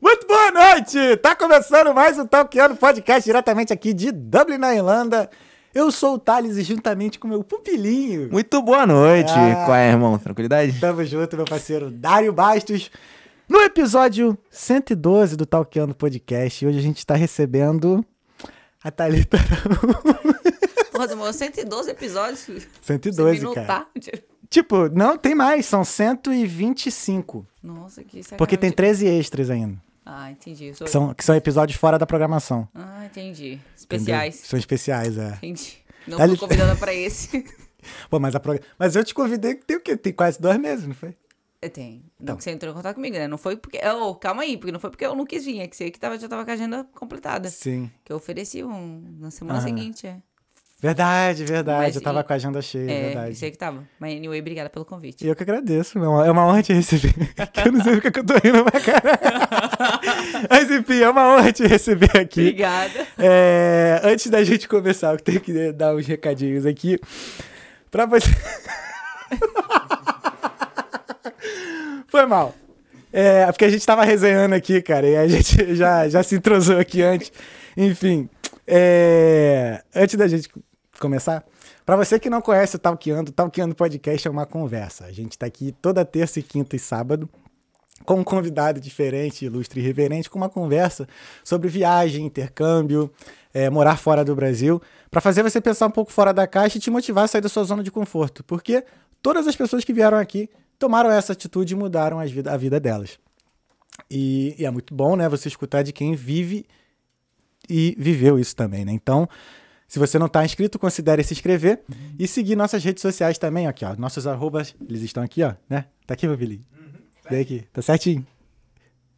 Muito boa noite! Tá começando mais um Talkiano Podcast diretamente aqui de Dublin, na Irlanda. Eu sou o Thales e juntamente com meu pupilinho. Muito boa noite. Ah. Qual é, irmão? Tranquilidade? Tamo junto, meu parceiro Dário Bastos. No episódio 112 do Talkiano Podcast, hoje a gente tá recebendo a Thalita Porra, demorou 112 episódios. 112, Sem cara. Tipo, não, tem mais, são 125. Nossa, que sacanagem. Porque tem 13 extras ainda. Ah, entendi. Sou- Que são, que são episódios fora da programação. Ah, entendi. entendeu? Especiais. São especiais, é. Entendi. Não Tá fui li- convidada pra esse. Pô, mas, a prog- mas eu te convidei que tem o quê? Tem quase dois meses, não foi? Eu tenho. Então. Não que você entrou em contato comigo, né? Não foi porque. Oh, calma aí, porque não foi porque eu não quis vir, é que você que tava, já tava com a agenda completada. Sim. Que eu ofereci um na semana Aham. seguinte, é. Verdade, verdade. Mas eu tava e- com a agenda cheia, É, verdade. aí que tava. Mas anyway, obrigada pelo convite. E eu que agradeço, é uma, é uma honra te receber. Eu não sei porque que eu tô rindo pra cara. Mas enfim, é uma honra te receber aqui. Obrigada. É, antes da gente começar, eu tenho que dar uns recadinhos aqui. Pra você. Foi mal. É, porque a gente tava resenhando aqui, cara, e a gente já, já se entrosou aqui antes. Enfim, é, antes da gente começar, pra você que não conhece o Talkeando, o Talkeando Podcast é uma conversa. A gente tá aqui toda terça e quinta e sábado com um convidado diferente, ilustre e reverente, com uma conversa sobre viagem, intercâmbio, é, morar fora do Brasil, para fazer você pensar um pouco fora da caixa e te motivar a sair da sua zona de conforto. Porque todas as pessoas que vieram aqui tomaram essa atitude e mudaram a vida delas. E, e é muito bom, né, você escutar de quem vive e viveu isso também, né? Então, se você não está inscrito, considere se inscrever e seguir nossas redes sociais também, aqui, ó. Nossos arrobas, eles estão aqui, ó, né? Tá aqui, meu Billy? Vem aqui, tá certinho?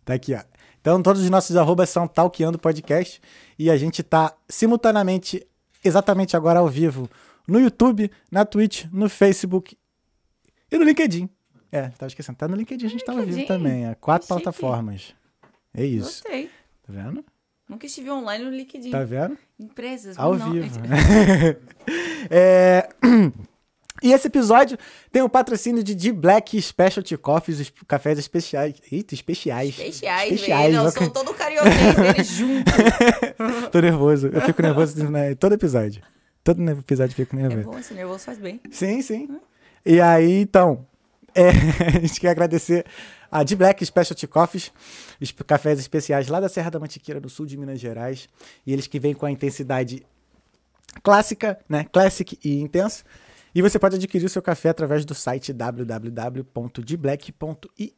Tá aqui, ó. Então, todos os nossos arrobas são Talkeando Podcast e a gente tá simultaneamente, exatamente agora ao vivo, no YouTube, na Twitch, no Facebook e no LinkedIn. É, tava esquecendo. Tá no LinkedIn, a gente tá ao vivo LinkedIn. também. É quatro Chique. plataformas. É isso. Gostei. Tá vendo? Nunca estive online no LinkedIn. Tá vendo? Empresas. Ao não- vivo. É, E esse episódio tem o patrocínio de D Black Specialty Coffees, os cafés especiais. Eita, especiais. Especiais, Especiais, velho. Eu sou todo carioquês deles junto. Tô nervoso. Eu fico nervoso né, todo episódio. Todo episódio eu fico É nervoso. bom, esse nervoso faz bem. Sim, sim. E aí, então, é, a gente quer agradecer a D Black Specialty Coffees, os cafés especiais lá da Serra da Mantiqueira, do sul de Minas Gerais. E eles que vêm com a intensidade clássica, né? Classic e intenso. E você pode adquirir o seu café através do site www.dblack.ie.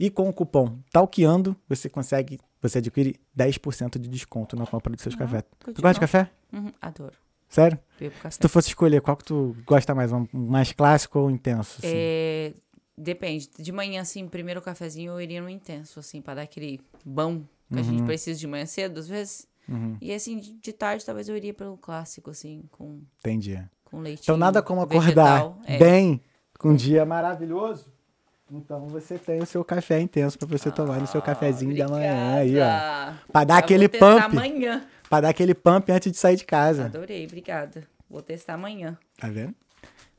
E com o cupom TALKEANDO, você consegue, você adquire 10% de desconto na compra dos seus cafés. Tu gosta de café? Uhum, adoro. Sério? Se tu fosse escolher, qual que tu gosta mais? Um mais clássico ou intenso? assim? É, depende. De manhã, assim, primeiro cafezinho eu iria no intenso, assim, pra dar aquele bom que a Uhum. gente precisa de manhã cedo, às vezes. E assim, de, de tarde, talvez eu iria pelo clássico, assim, com, Entendi. com leite. Então nada como acordar vegetal. É. bem com um dia maravilhoso. Então você tem o seu café intenso pra você tomar no seu cafezinho da manhã aí, ó. Obrigada. Pra dar Já aquele pump. amanhã. Pra dar aquele pump antes de sair de casa. Adorei, obrigada. Vou testar amanhã. Tá vendo?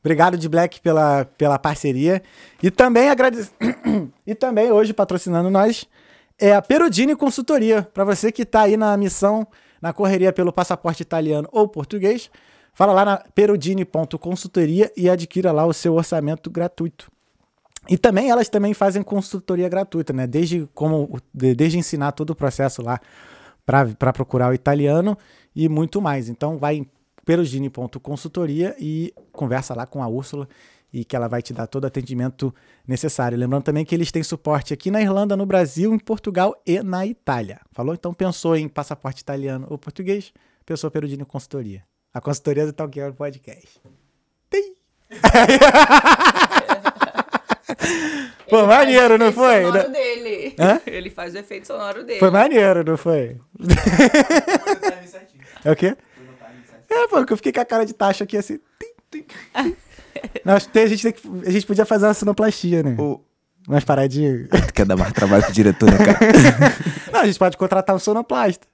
Obrigado de Black pela, pela parceria. E também agradece... e também hoje patrocinando nós é a Perudini Consultoria. Para você que tá aí na missão, na correria pelo passaporte italiano ou português, fala lá na perudini.consultoria e adquira lá o seu orçamento gratuito. E também elas também fazem consultoria gratuita, né? Desde como de- desde ensinar todo o processo lá para procurar o italiano e muito mais. Então vai em perugini.consultoria e conversa lá com a Úrsula e que ela vai te dar todo o atendimento necessário. Lembrando também que eles têm suporte aqui na Irlanda, no Brasil, em Portugal e na Itália. Falou? Então pensou em passaporte italiano ou português? Pensou Perugini Consultoria. A consultoria do Talkero Podcast. Tem. Pô, Ele maneiro, não foi? sonoro dele. Hã? Ele faz o efeito sonoro dele. Foi maneiro, não foi? É o quê? É, pô, que eu fiquei com a cara de taxa aqui assim. Tim, tim, tim. Nós, tem, a, gente tem que, a gente podia fazer uma sonoplastia, né? O... Umas paradinhas. Quer dar mais trabalho pro diretor, né, cara? Não, a gente pode contratar um sonoplasta.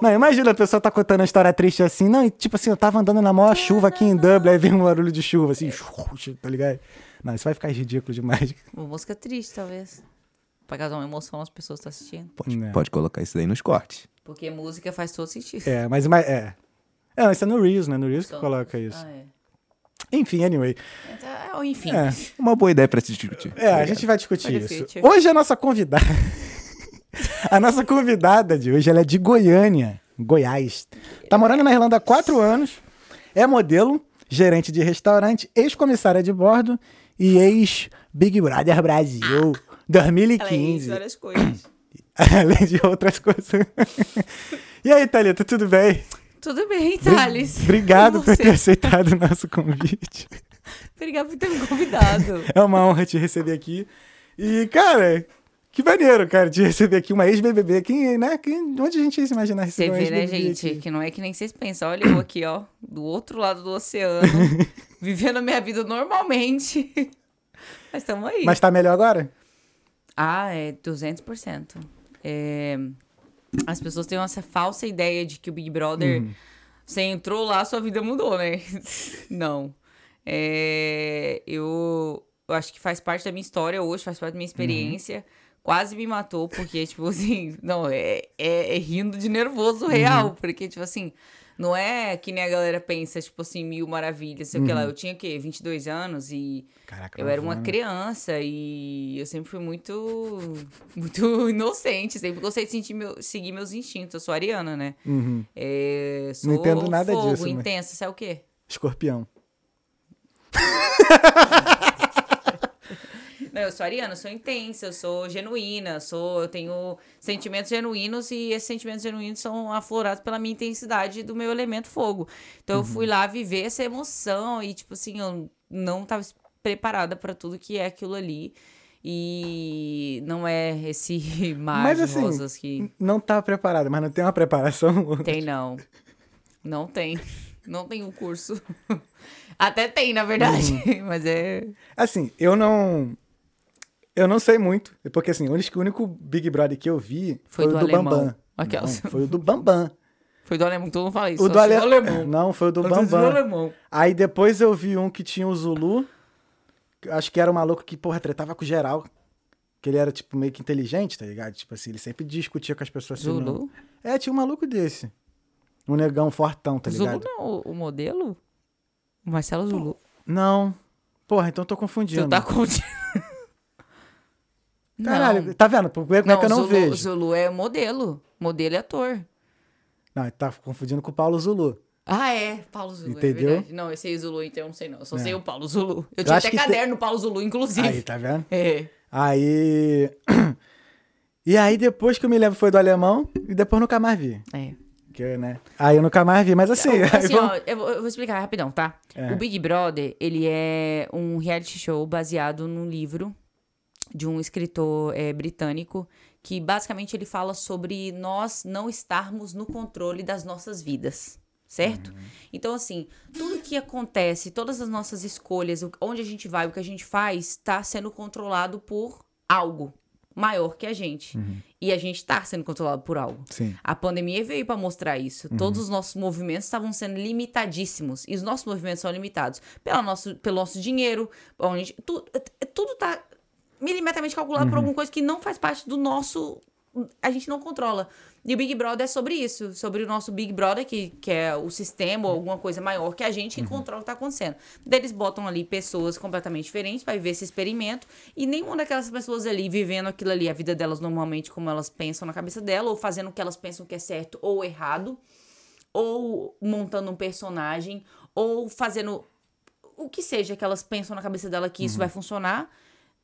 Não, imagina a pessoa tá contando uma história triste assim. Não, e tipo assim, eu tava andando na maior chuva aqui em Dublin, aí vem um barulho de chuva, assim, tá ligado? Não, isso vai ficar ridículo demais. Uma música triste, talvez. Pra causar uma emoção nas pessoas que estão assistindo. Pode, Né. pode colocar isso daí nos cortes. Porque música faz todo sentido. É, mas, mas é. É, isso é no Reels, né? No Reels que coloca isso. Ah, é. Enfim, anyway. Então, é, enfim. É, Uma boa ideia pra se discutir. é a gente vai discutir isso. discutir. Hoje a nossa convidada. a nossa convidada de hoje, ela é de Goiânia, Goiás. Tá morando na Irlanda há quatro anos. É modelo, gerente de restaurante, ex-comissária de bordo e ex-Big Brother Brasil. Ela é 2015. isso, várias coisas. Além de outras coisas. e aí, Thalita, tudo bem? Tudo bem, Thales. Obrigado por você? ter aceitado o nosso convite. Obrigado por ter me convidado. É uma honra te receber aqui. E, cara, que maneiro, cara, te receber aqui uma ex-BBB. Quem, né? Quem, onde a gente ia se imaginar Você receber uma vê, né, ex-BBB gente? aqui? Que não é que nem vocês pensam. Olha eu aqui, ó. Do outro lado do oceano. vivendo a minha vida normalmente. Mas estamos aí. Mas tá melhor agora? Ah, é 200%. É... As pessoas têm essa falsa ideia de que o Big Brother, Uhum. você entrou lá, sua vida mudou, né? Não. É... Eu... eu acho que faz parte da minha história hoje, faz parte da minha experiência. Quase me matou, porque, tipo assim, não, é, é, é rindo de nervoso real. Porque, tipo assim, não é que nem a galera pensa, tipo assim, mil maravilhas, sei o que lá. Eu tinha o quê? 22 anos e Caraca, eu era uma criança e eu sempre fui muito muito inocente, sempre gostei de sentir meu, seguir meus instintos. Eu sou ariana, né? Uhum. É, sou Não entendo nada fogo, disso, mas- intensa, sabe o quê? Escorpião. Não, eu sou ariana, eu sou intensa, eu sou genuína, sou, eu tenho sentimentos genuínos e esses sentimentos genuínos são aflorados pela minha intensidade do meu elemento fogo. Então eu Uhum. fui lá viver essa emoção e tipo assim, eu não tava preparada pra tudo que é aquilo ali. E não é esse mar Mas, de assim, rosas que Não tá preparado, mas não tem uma preparação. tem não. Não tem. Não tem um curso. Até tem, na verdade, Uhum. mas é Assim, eu não. Eu não sei muito. Porque, assim, o único, Big Brother que eu vi Foi foi, do o do alemão. Bambam. Não, foi o do Bambam. Foi do alemão, todo mundo fala isso. O do ale... sei alemão. Não, foi o do Eu Bambam. Aí depois eu vi um que tinha o Zulu. Acho que era um maluco que, porra, tretava com geral. Que ele era, tipo, meio que inteligente, tá ligado? Tipo assim, ele sempre discutia com as pessoas assim. Zulu? não- É, tinha um maluco desse. Um negão fortão, tá Zulu ligado? não, é o, o modelo? O Marcelo Zulu. Não. Porra, então eu tô confundindo. Tu tá confundindo. Caralho, Não. tá vendo? Como é que eu não Zulu, vejo? Zulu é modelo. Modelo e ator. Não, tá confundindo com o Paulo Zulu. Ah, é. Paulo Zulu, Entendeu? é verdade. Não, esse aí Zulu, então eu não sei não. Eu só É. sei o Paulo Zulu. Eu tinha acho até caderno Paulo Zulu, inclusive. Aí, tá vendo? É. Aí. E aí, depois que eu me lembro foi do alemão, e depois nunca mais vi. É. Que, né? Aí eu nunca mais vi, mas assim. aí Assim, vamos- ó, eu, vou, eu vou explicar rapidão, tá? É. O Big Brother, ele é um reality show baseado num livro de um escritor é, britânico que basicamente ele fala sobre nós não estarmos no controle das nossas vidas. Certo? Uhum. Então, assim, tudo que acontece, todas as nossas escolhas, onde a gente vai, o que a gente faz, está sendo controlado por algo maior que a gente. Uhum. E a gente está sendo controlado por algo. Sim. A pandemia veio para mostrar isso. Uhum. Todos os nossos movimentos estavam sendo limitadíssimos. E os nossos movimentos são limitados pelo nosso, pelo nosso dinheiro. Onde, tu, é- tudo tá milimetramente calculado Uhum. por alguma coisa que não faz parte do nosso. A gente não controla. E o Big Brother é sobre isso. Sobre o nosso Big Brother, que, que é o sistema ou alguma coisa maior que a gente que Uhum. controla o que tá acontecendo. Daí eles botam ali pessoas completamente diferentes para viver esse experimento. E nenhuma daquelas pessoas ali vivendo aquilo ali, a vida delas normalmente como elas pensam na cabeça dela, ou fazendo o que elas pensam que é certo ou errado, ou montando um personagem, ou fazendo o que seja que elas pensam na cabeça dela que isso vai funcionar,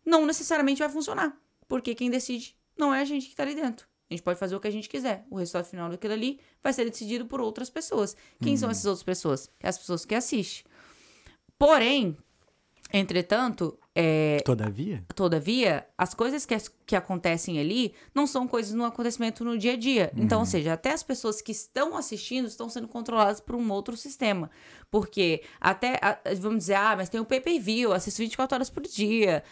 não necessariamente vai funcionar. Porque quem decide não é a gente que tá ali dentro. A gente pode fazer o que a gente quiser. O resultado final daquilo ali vai ser decidido por outras pessoas. Quem são essas outras pessoas? É as pessoas que assistem. Porém, entretanto, é, Todavia? todavia, as coisas que, que acontecem ali não são coisas no acontecimento no dia a dia. Então, ou seja, até as pessoas que estão assistindo estão sendo controladas por um outro sistema. Porque até, vamos dizer, ah, mas tem o pay-per-view, assisto 24 horas por dia.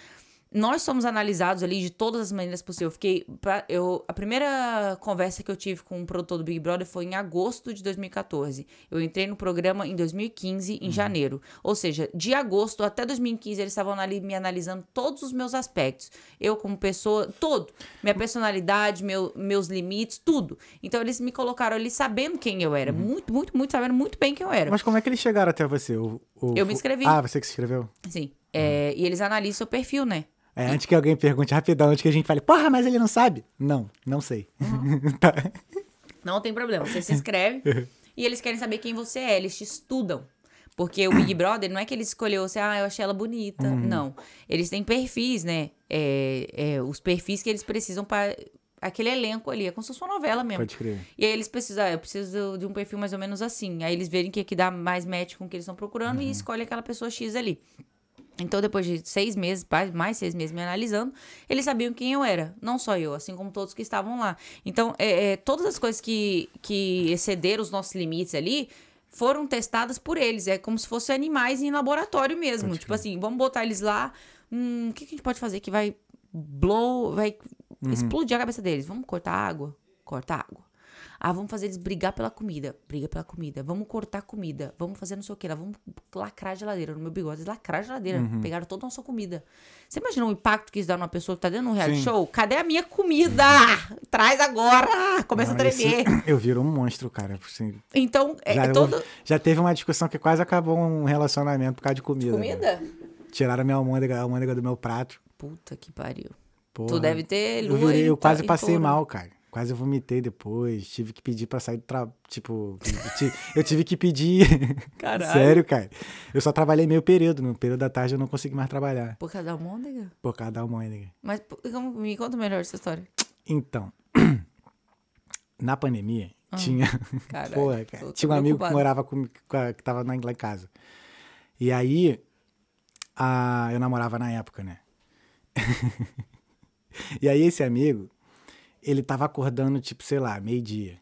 Nós somos analisados ali de todas as maneiras possíveis. Eu fiquei. pra- eu, a primeira conversa que eu tive com o produtor do Big Brother foi em agosto de 2014. Eu entrei no programa em 2015, em janeiro. Ou seja, de agosto até 2015, eles estavam ali me analisando todos os meus aspectos. Eu, como pessoa, todo. Minha personalidade, meu, meus limites, tudo. Então, eles me colocaram ali sabendo quem eu era. Muito, muito, muito, sabendo muito bem quem eu era. Mas como é que eles chegaram até você? O- o- Eu me inscrevi. Ah, você que se inscreveu? Sim. É, e eles analisam seu perfil, né? É, antes que alguém pergunte rapidão, antes que a gente fale, porra, mas ele não sabe. Não, não sei. Tá. Não tem problema. Você se inscreve e eles querem saber quem você é. Eles te estudam. Porque o Big Brother não é que ele escolheu assim, ah, eu achei ela bonita. Não. Eles têm perfis, né? É, é, os perfis que eles precisam para aquele elenco ali. É como se fosse uma novela mesmo. Pode crer. E aí eles precisam, ah, eu preciso de um perfil mais ou menos assim. Aí eles verem que aqui dá mais match com o que eles estão procurando e escolhem aquela pessoa X ali. Então, depois de seis meses, mais- seis meses me analisando, eles sabiam quem eu era. Não só eu, assim como todos que estavam lá. Então, é, é, todas as coisas que, que excederam os nossos limites ali foram testadas por eles. É como se fossem animais em laboratório mesmo. tipo assim, vamos botar eles lá. Hum, o que, que a gente pode fazer que vai blow, vai explodir a cabeça deles? Vamos cortar água? Corta água. Ah, vamos fazer eles brigar pela comida. Briga pela comida. Vamos cortar comida. Vamos fazer não sei o que lá. Vamos lacrar a geladeira. No meu bigode, eles lacraram a geladeira. Pegaram toda a nossa comida. Você imagina o impacto que isso dá numa pessoa que tá dentro de um reality Sim. show? Cadê a minha comida? Traz agora! Começa Não, a tremer. esse- eu viro um monstro, cara. Assim, Então, é, já, todo... já teve uma discussão que quase acabou um relacionamento por causa de comida. Comida? Tiraram a minha almôndega, a almôndega do meu prato. Puta que pariu. Porra. Tu deve ter Eu, lua virei, em eu quase passei touro. mal, cara. Quase vomitei depois. Tive que pedir pra sair do trabalho. Tipo, eu tive, eu que pedir. Caralho. Sério, cara. Eu só trabalhei meio período. No período da tarde eu não consegui mais trabalhar. Por causa da almôndega? Por causa da almôndega. Mas me conta melhor essa história. Então, na pandemia, tinha. Ah, Caralho, Porra, cara, tinha um amigo que morava comigo, que tava na- lá em casa. E aí, a, eu namorava na época, né? e aí, esse amigo, ele tava acordando, tipo, sei lá, meio-dia.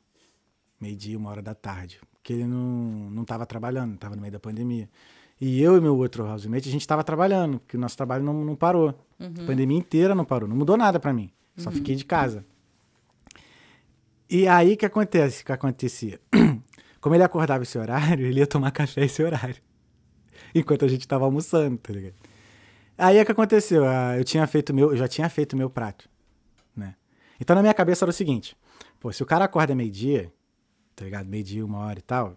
Meio-dia, uma hora da tarde. Porque ele não, não tava trabalhando, tava no meio da pandemia. E eu e meu outro housemate, a gente tava trabalhando, porque o nosso trabalho não, não parou. A pandemia inteira não parou. Não mudou nada pra mim. Só fiquei de casa. E aí, o que acontece? O que acontecia? Como ele acordava esse horário, ele ia tomar café esse horário. Enquanto a gente tava almoçando, tá ligado? Aí, o que aconteceu? Ah, Eu tinha feito meu, eu já tinha feito meu prato? Então, na minha cabeça era o seguinte. Pô, se o cara acorda meio-dia, tá ligado? Meio-dia, uma hora e tal,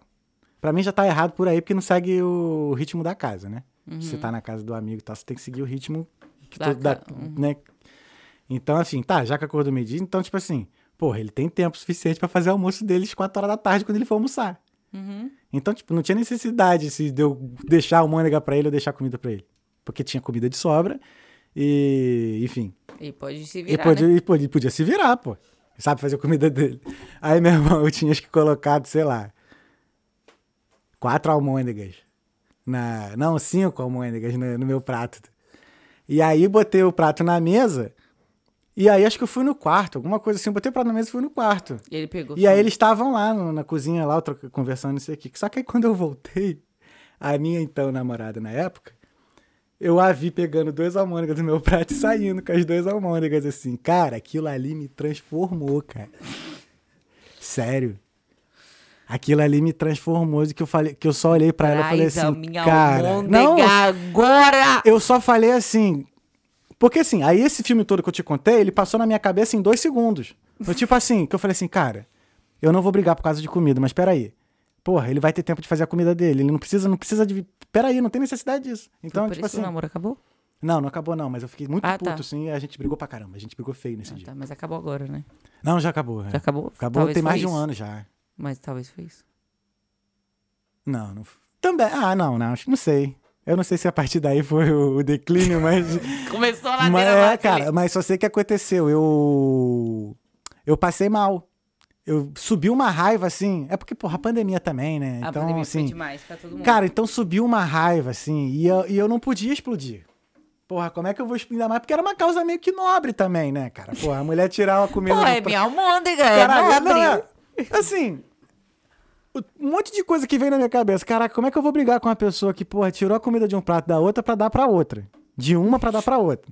pra mim já tá errado por aí, porque não segue o ritmo da casa, né? Se você tá na casa do amigo e tal, você tem que seguir o ritmo que Da todo- da- ca- uhum. né? Então, assim, tá, já que acordou meio-dia, então, tipo assim, porra, ele tem tempo suficiente pra fazer o almoço deles 4 horas da tarde quando ele for almoçar. Uhum. Então, tipo, não tinha necessidade se de eu deixar a almôndega pra ele ou deixar comida pra ele. Porque tinha comida de sobra e, enfim. E pode se E virar, podia, né? e podia, podia se virar, pô. Sabe fazer a comida dele. Aí, meu irmão, eu tinha acho que colocado, sei lá, quatro almôndegas. Na, não, cinco almôndegas no, no meu prato. E aí botei o prato na mesa. E aí acho que eu fui no quarto, alguma coisa assim. Eu botei o prato na mesa e fui no quarto. E ele pegou. E aí eles estavam lá no- na cozinha, lá, conversando isso aqui. Só que aí quando eu voltei, a minha então namorada na época, eu a vi pegando dois almôndegas do meu prato e saindo com as duas almôndegas assim. Cara, aquilo ali me transformou, cara. Sério. Aquilo ali me transformou, que eu falei, que eu só olhei pra ela e falei assim, minha cara, não, agora! eu só falei assim. Porque assim, aí esse filme todo que eu te contei, ele passou na minha cabeça em dois segundos. Foi tipo assim, que eu falei assim, cara, eu não vou brigar por causa de comida, mas peraí. Porra, ele vai ter tempo de fazer a comida dele. Ele não precisa, não precisa de. Peraí, não tem necessidade disso. Então, Por tipo isso que o assim. namoro acabou? Não, não acabou, não, mas eu fiquei muito Ah, puto, tá. assim, e a gente brigou pra caramba. A gente brigou feio nesse Ah, dia. tá, mas acabou agora, né? Não, já acabou. é. Já acabou? Acabou Talvez tem mais foi de um isso. ano já. Mas talvez foi isso. Não, não. Também. Ah, não, não. Não sei. Eu não sei se a partir daí foi o, o declínio, mas. Começou a mas ladeira é, cara, mas só sei que aconteceu. Eu. Eu passei mal. Eu subi uma raiva, assim. É porque, porra, a pandemia também, né? A então, pandemia foi assim. demais pra todo mundo. Cara, então subiu uma raiva, assim, e eu, e eu não podia explodir. Porra, como é que eu vou explodir mais? Porque era uma causa meio que nobre também, né, cara? Porra, a mulher tirar a comida. Pô, é pra- minha almôndega, Caralho, é não, nobre. é. Assim, um monte de coisa que vem na minha cabeça. Caraca, como é que eu vou brigar com uma pessoa que, porra, tirou a comida de um prato da outra pra dar pra outra? De uma pra dar pra outra.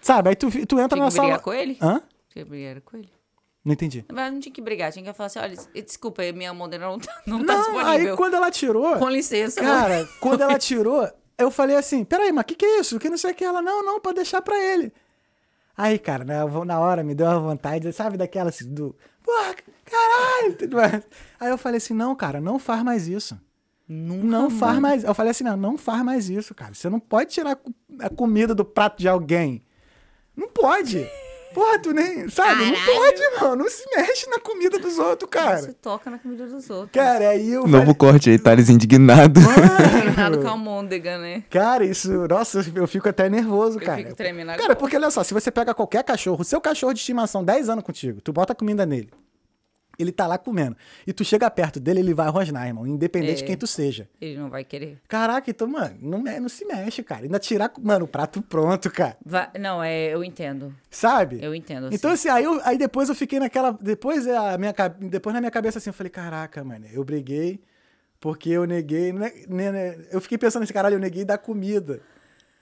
Sabe? Aí tu, tu entra Tinha na que brigar sala. com ele? Hã? Que brigar com ele? Não entendi. Mas não tinha que brigar, tinha que falar assim, olha, desculpa, minha modelo não tá, não tá Não, disponível. aí quando ela tirou. Com licença. Cara, quando ela tirou, eu falei assim: peraí, mas o que, que é isso? Que não sei o que. Ela, não, não, pode deixar pra ele. Aí, cara, né, eu vou- na hora me deu uma vontade, sabe, daquela assim, do. Porra, caralho! Aí eu falei assim: não, cara, não faz mais isso. Nunca Não faz mais. Eu falei assim: não, não faz mais isso, cara. Você não pode tirar a comida do prato de alguém. Não pode. Porra, tu nem. Sabe? Não Caralho. pode, mano. Não se mexe na comida dos outros, Você cara. toca na comida dos outros. Cara, aí eu. Novo corte aí, Thales indignado. Treinado com a almôndega, né? Cara, isso, nossa, eu fico até nervoso, Eu cara. fico tremendo agora. Cara, porque olha só, se você pega qualquer cachorro, seu cachorro de estimação, 10 anos contigo, tu bota comida nele, ele tá lá comendo, e tu chega perto dele, ele vai rosnar, irmão, independente de É. quem tu seja. Ele não vai querer. Caraca, então, mano, não, não se mexe, cara. Ainda tirar, mano, o prato pronto, cara. Vai- Não, é, eu entendo. Sabe? Eu entendo. Então, assim. assim, aí, eu- aí depois eu fiquei naquela. Depois, a minha, depois na minha cabeça, assim, eu falei, caraca, mano, eu briguei porque eu neguei. né, né, né, eu fiquei pensando assim, caralho, eu neguei da comida.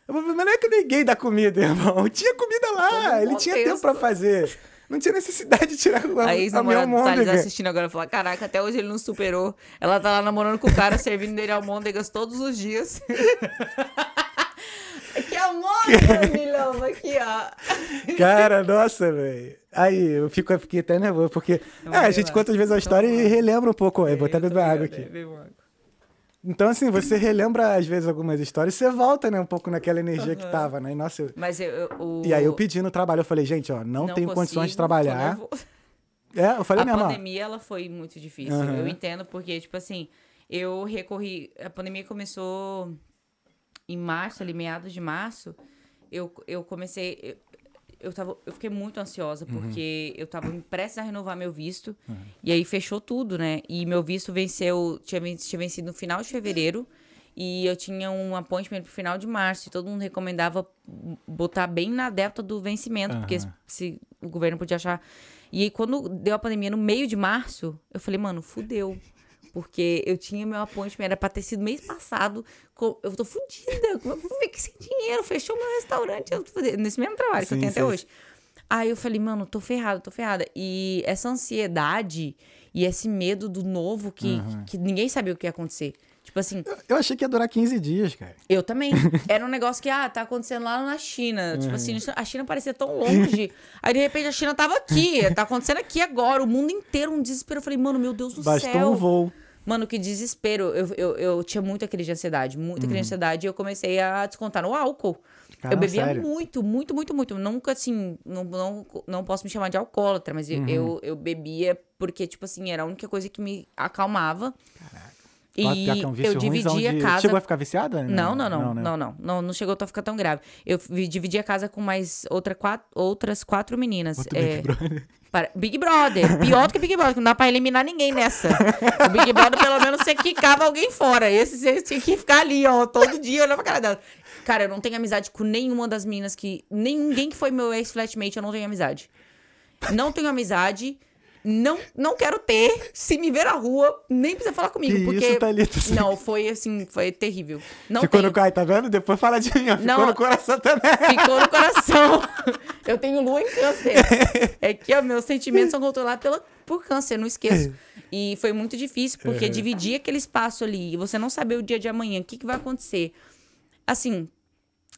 Eu Mas não é que eu neguei da comida, irmão. Tinha comida lá, ele tinha tempo pra fazer. Não tinha necessidade de tirar a, A a minha ex-namorada do Thales almôndega. assistindo agora fala: Caraca, até hoje ele não superou. Ela tá lá namorando com o cara, servindo dele almôndegas todos os dias. que almôndega, milhão, aqui, ó. Cara, nossa, velho. Aí, eu fico, eu fiquei até nervoso, porque Não é, a gente lá. conta às vezes a história e relembra um pouco. Eu vou até beber água aqui. Então, assim, você relembra às vezes algumas histórias e você volta, né, um pouco naquela energia que tava, né? E, nossa, eu- Mas eu. eu- o- E aí eu pedi no trabalho, eu falei, gente, ó, não, tenho consigo, condições de trabalhar. É, eu falei a mesmo, ó. pandemia, ela foi muito difícil. Aham. Eu entendo, porque, tipo assim, eu recorri. A pandemia começou em março, ali, meados de março. Eu, eu comecei. Eu, tava, eu fiquei muito ansiosa, Uhum. porque eu tava prestes a renovar meu visto. E aí fechou tudo, né? E meu visto venceu. Tinha, tinha vencido no final de fevereiro. E eu tinha um appointment pro final de março. E todo mundo recomendava botar bem na data do vencimento, porque se, Aham. se o governo podia achar. E aí, quando deu a pandemia no meio de março, eu falei, mano, fudeu. Porque eu tinha meu appointment, era pra ter sido mês passado. co- Eu tô fudida. Como é que eu vou ficar sem dinheiro? Fechou meu restaurante. Eu tô. Nesse mesmo trabalho que Sim, eu tenho até sim. hoje. Aí eu falei, mano, tô ferrada, tô ferrada. E essa ansiedade e esse medo do novo que, que ninguém sabia o que ia acontecer. Tipo assim, Eu achei que ia durar 15 dias, cara. eu também. Era um negócio que, ah, tá acontecendo lá na China. Tipo assim, a China parecia tão longe. Aí, de repente, a China tava aqui. Tá acontecendo aqui agora. O mundo inteiro, um desespero. Eu falei, mano, meu Deus do Bastou céu. um voo. Mano, que desespero. Eu, eu, eu tinha muita crise de ansiedade. Muita crise de ansiedade. E eu comecei a descontar no álcool. Caramba, eu bebia sério? muito, muito, muito, muito. Nunca, assim, não, não, não posso me chamar de alcoólatra, mas eu, eu, eu bebia porque, tipo assim, era a única coisa que me acalmava. E Pior que é um eu dividia de- casa. Chegou a ficar viciada? Não, não, não, né? não, não, não, não chegou a ficar tão grave. Eu vi- dividi a casa com mais outra, quatro, outras quatro meninas. Outro é, Big Brother. Para- Big Brother, pior do que Big Brother, não dá pra eliminar ninguém nessa. O Big Brother, pelo menos, você quicava alguém fora. Esse você tinha que ficar ali, ó, todo dia olhando pra cara dela. Cara, eu não tenho amizade com nenhuma das meninas que. Ninguém que foi meu ex-flatmate, eu não tenho amizade. Não tenho amizade. Não, não quero ter. Se me ver na rua, nem precisa falar comigo. Que porque. isso, Thalita? Você Não, foi assim, foi terrível. Não Ficou tenho. no cai, tá vendo? Depois fala de mim, ó. Ficou Não. no coração também. Ficou no coração. Eu tenho lua em câncer. É que ó, meus sentimentos são controlados pela, por câncer, não esqueço. E foi muito difícil, porque dividir aquele espaço ali e você não saber o dia de amanhã, o que, que vai acontecer. Assim,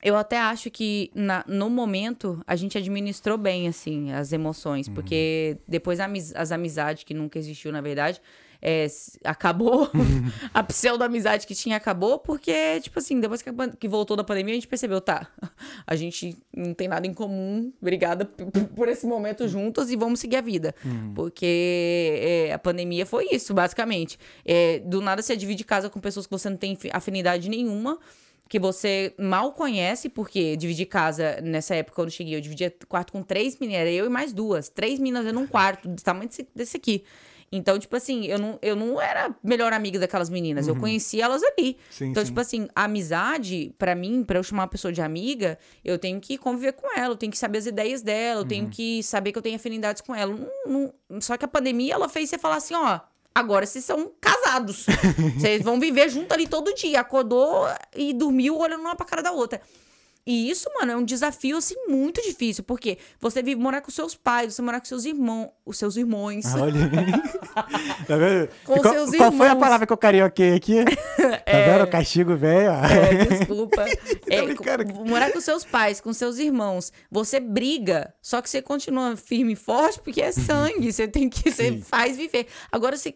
eu até acho que na- no momento a gente administrou bem, assim, as emoções. Porque depois amiz- as amizades, que nunca existiu, na verdade, é, acabou. a pseudo-amizade que tinha acabou, porque, tipo assim, depois que, que voltou da pandemia, a gente percebeu, tá, a gente não tem nada em comum, obrigada por esse momento juntas e vamos seguir a vida. Porque é, a pandemia foi isso, basicamente. É, do nada você divide casa com pessoas que você não tem fi- afinidade nenhuma que você mal conhece, porque dividir casa nessa época, quando eu cheguei, eu dividia quarto com três meninas, era eu e mais duas. Três meninas dentro de um quarto, do tamanho desse, desse aqui. Então, tipo assim, eu não, eu não era melhor amiga daquelas meninas, eu conhecia elas ali. Sim, então, sim. tipo assim, a amizade, pra mim, pra eu chamar uma pessoa de amiga, eu tenho que conviver com ela, eu tenho que saber as ideias dela, eu Uhum. tenho que saber que eu tenho afinidades com ela. Não- não- só que a pandemia, ela fez você falar assim, ó, agora vocês são casados. vocês vão viver junto ali todo dia. Acordou e dormiu olhando uma pra cara da outra. E isso, mano, é um desafio, assim, muito difícil. Porque você vive morar com seus pais, você morar com seus irmãos, os seus irmãos. Olha. tá vendo? Com qual, seus qual foi a irmãos. palavra que eu carioquei aqui? Tá vendo? Castigo velho. É, desculpa. É, com- morar com seus pais, com seus irmãos. Você briga, só que você continua firme e forte porque é sangue. Você tem que. Você Sim. faz viver. Agora você,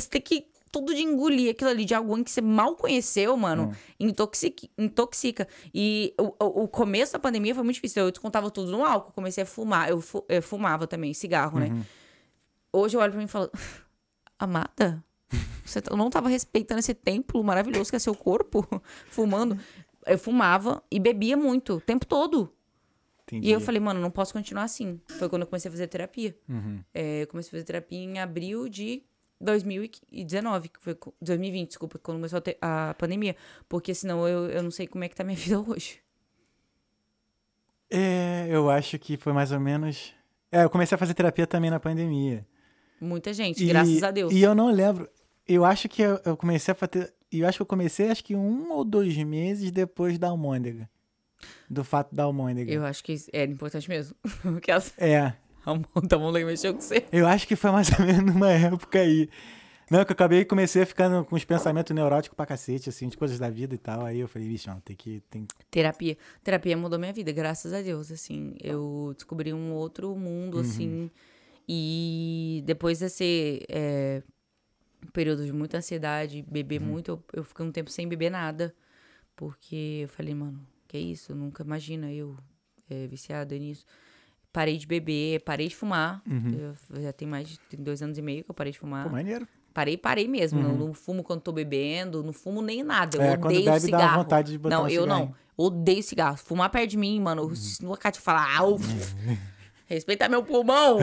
você tem que tudo de engolir aquilo ali de alguém que você mal conheceu, mano. Intoxica, intoxica. E o, o, o começo da pandemia foi muito difícil. Eu descontava tudo no álcool. Comecei a fumar. Eu, fu- eu fumava também, cigarro, né? Hoje eu olho pra mim e falo. Amada, você t- não tava respeitando esse templo maravilhoso que é seu corpo, fumando. Eu fumava e bebia muito, o tempo todo. Entendi. E eu falei, mano, não posso continuar assim. Foi quando eu comecei a fazer terapia. Uhum. É, eu comecei a fazer terapia em abril de 2019, que foi co- 2020, desculpa, quando começou a, ter- a pandemia. Porque senão eu, eu não sei como é que tá minha vida hoje. É, eu acho que foi mais ou menos. É, eu comecei a fazer terapia também na pandemia. Muita gente, E- graças a Deus. E eu não lembro. Eu acho que eu, eu comecei a fazer. Eu acho que eu comecei acho que um ou dois meses depois da almôndega. Do fato da almôndega. Eu acho que era importante mesmo. É. a mão da mão mexeu com você. Eu acho que foi mais ou menos numa época aí. Não, que eu acabei comecei ficando com os pensamentos neuróticos pra cacete, assim, de coisas da vida e tal. Aí eu falei, vixe, não, tem que. Tem... Terapia. Terapia mudou minha vida, graças a Deus, assim. Eu descobri um outro mundo, assim. E depois desse é, período de muita ansiedade, beber muito, eu, eu fiquei um tempo sem beber nada. Porque eu falei, mano, que isso? Nunca imagina eu é, viciada nisso. Parei de beber, parei de fumar. Eu já tem mais de tem dois anos e meio que eu parei de fumar. Pô, maneiro. Parei, parei mesmo. Não, não fumo quando tô bebendo, não fumo nem nada. Eu É, quando odeio dá cigarro. vontade de botar não, um eu não. Odeio cigarro. Fumar perto de mim, mano. Se no Cátia falar, au, respeitar meu pulmão.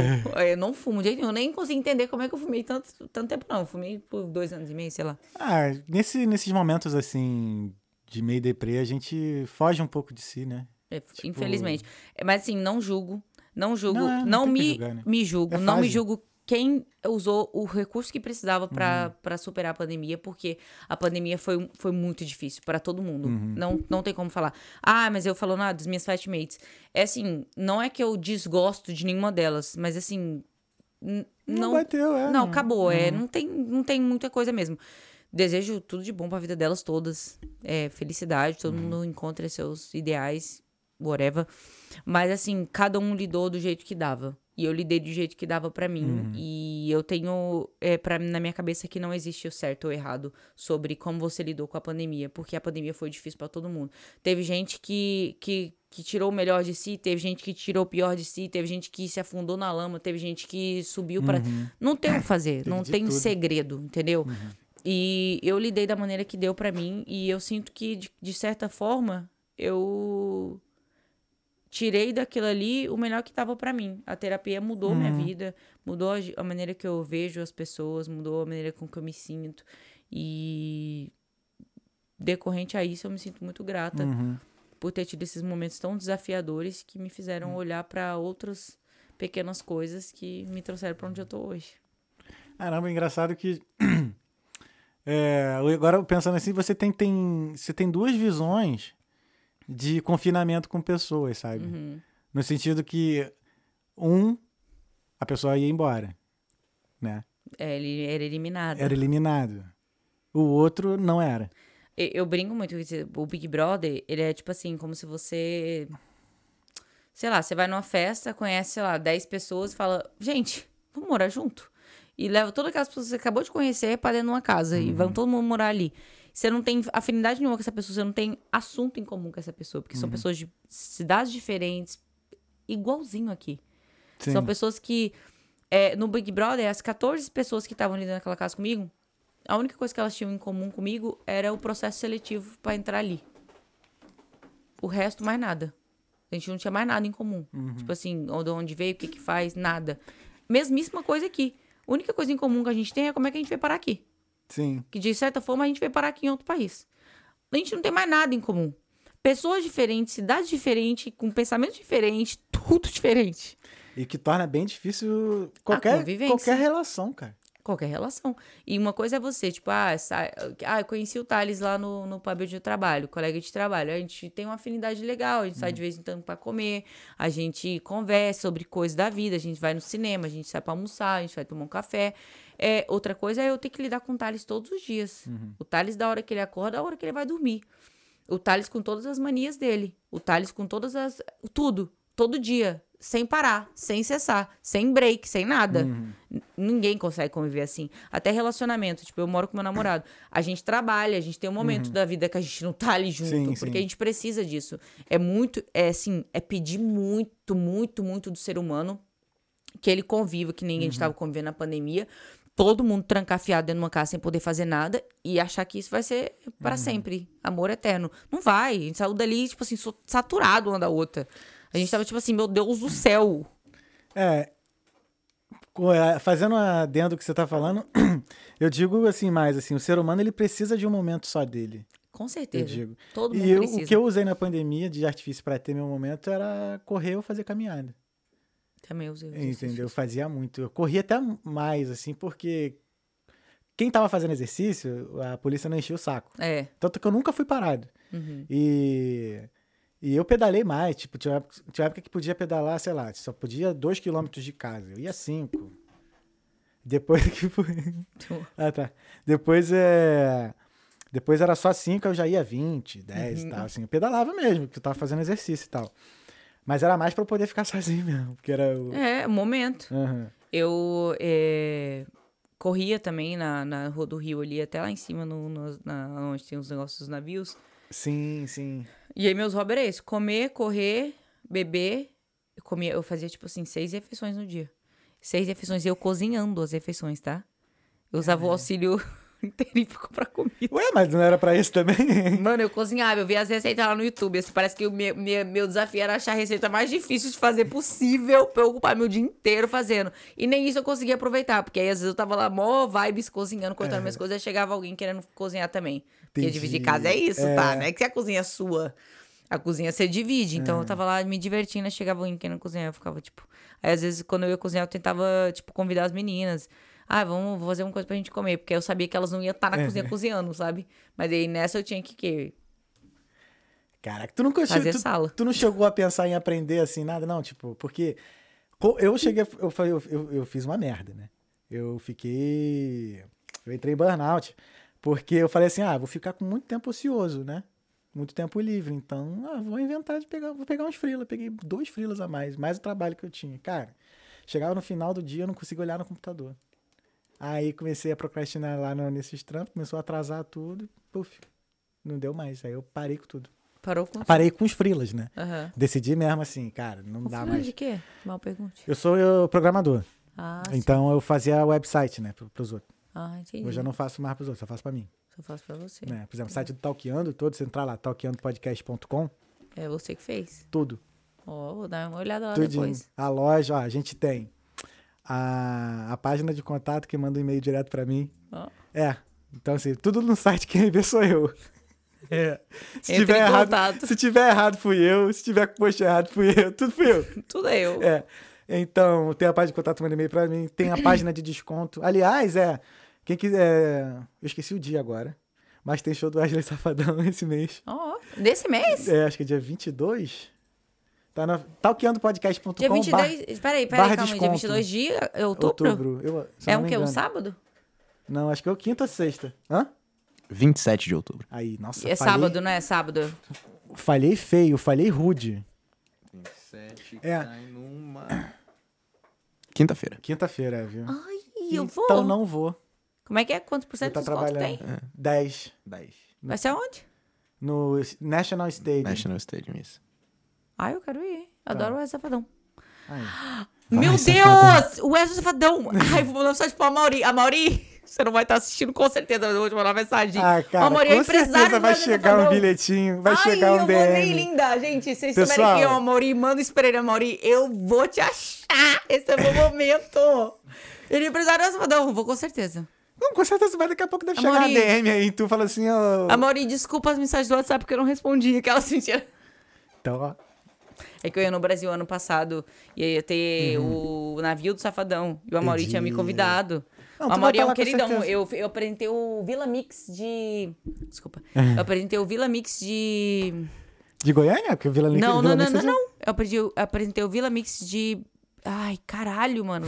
Eu não fumo de jeito nenhum. Eu nem consigo entender como é que eu fumei tanto, tanto tempo, não. Eu fumei por dois anos e meio, sei lá. Ah, nesse, nesses momentos assim, de meio deprê, a gente foge um pouco de si, né? É, Infelizmente. É, Mas assim, não julgo. Não julgo. Não, Não, é, não que me, julgar, né? me julgo. É não me julgo quem usou o recurso que precisava Uhum. para superar a pandemia, porque a pandemia foi, foi muito difícil pra todo mundo. Uhum. Não, não tem como falar. Ah, mas eu falo nada das minhas flatmates. É assim, não é que eu desgosto de nenhuma delas, mas assim. Não, Não, bateu, é. não, acabou. É, não, tem, não tem muita coisa mesmo. Desejo tudo de bom pra vida delas todas. É, felicidade, todo mundo encontra seus ideais, whatever. Mas assim, cada um lidou do jeito que dava. E eu lidei do jeito que dava pra mim. E eu tenho é, pra, na minha cabeça que não existe o certo ou errado sobre como você lidou com a pandemia. Porque a pandemia foi difícil pra todo mundo. Teve gente que, que, que tirou o melhor de si, teve gente que tirou o pior de si, teve gente que se afundou na lama, teve gente que subiu pra. Não tem o que fazer, não tem tudo. segredo, entendeu? E eu lidei da maneira que deu pra mim e eu sinto que, de, de certa forma, eu tirei daquilo ali o melhor que tava pra mim. A terapia mudou minha vida, mudou a, maneira que eu vejo as pessoas, mudou a maneira com que eu me sinto. E decorrente a isso, eu me sinto muito grata Uhum. por ter tido esses momentos tão desafiadores que me fizeram olhar pra outras pequenas coisas que me trouxeram pra onde eu tô hoje. Caramba, engraçado que. É, agora, pensando assim, você tem, tem, você tem duas visões de confinamento com pessoas, sabe? Uhum. No sentido que, um, a pessoa ia embora, né? É, ele era eliminado. Era eliminado. O outro não era. Eu, eu brinco muito com isso. O Big Brother, ele é tipo assim, como se você. Sei lá, você vai numa festa, conhece, sei lá, 10 pessoas e fala, gente, vamos morar junto. E leva todas aquelas pessoas que você acabou de conhecer pra dentro de uma casa. E vão todo mundo morar ali. Você não tem afinidade nenhuma com essa pessoa, você não tem assunto em comum com essa pessoa. Porque são pessoas de cidades diferentes, igualzinho aqui. Sim. São pessoas que. é, no Big Brother, as 14 pessoas que estavam ali naquela casa comigo, a única coisa que elas tinham em comum comigo era o processo seletivo pra entrar ali. O resto, mais nada. A gente não tinha mais nada em comum. Tipo assim, de onde veio, o que que faz, nada. Mesmíssima coisa aqui. A única coisa em comum que a gente tem é como é que a gente veio parar aqui. Sim. Que de certa forma a gente veio parar aqui em outro país. A gente não tem mais nada em comum. Pessoas diferentes, cidades diferentes, com pensamentos diferentes, tudo diferente. E que torna bem difícil qualquer, qualquer relação, cara. Qualquer relação. E uma coisa é você, tipo, ah, sai, ah eu conheci o Thales lá no, no pub eu trabalho, colega de trabalho. A gente tem uma afinidade legal, a gente sai de vez em quando pra comer, a gente conversa sobre coisas da vida, a gente vai no cinema, a gente sai pra almoçar, a gente vai tomar um café. É, outra coisa é eu ter que lidar com o Thales todos os dias. O Thales, da hora que ele acorda, da hora que ele vai dormir. O Thales com todas as manias dele. O Thales com todas as. Tudo. Todo dia. Sem parar. Sem cessar. Sem break. Sem nada. N- Ninguém consegue conviver assim. Até relacionamento. Tipo, eu moro com meu namorado. A gente trabalha, a gente tem um momento da vida que a gente não tá ali junto. Sim, porque sim. a gente precisa disso. É muito. É assim. É pedir muito, muito, muito do ser humano que ele conviva, que gente Uhum. tava convivendo na pandemia. Todo mundo trancafiado dentro de uma casa sem poder fazer nada e achar que isso vai ser para Uhum. sempre. Amor eterno. Não vai. A gente saiu dali, tipo assim, saturado uma da outra. A gente tava tipo assim, meu Deus do céu. É. é, Fazendo adendo do que você tá falando, eu digo assim mais assim, o ser humano ele precisa de um momento só dele. Com Eu certeza. digo. Todo mundo E eu, precisa. o que eu usei na pandemia de artifício para ter meu momento era correr ou fazer caminhada. Também usei. Entendeu? Eu fazia muito. Eu corria até mais, assim, porque quem tava fazendo exercício, a polícia não enchia o saco. É. Tanto que eu nunca fui parado. Uhum. E, e eu pedalei mais. Tipo, tinha época, tinha época que podia pedalar, sei lá, só podia dois quilômetros de casa. Eu ia cinco. Depois que foi. ah, tá. Depois é. Depois era só 5, eu já ia 20, 10 e tal. Assim, eu pedalava mesmo, porque eu tava fazendo exercício e tal. Mas era mais pra eu poder ficar sozinho mesmo, porque era o. É, momento. Aham. Eu é, corria também na, na Rua do Rio ali, até lá em cima, no, no- na, onde tem os negócios dos navios. Sim, sim. E aí meus hobbies era isso, comer, correr, beber. Eu comia, eu fazia tipo assim, seis refeições no dia. Seis refeições, e eu cozinhando as refeições, tá? Eu usava o auxílio inteirinho pra comida. Ué, mas não era pra isso também? Mano, eu cozinhava, eu via as receitas lá no YouTube. Assim, parece que o meu, meu, meu desafio era achar a receita mais difícil de fazer possível pra eu ocupar meu dia inteiro fazendo. E nem isso eu conseguia aproveitar, porque aí às vezes eu tava lá, mó vibes, cozinhando, cortando minhas coisas, aí chegava alguém querendo cozinhar também. Porque dividir casa é isso, É. tá? Não é que a cozinha é sua. A cozinha você divide. Então eu tava lá me divertindo, chegava alguém querendo cozinhar, eu ficava tipo. Aí às vezes quando eu ia cozinhar, eu tentava, tipo, convidar as meninas. Ah, vamos fazer uma coisa pra gente comer, porque eu sabia que elas não iam estar na É. cozinha cozinhando, sabe? Mas aí nessa eu tinha que, que Caraca, tu nunca Fazer tu, sala. tu não chegou a pensar em aprender assim, nada, não? Tipo, porque eu cheguei, eu, eu, eu, eu fiz uma merda, né? Eu fiquei. Eu entrei em burnout. Porque eu falei assim, ah, vou ficar com muito tempo ocioso, né? Muito tempo livre. Então, ah, vou inventar de pegar, vou pegar uns freela. Peguei dois freelas a mais, mais o trabalho que eu tinha. Cara, chegava no final do dia, eu não conseguia olhar no computador. Aí comecei a procrastinar lá no, nesses trampos, começou a atrasar tudo, puf, não deu mais. Aí eu parei com tudo. parou com. Parei com os freelas, né? Aham. Decidi mesmo assim, cara, não O dá mais. de quê? Mal pergunte. Eu sou eu, programador, Ah, sim. então eu fazia website, né, pro- pros outros. Ah, entendi. Hoje eu não faço mais pros outros, só faço pra mim. Só faço pra você. Né? Por exemplo, o site do Talkeando, todo, você entrar lá, talkeandopodcast.com, É você que fez. tudo, Ó, vou dar uma olhada lá tudinho. depois. A loja, ó, a gente tem a, a página de contato que manda um e-mail direto pra mim. Ó. É, então assim, tudo no site quem vê sou eu. É. Se Entre tiver errado, contato. se tiver errado fui eu, se tiver com post errado fui eu, tudo fui eu. Tudo é eu. É. Então, tem a página de contato, manda e-mail pra mim. Tem a página de desconto. Aliás, é. Quem quiser. Eu esqueci o dia agora. Mas tem show do Wesley Safadão esse mês. Ó, desse mês? É, acho que é dia 22. Tá na talqueandopodcast.com. Dia 22. Peraí, barra peraí, calma. Dia desconto. 22 de é outubro? Outubro. Eu, É um quê? Um sábado? Não, acho que é o quinta ou sexta. Hã? 27 de outubro. Aí, nossa. É falhei, sábado, não é sábado? Falhei feio, falhei rude. 27 É. cai numa. Quinta-feira. Quinta-feira, é, viu? Ai, eu vou. Então não vou. Como é que é? Quantos por cento estar de desconto trabalhando. tem? 10. 10. Vai ser aonde? No National Stadium. National Stadium, isso. Ai, eu quero ir. Tá. Adoro o Wesley Safadão. Meu Deus! O Wesley Safadão! Ai, vou mandar mensagem pro Mauri. A Mauri, você não vai estar assistindo com certeza, mas eu vou te mandar mensagem. Ah, cara, a Mauri é com certeza vai chegar um bilhetinho, vai Ai, chegar um DM. linda. Gente, vocês Pessoal. souberem quem é o Mauri, manda isso pra ele, Mauri. Eu vou te achar. Esse é o meu momento. Ele empresário do Safadão, vou com certeza. Não, com certeza vai daqui a pouco deve Amori. chegar a DM aí, tu fala assim, ó. A Mauri, desculpa as mensagens do WhatsApp porque eu não respondi. Aquela mentira. Então, ó. É que eu ia no Brasil ano passado e aí ia ter o navio do Safadão. E o Amaury tinha me convidado. Não, Amaury é um queridão. Eu, eu apresentei o Vila Mix de. Desculpa. É. Eu apresentei o Vila Mix de. De Goiânia? Porque o Vila Link Não, Vila não, não, Mix não, é de- não. Eu aprendi- apresentei o Vila Mix de. Ai, caralho, mano.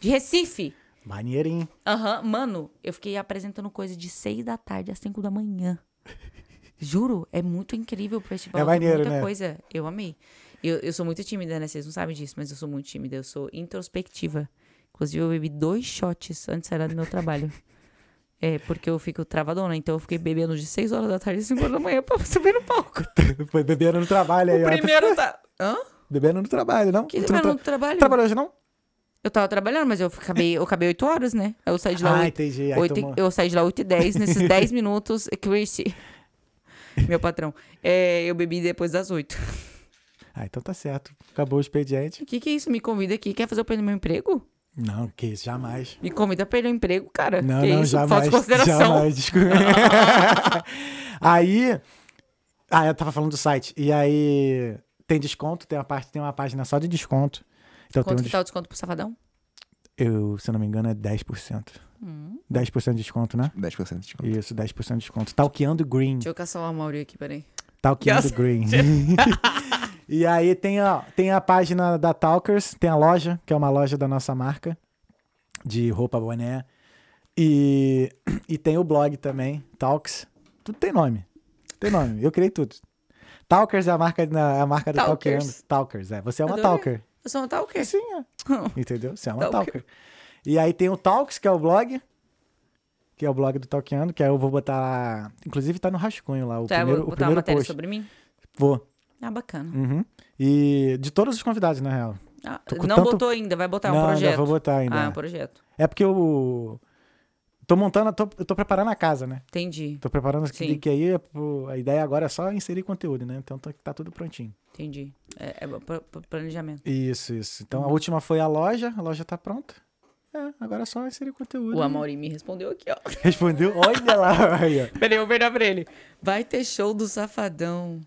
De Recife. Maneirinho. Aham, mano, eu fiquei apresentando coisa de 6 da tarde às 5 da manhã. Juro, é muito incrível o festival. É maneiro, muita né? coisa. Eu amei. Eu, eu sou muito tímida, né? Vocês não sabem disso, mas eu sou muito tímida. Eu sou introspectiva. Inclusive, eu bebi dois shots antes de sair do meu trabalho. É, porque eu fico travadona. Então, eu fiquei bebendo de 6 horas da tarde às 5 horas da manhã pra subir no palco. Foi bebendo no trabalho aí, O ó. primeiro tá... Hã? Bebendo no trabalho, não? Que bebendo no tra- trabalho? Trabalhou hoje, não? Eu tava trabalhando, mas eu acabei, eu acabei 8 horas, né? Eu saí de lá Ah, 8 entendi. Aí Oito, e- tomou- eu saí de lá 8 e 10. Nesses 10 minutos, Chrissy, meu patrão, é, eu bebi depois das 8. Ah, então tá certo. Acabou o expediente. O que que é isso? Me convida aqui. Quer fazer eu perder meu emprego? Não, que isso, jamais. Me convida a perder o emprego, cara. Não, que não, isso? Falta jamais. de consideração. Jamais, desculpa. aí. Ah, eu tava falando do site. E aí. Tem desconto, tem uma, parte, tem uma página só de desconto. Então tem Quanto um que tá o desconto pro Safadão? des- Eu, se eu não me engano, é 10%. Hum. 10% de desconto, né? 10% de desconto. Isso, 10% de desconto. Talkeando Green. Deixa eu caçar o Amaury aqui, peraí. Talkeando. Green. e aí tem a, tem a página da Talkers, tem a loja, que é uma loja da nossa marca, de roupa, boné. E, e tem o blog também, Talks. Tudo tem nome. Tem nome. Eu criei tudo. Talkers é a marca, da- é a marca do Talkers. Talkers, é. Você é uma Adorei. Talker. Eu sou um tal o quê? Sim, é. Entendeu? Você é uma Talker. Talker. E aí tem o Talks, que é o blog. Que é o blog do Talkeando, que aí eu vou botar lá. Inclusive tá no rascunho lá, o Tá, primeiro, vou o botar uma primeiro matéria post. sobre mim? Vou. Ah, bacana. Uhum. E de todos os convidados, na real. Ah, não tanto- botou ainda, vai botar não, um projeto. vou botar ainda. Ah, é. um projeto. É porque eu tô montando, tô, eu tô preparando a casa, né? Entendi, Tô preparando Sim. que aí é a ideia agora é só inserir conteúdo, né? Então tá, tá tudo prontinho. entendi. É, é planejamento. Isso, isso. Então a Uhum. última foi a loja, a loja tá pronta. É, agora é só inserir conteúdo. O Amaury me respondeu aqui, ó. Respondeu, olha lá, ó. Peraí, eu vou perguntar pra ele. Vai ter show do Safadão.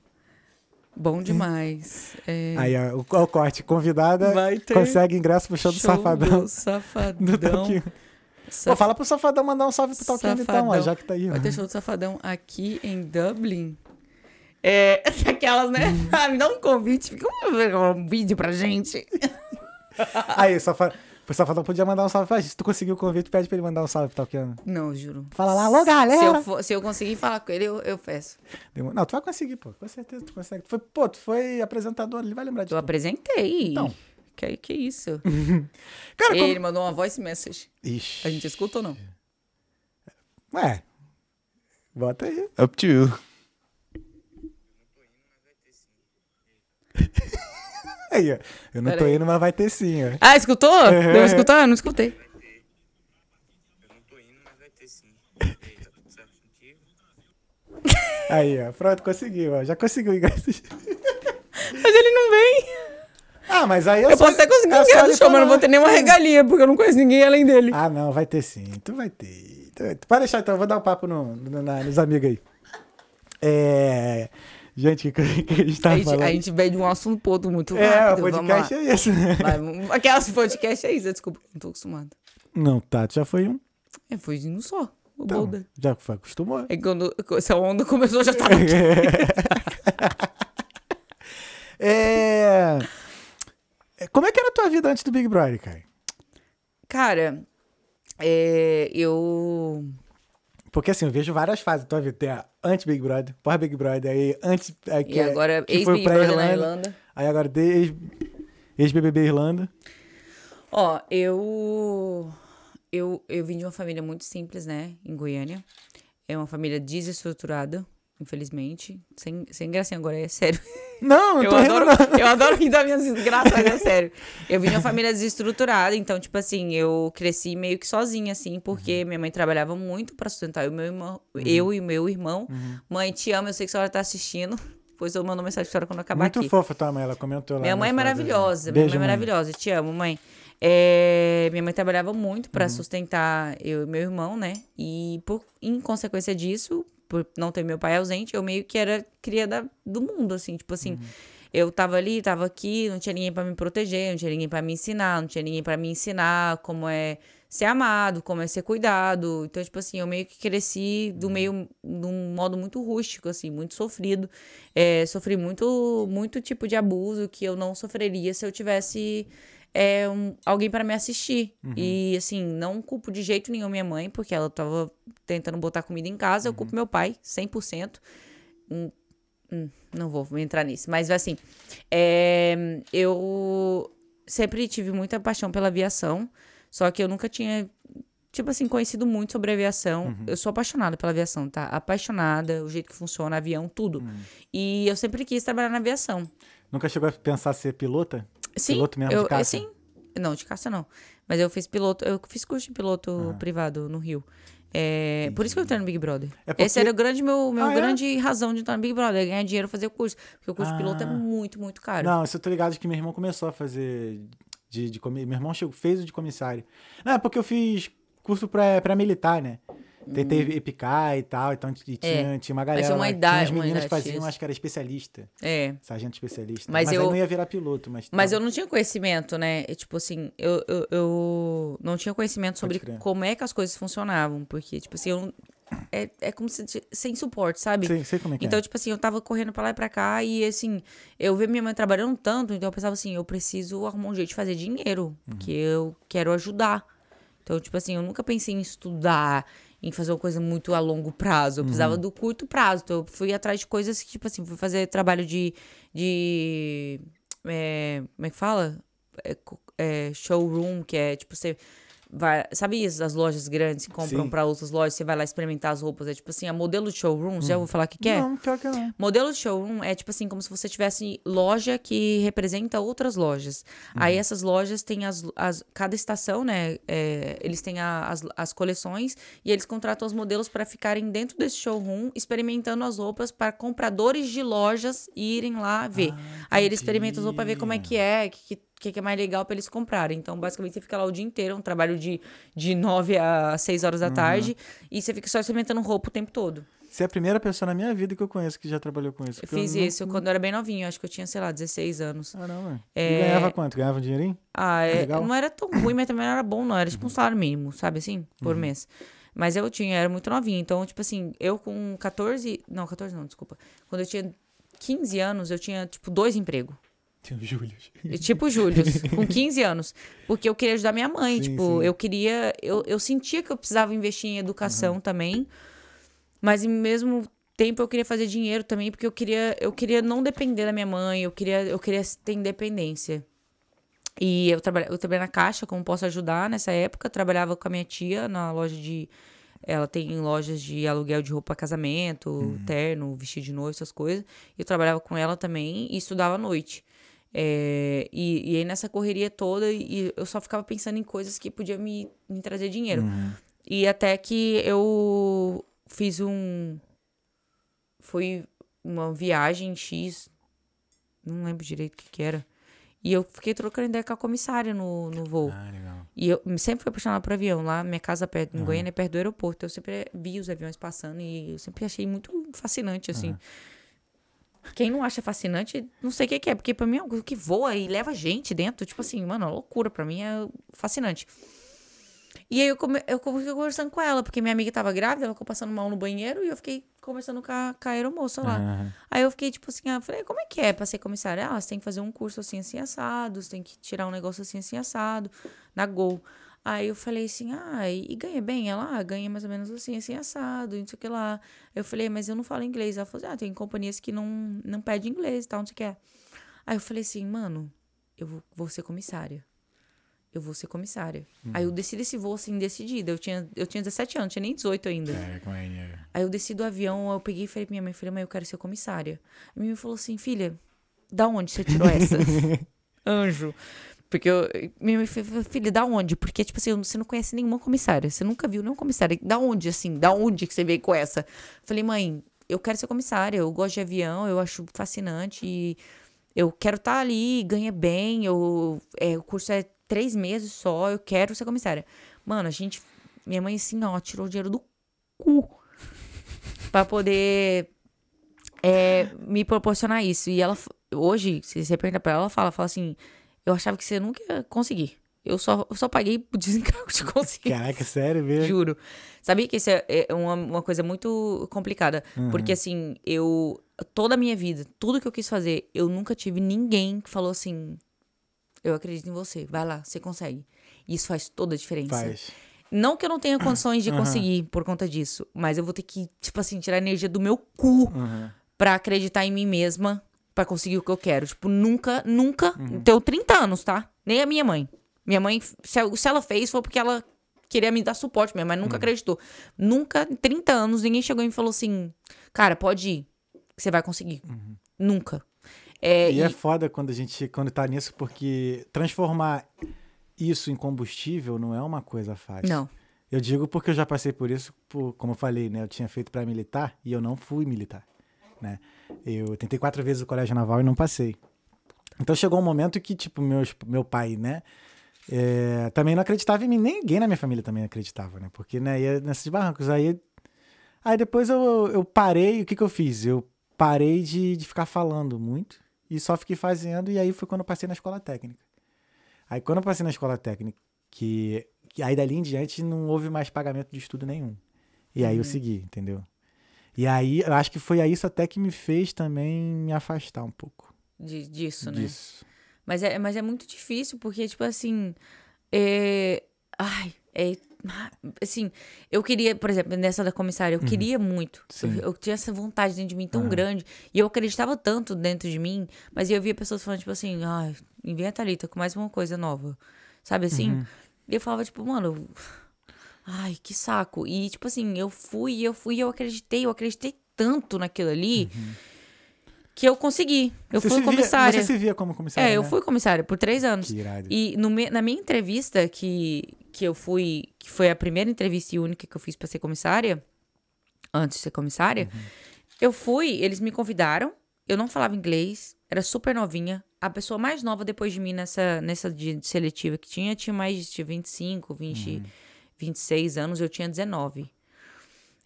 Bom demais. É, Aí, ó, o, o corte. Convidada consegue ingresso pro show do Safadão. do Safadão. Do. Saf- Pô, fala pro Safadão mandar um salve pro Talquinho então, ó, Safadão. já que tá aí. ó. Vai ter show do Safadão aqui em Dublin. É, aquelas, né? Uhum. Ah, me dá um convite, fica um, um vídeo pra gente. Aí, Safa- o Safadão podia mandar um salve pra gente. Se tu conseguiu o convite, pede pra ele mandar um salve pro Talquinho. Não, juro. Fala lá, alô, galera! Se eu, for- se eu conseguir falar com ele, eu, eu peço. Não, tu vai conseguir, pô. Com certeza tu consegue. Tu foi, pô, tu foi apresentador, ele vai lembrar de Eu tu. apresentei. Então. Que, que isso? Cara, como... Ele mandou uma voice message. Ixi. A gente escuta ou não? Ué. Bota aí. Up to you. Aí, ó. Eu não Pera tô aí. indo, mas vai ter sim, ó. Ah, escutou? Deu pra escutar? Eu não escutei. Eu não tô indo, mas vai ter sim. Aí, ó. Pronto, conseguiu, ó. Já conseguiu ingresso. Mas ele não vem. Ah, mas aí eu, Eu só- posso até conseguir ingresso ele do show, mas não vou ter nenhuma regalia, porque eu não conheço ninguém além dele. Ah, não, vai ter sim. Tu vai ter. Tu vai- Pode deixar então, eu vou dar um papo no, no- na- nos amigos aí. É. Gente, o que, que a gente a, tava gente, falando? a gente veio de um assunto pro outro muito É, rápido. o podcast é isso. Vai, aquelas podcast é isso, desculpa, não tô acostumada. Não, tá, já foi um. É, foi um só, o Então, Boulder. já foi, acostumou. É quando essa onda começou, já tava aqui. É... é, Como é que era a tua vida antes do Big Brother, cara? Cara, é, eu... Porque assim, eu vejo várias fases da tua vida. Tem a antes-Big Brother, pós-Big Brother, aí antes. Aí, E agora, que foi ex-Big Brother na Irlanda. Irlanda. Aí agora ex- ex-BBB Irlanda. Ó, eu, eu eu vim de uma família muito simples, né, em Goiânia. É uma família desestruturada, infelizmente. Sem, sem gracinha agora, é sério. Não, Eu tô rindo, adoro, não. eu adoro rir das minhas desgraças, mas é sério. Eu vim de uma família desestruturada, então, tipo assim, eu cresci meio que sozinha, assim, porque Uhum. minha mãe trabalhava muito pra sustentar o meu irmão, eu e o meu irmão. Uhum. Mãe, te amo, eu sei que a senhora tá assistindo. Depois eu mando mensagem pra quando acabar Muito aqui. fofa tua mãe, ela comentou lá. Minha mãe é maravilhosa, minha mãe é maravilhosa, te amo, mãe. É, minha mãe trabalhava muito Uhum. pra sustentar eu e meu irmão, né? E por, em consequência disso, por não ter meu pai ausente, eu meio que era cria da, do mundo, assim, tipo assim. Uhum. eu tava ali, tava aqui, não tinha ninguém pra me proteger, não tinha ninguém pra me ensinar, não tinha ninguém pra me ensinar como é ser amado, como é ser cuidado. Então, tipo assim, eu meio que cresci do meio, de um modo muito rústico, assim, muito sofrido. É, sofri muito, muito tipo de abuso que eu não sofreria se eu tivesse é, um- alguém para me assistir. E, assim, não culpo de jeito nenhum minha mãe, porque ela tava tentando botar comida em casa. Eu culpo meu pai, 100%. Hum, hum, não vou entrar nisso. Mas, assim, é, eu sempre tive muita paixão pela aviação. Só que eu nunca tinha, tipo assim, conhecido muito sobre aviação. Eu sou apaixonada pela aviação, tá? Apaixonada, o jeito que funciona, avião, tudo. E eu sempre quis trabalhar na aviação. Nunca chegou a pensar ser pilota? Sim, Piloto mesmo de eu, caça? Sim. Não, de caça não. Mas eu fiz piloto, eu fiz curso de piloto Ah. privado no Rio. É, por isso que eu entrei no Big Brother. É porque- Esse era o grande meu, meu Ah, é? grande razão de entrar no Big Brother, é ganhar dinheiro fazer o curso. Porque o curso de piloto é Ah. muito, muito caro. Não, isso eu tô ligado que meu irmão começou a fazer de, de comi- Meu irmão chegou, fez o de comissário. Não, é porque eu fiz curso pré- pré-militar, né? Tentei epicar e tal, então t- tinha, tinha uma galera. É. uma lá, idade- tinha uma meninas que faziam, X. acho que era especialista, É. sargento especialista. Mas Mas, eu- não ia virar piloto, mas... Mas tá. eu não tinha conhecimento, né? E, Tipo assim, eu, eu, eu não tinha conhecimento sobre como é que as coisas funcionavam. Porque, tipo assim, eu é, é como se sem suporte, sabe? Sei, sei como é que Então, é. tipo assim, eu tava correndo pra lá e pra cá e, assim, eu vi minha mãe trabalhando tanto, então eu pensava assim, eu preciso arrumar um jeito de fazer dinheiro, porque eu quero ajudar. Então, tipo assim, eu nunca pensei em estudar, em fazer uma coisa muito a longo prazo. Eu precisava do curto prazo. Então, eu fui atrás de coisas que, tipo assim, fui fazer trabalho de. de é, como é que fala? É, é, showroom, que é tipo, você. Vai, sabe as as lojas grandes que compram pra outras lojas, você vai lá experimentar as roupas. É tipo assim, a modelo de showroom, você já ouviu falar o que, que é? Não, pior que não. Modelo de showroom é tipo assim, como se você tivesse loja que representa outras lojas. Uhum. Aí essas lojas têm as, as cada estação, né? é, eles têm a- as, as coleções e eles contratam os modelos para ficarem dentro desse showroom, experimentando as roupas para compradores de lojas irem lá ver. Ah, Aí eles experimentam as roupas para ver como é que é, que, que, que é mais legal para eles comprarem. Então, basicamente, você fica lá o dia inteiro, é um trabalho de, de 9 a 6 horas Uhum. da tarde, e você fica só experimentando roupa o tempo todo. Você é a primeira pessoa na minha vida que eu conheço que já trabalhou com isso. Eu fiz não- isso quando eu era bem novinho, acho que eu tinha, sei lá, 16 anos. Caramba. É. E ganhava quanto? Ganhava um dinheirinho? Ah, é, legal. não era tão ruim, mas também não era bom, não. Era tipo um salário mínimo, sabe assim? Por mês. Mas eu tinha, era muito novinha. Então, tipo assim, eu com 14. Não, 14 não, desculpa. Quando eu tinha 15 anos, eu tinha, tipo, dois empregos. Tinha o Júlio. E, Tipo Júlio, com 15 anos. Porque eu queria ajudar minha mãe. Sim, tipo, sim. eu queria. Eu, eu sentia que eu precisava investir em educação também. Mas ao mesmo tempo eu queria fazer dinheiro também, porque eu queria, eu queria não depender da minha mãe, eu queria, eu queria ter independência. E eu trabalhei, eu trabalhei na Caixa, como posso ajudar nessa época. Trabalhava com a minha tia na loja de. Ela tem lojas de aluguel de roupa casamento, terno, vestido de noiva, essas coisas. E eu trabalhava com ela também e estudava à noite. É, e, e aí nessa correria toda, e eu só ficava pensando em coisas que podiam me, me trazer dinheiro. E até que eu fiz um. Foi uma viagem X. Não lembro direito o que, que era. E eu fiquei trocando ideia com a comissária no, no voo. Ah, legal. E eu sempre fui apaixonada por avião. Lá, minha casa perto, em Goiânia, é perto do aeroporto. Eu sempre vi os aviões passando e eu sempre achei muito fascinante, assim. Quem não acha fascinante, não sei o que, que é. Porque pra mim é algo que voa e leva gente dentro. Tipo assim, mano, é loucura. Pra mim é fascinante. E aí eu, come, eu fiquei conversando com ela, porque minha amiga tava grávida, ela ficou passando mal no banheiro e eu fiquei conversando com a, com a aeromoça lá. Aham. Aí eu fiquei, tipo assim, ah, falei, como é que é pra ser comissária? Ah, você tem que fazer um curso assim, assim, assado, você tem que tirar um negócio assim, assim, assado, na Gol. Aí eu falei assim, ah, e, e ganha bem? Ela, ah, ganha mais ou menos assim, assim, assado, não sei o que lá. Eu falei, mas eu não falo inglês. Ela falou assim, ah, tem companhias que não, não pedem inglês e tal, não sei o que. é. Aí eu falei assim, mano, eu vou, vou ser comissária. Eu vou ser comissária. Aí eu decidi esse voo assim, decidida. Eu tinha, eu tinha 17 anos, tinha nem 18 ainda. É, é, é. Aí eu desci do avião, eu peguei e falei pra minha mãe, falei, mãe, eu quero ser comissária. A minha mãe falou assim, filha, da onde você tirou essa? Anjo. Porque eu, minha filha, da onde? Porque, tipo assim, você não conhece nenhuma comissária, você nunca viu nenhuma comissária. Da onde, assim, da onde que você veio com essa? Falei, mãe, eu quero ser comissária, eu gosto de avião, eu acho fascinante e eu quero estar ali, ganha bem, eu, é, o curso é três meses só, eu quero ser comissária. Mano, a gente, minha mãe assim, ó, tirou o dinheiro do cu pra poder é, me proporcionar isso. E ela, hoje, se você pergunta pra ela, ela fala, fala assim, eu achava que você nunca ia conseguir. Eu só, eu só paguei o desencargo de conseguir. Caraca, sério mesmo? Juro. Sabia que isso é, é uma, uma coisa muito complicada. Porque, assim, eu. Toda a minha vida, tudo que eu quis fazer, eu nunca tive ninguém que falou assim: Eu acredito em você, vai lá, você consegue. Isso faz toda a diferença. Faz. Não que eu não tenha condições de conseguir por conta disso, mas eu vou ter que, tipo assim, tirar a energia do meu cu pra acreditar em mim mesma pra conseguir o que eu quero. Tipo, nunca, nunca. Tenho 30 anos, tá? Nem a minha mãe. Minha mãe, se ela- fez, foi porque ela queria me dar suporte mesmo, mas nunca acreditou. Nunca, em 30 anos, ninguém chegou e me falou assim: Cara, pode ir, que você vai conseguir. Nunca. É, E e- é foda quando a gente, quando tá nisso, porque transformar isso em combustível não é uma coisa fácil. Não. Eu digo porque eu já passei por isso, por, como eu falei, né? Eu tinha feito para militar e eu não fui militar, né? Eu tentei quatro vezes o colégio naval e não passei. Então chegou um momento que, tipo, meus, meu pai, né? é, também não acreditava em mim, ninguém na minha família também acreditava, né? Porque, né, ia nesses barrancos. Aí, aí depois eu, eu parei, o que que eu fiz? Eu parei de, de ficar falando muito e só fiquei fazendo, e aí foi quando eu passei na escola técnica. Aí quando eu passei na escola técnica, que, que aí dali em diante não houve mais pagamento de estudo nenhum. E aí eu segui, entendeu? E aí, eu acho que foi isso até que me fez também me afastar um pouco de- disso, né? disso. Mas é, mas é muito difícil, porque, tipo assim. É... Ai, é. Assim, eu queria, por exemplo, nessa da comissária, eu queria muito. Eu, eu tinha essa vontade dentro de mim tão Aham. grande. E eu acreditava tanto dentro de mim. Mas eu via pessoas falando, tipo assim, ai, inventa a Thalita com mais uma coisa nova. Sabe assim? E eu falava, tipo, mano. eu- Ai, que saco. E, tipo assim, eu fui, eu fui, eu acreditei, eu acreditei tanto naquilo ali. Que eu consegui. Eu Você fui via- comissária. você se via como comissária, É, eu né? fui comissária por três anos. Que irado. E no na minha entrevista, que, que eu fui, que foi a primeira entrevista e única que eu fiz pra ser comissária, antes de ser comissária, eu fui, eles me convidaram, eu não falava inglês, era super novinha. A pessoa mais nova depois de mim nessa, nessa de seletiva que tinha, tinha mais de 25, 20, 26 anos, eu tinha 19.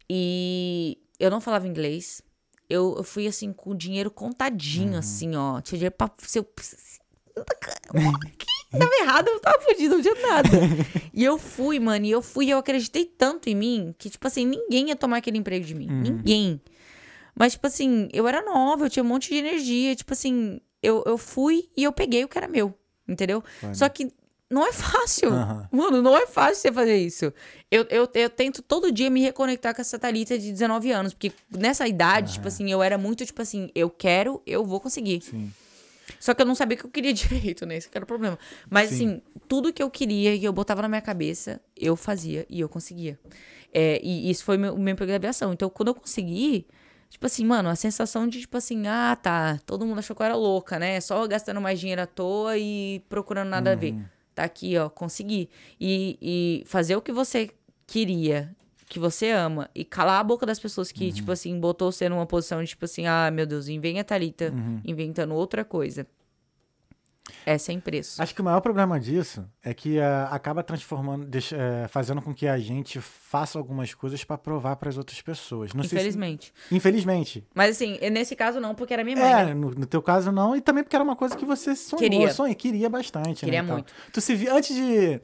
E eu não falava inglês. Eu, eu fui assim, com o dinheiro contadinho, assim, ó. Tinha dinheiro pra. Se eu, se- tava errado, eu tava fudido, não tinha nada. e eu fui, mano, e eu fui, e eu acreditei tanto em mim que, tipo assim, ninguém ia tomar aquele emprego de mim. Ninguém. Mas, tipo assim, eu era nova, eu tinha um monte de energia. Tipo assim, eu, eu fui e eu peguei o que era meu. Entendeu? Só que não é fácil. Aham. Mano, não é fácil você fazer isso. Eu, eu, eu tento todo dia me reconectar com essa Thalita de 19 anos. Porque nessa idade, tipo assim, eu era muito, tipo assim, eu quero, eu vou conseguir. Sim. Só que eu não sabia que eu queria direito, né? Esse que era o problema. Mas, Sim. assim, tudo que eu queria e eu botava na minha cabeça, eu fazia e eu conseguia. É, e isso foi meu- o meu aviação. Então, quando eu consegui, tipo assim, mano, a sensação de, tipo assim, ah, tá, todo mundo achou que eu era louca, né? Só gastando mais dinheiro à toa e procurando nada a ver. Tá aqui, ó, consegui. E, e fazer o que você queria, que você ama, e calar a boca das pessoas que, tipo assim, botou você numa posição de, tipo assim, ah, meu Deus, vem a Thalita inventando outra coisa. É sem preço. Acho que o maior problema disso é que ah, acaba transformando, deixa- eh, fazendo com que a gente faça algumas coisas pra provar para as outras pessoas. Não sei se- Infelizmente. Infelizmente. Mas assim, nesse caso não, porque era minha mãe. É, né? no, no teu caso não, e também porque era uma coisa que você sonhou, Queria. sonha, queria bastante, Queria né, e tal. muito. Tu se via, antes de...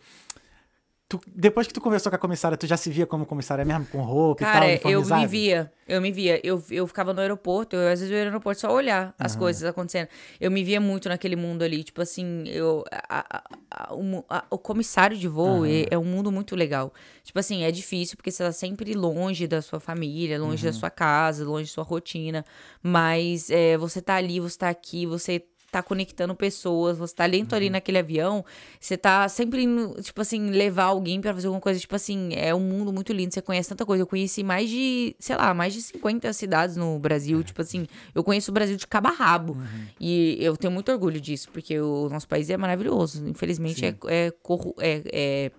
tu- depois que tu conversou com a comissária, tu já se via como comissária mesmo, com roupa e tal, Cara, eu me via, eu me via. Eu, eu ficava no aeroporto, eu às vezes eu ia no aeroporto só olhar as coisas acontecendo. Eu me via muito naquele mundo ali, tipo assim, eu, a- a- a- o, comissário de voo é, é um mundo muito legal. Tipo assim, é difícil porque você tá sempre longe da sua família, longe da sua casa, longe da sua rotina. Mas é, você tá ali, você tá aqui, você tá conectando pessoas, você tá lento ali naquele avião, você tá sempre indo, tipo assim, levar alguém pra fazer alguma coisa, tipo assim, é um mundo muito lindo, você conhece tanta coisa. Eu conheci mais de, sei lá, mais de 50 cidades no Brasil, tipo assim, eu conheço o Brasil de cabo a rabo. E eu tenho muito orgulho disso, porque o nosso país é maravilhoso. Infelizmente, é, é, é, é, é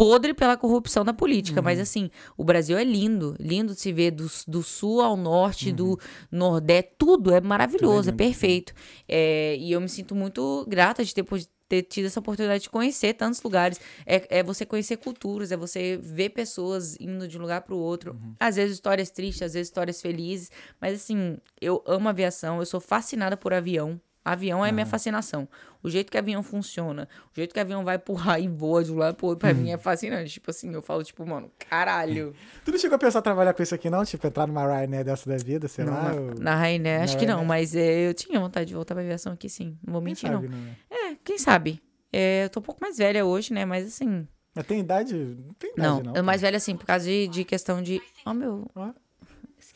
podre pela corrupção da política, mas assim, o Brasil é lindo, lindo de se ver do, do sul ao norte, do nordeste, tudo é maravilhoso, é lindo, perfeito. É, e eu me sinto muito grata de ter, ter tido essa oportunidade de conhecer tantos lugares. É, é você conhecer culturas, é você ver pessoas indo de um lugar para o outro. Uhum. Às vezes histórias tristes, às vezes histórias felizes. Mas assim, eu amo aviação, eu sou fascinada por avião. Avião é minha fascinação. O jeito que avião funciona, o jeito que avião vai raio e voa de um lado pro outro, pra mim é fascinante. Tipo assim, eu falo, tipo, mano, caralho. Tu não chegou a pensar em trabalhar com isso aqui, não? Tipo, entrar numa Ryanair dessa da vida, sei lá? ou- Na Rainer, acho Na que não, Ryanair. mas é, eu tinha vontade de voltar pra aviação aqui sim. Não vou mentir, sabe, não. né? É, quem sabe? É, eu tô um pouco mais velha hoje, né? Mas assim. Mas tem idade? Não tem idade, Não, não. eu mais velha assim, por causa de, de questão de. Ó, meu. Ó,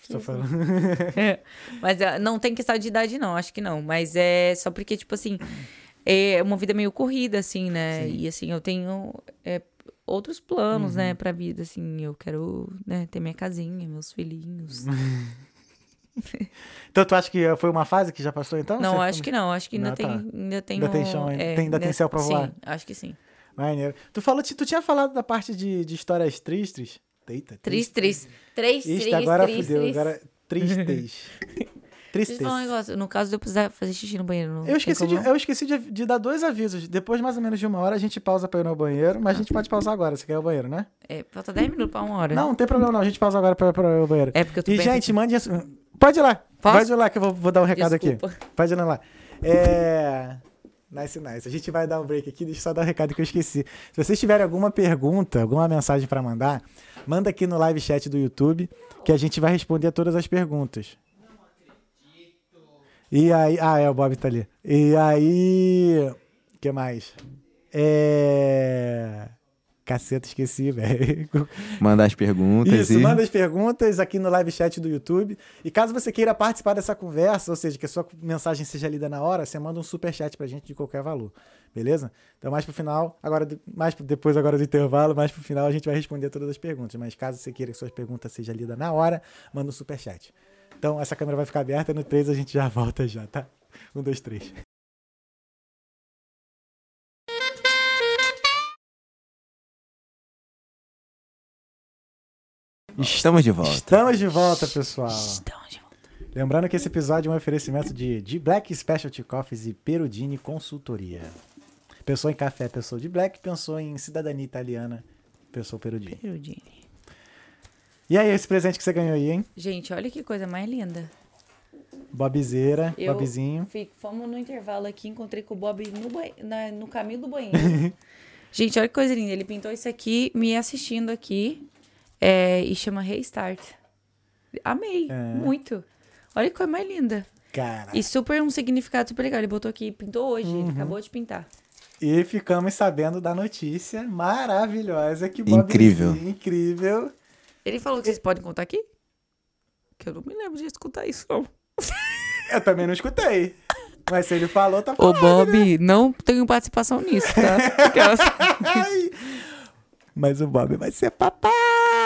Tô falando. Mas é, não tem questão de idade, não, acho que não. Mas é só porque, tipo assim, é uma vida meio corrida, assim, né? E assim, eu tenho é, outros planos, Uhum. né, pra vida, assim. Eu quero né, ter minha casinha, meus filhinhos. Então tu acha que foi uma fase que já passou então? não, acho que não. Acho que ainda tem. tá. Ainda tem, Ainda tem chão ainda. é, Tem- ainda tem céu pra voar? Sim, acho que sim. Maneiro. Tu falou, tu tinha falado da parte de, de histórias tristes. Eita, Tris, tris. Três, tris, agora tris, fudeu. tris. Agora tristes. Falar um negócio. No caso de eu precisar fazer xixi no banheiro. Não Eu esqueci, de, eu esqueci de, de dar dois avisos. Depois, mais ou menos de uma hora, a gente pausa pra ir no banheiro. Mas a gente pode pausar agora. Você quer ir ao banheiro, né? É, falta 10 minutos pra uma hora. Não, não tem problema não. A gente pausa agora pra, pra ir ao banheiro. É porque eu tô E, gente, aqui. mande... Pode ir lá. Posso? Pode ir lá que eu vou, vou dar um recado Desculpa. aqui. Pode ir lá. É... Nice, nice. A gente vai dar um break aqui. Deixa eu só dar um recado que eu esqueci. Se vocês tiverem alguma pergunta, alguma mensagem pra mandar, manda aqui no live chat do YouTube que a gente vai responder a todas as perguntas. E aí... Ah, é, o Bob tá ali. E aí... Que mais? É... Caceta, esqueci, velho. Mandar as perguntas Isso, e... manda as perguntas aqui no live chat do YouTube. E caso você queira participar dessa conversa, ou seja, que a sua mensagem seja lida na hora, você manda um super chat pra gente de qualquer valor. Beleza? Então, mais pro final, agora mais depois agora do intervalo, mais pro final a gente vai responder todas as perguntas. Mas caso você queira que suas perguntas sejam lidas na hora, manda um super chat. Então, essa câmera vai ficar aberta, no 3 a gente já volta já, tá? Um, dois, três. Estamos de volta. Estamos de volta, pessoal. Então, de volta. Lembrando que esse episódio é um oferecimento de, de Black Specialty Coffees e Perudini Consultoria. Pensou em café, pensou de Black, pensou em cidadania italiana, pensou Perudini. Perudini. E aí, esse presente que você ganhou aí, hein? Gente, olha que coisa mais linda. Bobzeira, Eu Bobzinho. fi- fomos no intervalo aqui, encontrei com o Bob no, na- no caminho do banheiro. Gente, olha que coisa linda. Ele pintou isso aqui, me assistindo aqui. É, e chama Restart. Amei, É. muito. Olha que coisa mais linda. Cara. E super um significado super legal. Ele botou aqui, pintou hoje, Uhum. ele acabou de pintar. E ficamos sabendo da notícia maravilhosa que o Incrível. Incrível. Ele falou que vocês podem contar aqui? Que eu não me lembro de escutar isso, não. Eu também não escutei. Mas se ele falou, tá Ô, falando. Bob, não tenho participação nisso, tá? Aquelas-. Mas o Bob vai ser papai.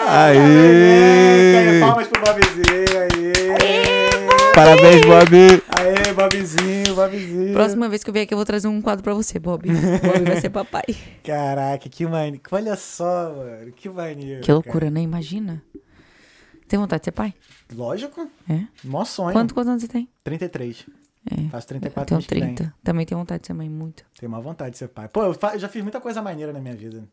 Aê! Aê! Palmas pro Bobzinho. Aê! Parabéns, Bob! Aê, Bobzinho, Bobzinho. Próxima vez que eu vier aqui, eu vou trazer um quadro pra você, Bob. Bob vai ser papai. Caraca, que maneiro. Olha só, mano. Que maneiro. Que loucura, né? Imagina. Tem vontade de ser pai? cara. Lógico. É? Mó sonho. Quanto, quantos anos você tem? 33. É. Faço Eu 34 tenho mês que vem. 30. Também tenho vontade de ser mãe, muito. Tenho uma vontade de ser pai. Pô, eu já fiz muita coisa maneira na minha vida.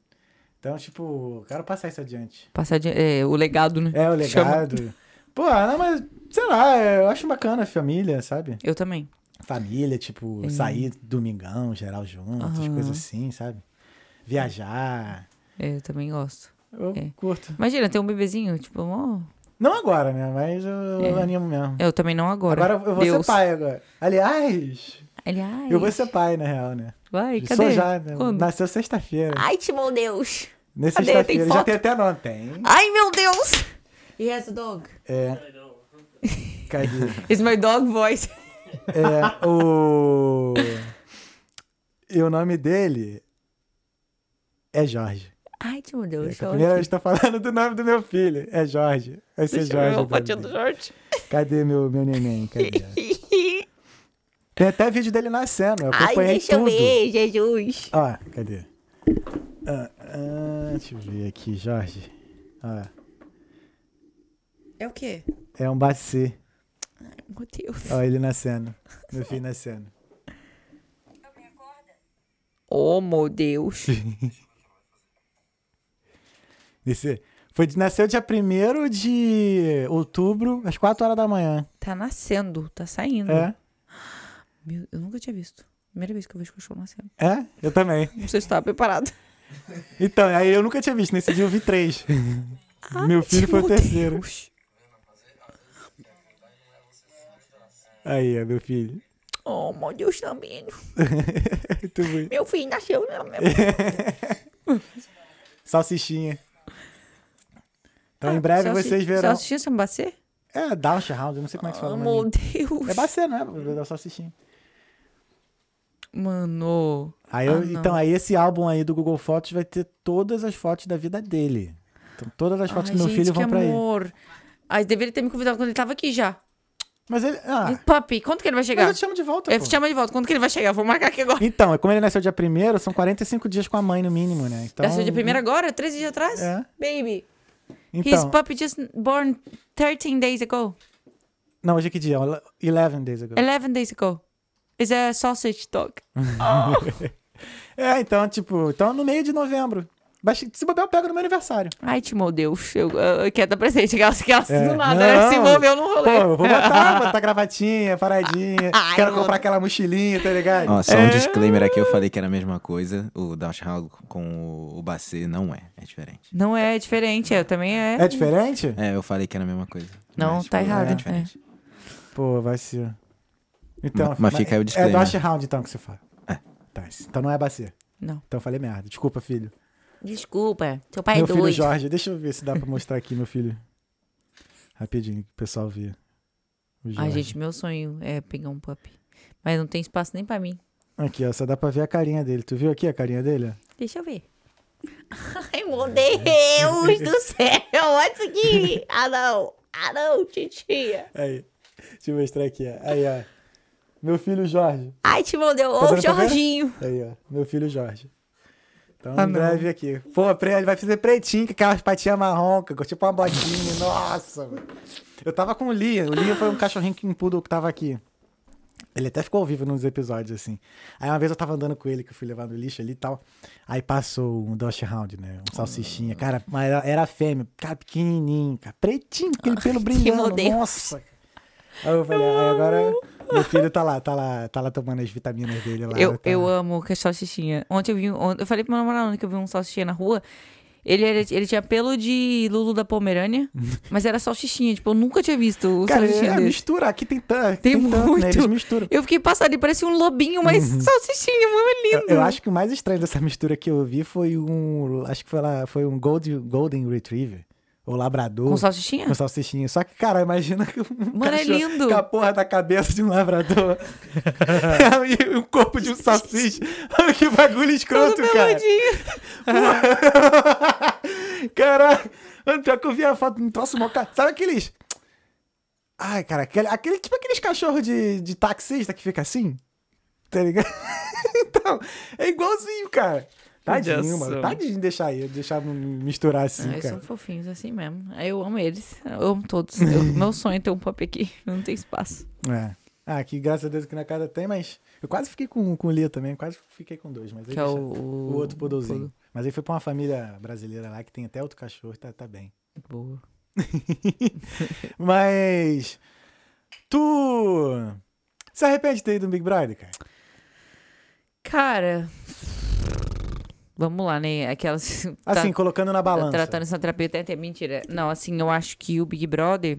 Então, tipo, quero passar isso adiante. Passar de, é, o legado, né? É, o Chama. legado. Pô, não, mas, sei lá, eu acho bacana a família, sabe? Eu também. Família, tipo, É. sair domingão, geral junto, essas Aham. coisas assim, sabe? Viajar. É, eu também gosto. Eu É. curto. Imagina, ter um bebezinho, tipo, ó. Não agora, né? Mas eu É. animo mesmo. Eu também não agora. Agora eu vou Deus. ser pai agora. Aliás, Ele, ai. eu vou ser pai, na real, né? Vai, Eu cadê? Sou já, né? Quando? Nasceu sexta-feira. Ai, Timão Deus. Nessa cadê? sexta-feira. Já tem até nome. Tem. Ai, meu Deus. He has a dog. É. Cadê? It's my dog voice. É, o. E o nome dele é Jorge. Ai, Timão É Deus. que a primeira vez que tô falando do nome do meu filho. É Jorge. Vai ser Deixa eu Jorge. dele. Jorge. Cadê meu, meu neném? Cadê? Tem até vídeo dele nascendo. Eu Ai, acompanhei deixa eu tudo. ver, Jesus. Ó, cadê? Ah, ah, deixa eu ver aqui, Jorge. Ó, É o quê? é um bacê. Meu Deus. Ó, ele nascendo. Meu filho nascendo. Oh, meu Deus. Esse, foi, nasceu dia 1 de outubro, às 4 horas da manhã. Tá nascendo, tá saindo. É? Meu, eu nunca tinha visto. Primeira vez que eu vejo cachorro nascendo. É? Eu também. Não sei se estava preparado. Então, aí eu nunca tinha visto. Nesse dia eu vi três. Meu filho foi o terceiro. Deus. Aí, ó, meu filho. Oh, meu Deus também. Meu filho nasceu. né, meu- Salsichinha. Então, em Ah, breve salsi- vocês verão. Salsichinha sem bacê? É, Down Round, eu não sei como é que se fala. Oh, meu. Deus. É bacê, é? Da salsichinha. Mano. Aí eu- Ah, então, aí esse álbum aí do Google Fotos vai ter todas as fotos da vida dele. Então, todas as fotos Ai, do meu gente, filho vão pra ele. amor. Ai, deveria ter me convidado quando ele tava aqui já. Mas ele. Ah, Papi, quando que ele vai mas chegar? eu te chamo de volta. Eu pô. te chamo de volta. Quando que ele vai chegar? Vou marcar aqui agora. Então, como ele nasceu dia 1 são 45 dias com a mãe no mínimo, né? Então, Nasceu de primeira agora? 13 dias atrás? É. Baby. His Então, puppy just born 13 days ago. não, hoje é que dia? 11 days ago. 11 days ago. It's a sausage dog. É, então, tipo, então no meio de novembro. Mas Se bobear, eu pego no meu aniversário. Ai, te meu Deus. Eu, eu quero dar presente. Aquelas, aquelas É. do nada, né? Se Não. envolveu no Pô, rolê. eu vou botar, botar gravatinha, paradinha. Ai, quero mano. comprar aquela mochilinha, tá ligado? Ó, só É. um disclaimer aqui, eu falei que era a mesma coisa. O Dashhound com o, o Bacê não é, é diferente. Não é diferente, eu também é. É diferente? É, eu falei que era a mesma coisa. Não, Mas, tá tipo, errado, É diferente. Pô, vai ser. Então, Ma- mas fica aí o É disclaimer. Dash Round, então, que você fala. É. Tá, então não é bacia. Não. Então eu falei merda. Desculpa, filho. Desculpa, seu pai meu é filho doido. Jorge. Deixa eu ver se dá pra mostrar aqui, meu filho. Rapidinho, que o pessoal vê. O Ai, gente, meu sonho é pegar um puppy. Mas não tem espaço nem pra mim. Aqui, ó. Só dá pra ver a carinha dele. Tu viu aqui a carinha dele? Deixa eu ver. Ai, meu Deus do céu. Olha isso aqui. Ah, não. Ah, não, titia. Aí. Deixa eu mostrar aqui, ó. Aí, ó. Meu filho Jorge. Ai, te mandou. Tá Ô? Jorginho. Aí, ó. Meu filho Jorge. Então, Ah, em breve aqui. Pô, ele vai fazer pretinho, com aquelas patinhas marrom, tipo uma botinha. Nossa, mano. Eu tava com o Lia. O Lia foi um cachorrinho que poodle que tava aqui. Ele até ficou ao vivo nos episódios, assim. Aí uma vez eu tava andando com ele, que eu fui levar no lixo ali e tal. Aí passou um Dutch Hound, né? Um salsichinha. Cara, mas era, fêmea. Cara, pequenininho, cara. Pretinho, aquele pelo brilhando. Nossa. Aí eu falei, aí agora meu filho tá lá, tá lá, tá lá tomando as vitaminas dele lá. Eu, tá- eu amo que é salsichinha. Ontem eu vi. ontem- eu falei pro meu namorado ontem que eu vi um salsichinha na rua. Ele, era- ele tinha pelo de Lulu da Pomerânia, mas era salsichinha. Tipo, eu nunca tinha visto o Cara, salsichinha é, mistura. Aqui tem, tanto, Tem tem, tanto, né? muito. Misturam. Eu fiquei passando, ele parecia um lobinho, mas salsichinha, muito Eu, lindo. eu acho que o mais estranho dessa mistura que eu vi foi um. Acho que foi lá, foi um Gold, Golden Retriever. Ou Labrador. Com salsichinha? Com salsichinha. Só que, cara, imagina que um Mano, é lindo. Com a porra da cabeça de um labrador. e o corpo de um salsicha. que bagulho escroto, Todo cara. Caralho. Mano, pior que eu vi a foto, um troço mó... Sabe aqueles... Ai, cara, aquele, aquele- tipo aqueles cachorros de, de taxista que fica assim, tá ligado? então, é igualzinho, cara. Tadinho, mano. Tadinho de deixar aí, deixar misturar assim, Ah, eles cara. são fofinhos assim mesmo. Aí Eu amo eles. Eu amo todos. Eu- meu sonho é ter um puppy aqui. Não tem espaço. É. Ah, aqui, graças a Deus, aqui na casa tem, mas eu quase fiquei com, com o Lia também, quase fiquei com dois, mas aí Que é o, o, o outro poodlezinho. poodle. Mas aí foi pra uma família brasileira lá que tem até outro cachorro, tá, tá bem. Boa. Mas. Tu. Se arrepende de ter ido no Big Brother, cara? Cara. Vamos lá, né? Aquelas. Assim, tá, colocando na tá balança. tratando essa terapia até até mentira. Não, assim, eu acho que o Big Brother.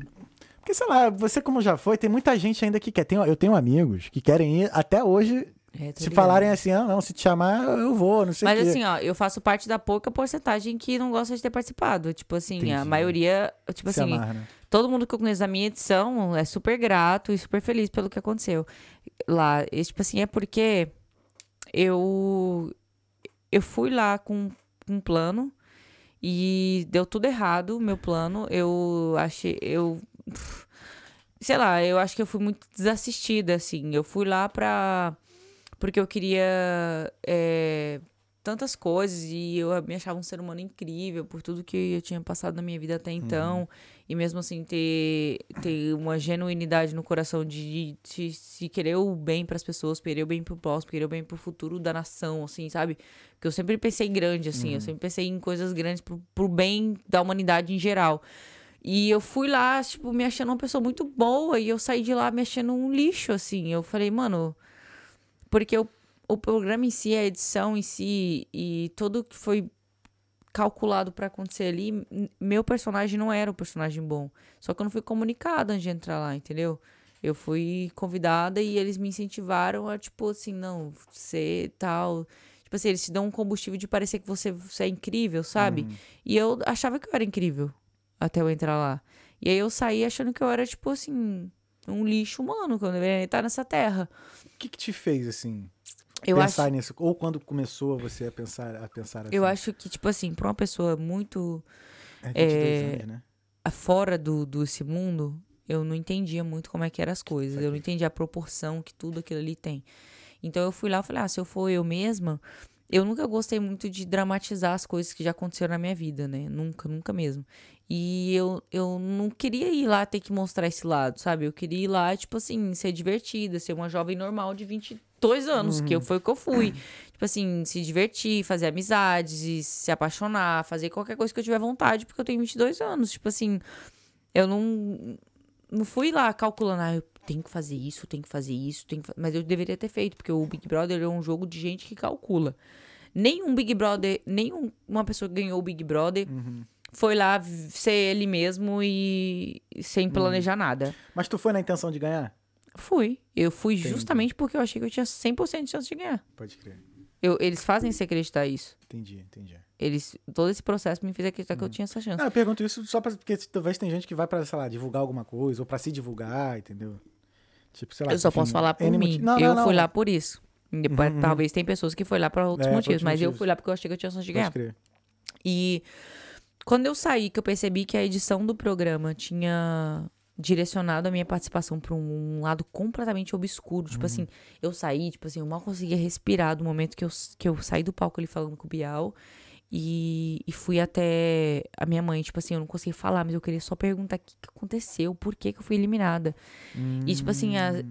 Porque, sei lá, você como já foi, tem muita gente ainda que quer. Tem, eu tenho amigos que querem ir até hoje. É, se falarem assim, ah, não, se te chamar, eu vou, não sei Mas assim, ó, eu faço parte da pouca porcentagem que não gosta de ter participado. Tipo assim, a Entendi. maioria. Tipo se assim, amarra, né? todo mundo que eu conheço da minha edição é super grato e super feliz pelo que aconteceu lá. E, tipo assim, é porque eu eu fui lá com um plano e deu tudo errado o meu plano. Eu achei eu sei lá, eu acho que eu fui muito desassistida assim. Eu fui lá pra porque eu queria é, tantas coisas e eu me achava um ser humano incrível por tudo que eu tinha passado na minha vida até então. E mesmo assim, ter, ter uma genuinidade no coração de, de, se querer o bem pras pessoas, querer o bem pro próximo, querer o bem pro futuro da nação, assim, sabe? Porque eu sempre pensei grande, assim, eu sempre pensei em coisas grandes pro, pro bem da humanidade em geral. E eu fui lá, tipo, me achando uma pessoa muito boa e eu saí de lá me achando um lixo, assim. Eu falei, mano, porque o, o programa em si, a edição em si e tudo que foi calculado pra acontecer ali, meu personagem não era um personagem bom. Só que eu não fui comunicada antes de entrar lá, entendeu? Eu fui convidada e eles me incentivaram a, tipo, assim, não, ser tal. Tipo assim, eles te dão um combustível de parecer que você, você é incrível, sabe? E eu achava que eu era incrível até eu entrar lá. E aí eu saí achando que eu era, tipo assim, um lixo humano, que eu deveria estar nessa terra. O que, que te fez, assim, Eu acho, pensar nisso? Ou quando começou você a pensar, a pensar assim? eu acho que, tipo assim, pra uma pessoa muito É 22 é, anos, né? fora do, desse mundo, eu não entendia muito como é que eram as coisas. Eu não entendia a proporção que tudo aquilo ali tem. Então eu fui lá e falei, ah, se eu for eu mesma, eu nunca gostei muito de dramatizar as coisas que já aconteceram na minha vida, né? Nunca, nunca mesmo. E eu, eu não queria ir lá ter que mostrar esse lado, sabe? Eu queria ir lá, tipo assim, ser divertida, ser uma jovem normal de 22 anos, que eu, foi o que eu fui. Tipo assim, se divertir, fazer amizades, se apaixonar, fazer qualquer coisa que eu tiver vontade, porque eu tenho 22 anos. Tipo assim, eu não, não fui lá calculando, ah, eu tenho que fazer isso, tenho que fazer isso, tenho que fa-" mas eu deveria ter feito, porque o Big Brother é um jogo de gente que calcula. Nenhum Big Brother, nenhum uma pessoa que ganhou o Big Brother foi lá ser ele mesmo e sem planejar nada. Mas tu foi na intenção de ganhar? Fui. Eu fui justamente porque eu achei que eu tinha 100% de chance de ganhar. Pode crer. Eu- eles fazem você acreditar isso. Entendi, entendi. Eles, todo esse processo me fez acreditar que eu tinha essa chance. Não, eu pergunto isso só pra, porque talvez tem gente que vai pra, sei lá, divulgar alguma coisa, ou pra se divulgar, entendeu? Tipo, sei lá. eu só posso falar por N mim. Não, eu não, fui não. lá por isso. Depois, Talvez tem pessoas que foi lá pra outros É, motivos, outros mas eu motivos. fui lá porque eu achei que eu tinha chance de Pode ganhar. crer. E quando eu saí, que eu percebi que a edição do programa tinha direcionado a minha participação pra um lado completamente obscuro. Tipo assim, eu saí, tipo assim, eu mal conseguia respirar do momento que eu, que eu saí do palco ali falando com o Bial. E, e fui até a minha mãe, tipo assim, eu não conseguia falar, mas eu queria só perguntar o que, que aconteceu, por que, que eu fui eliminada. E tipo assim, a-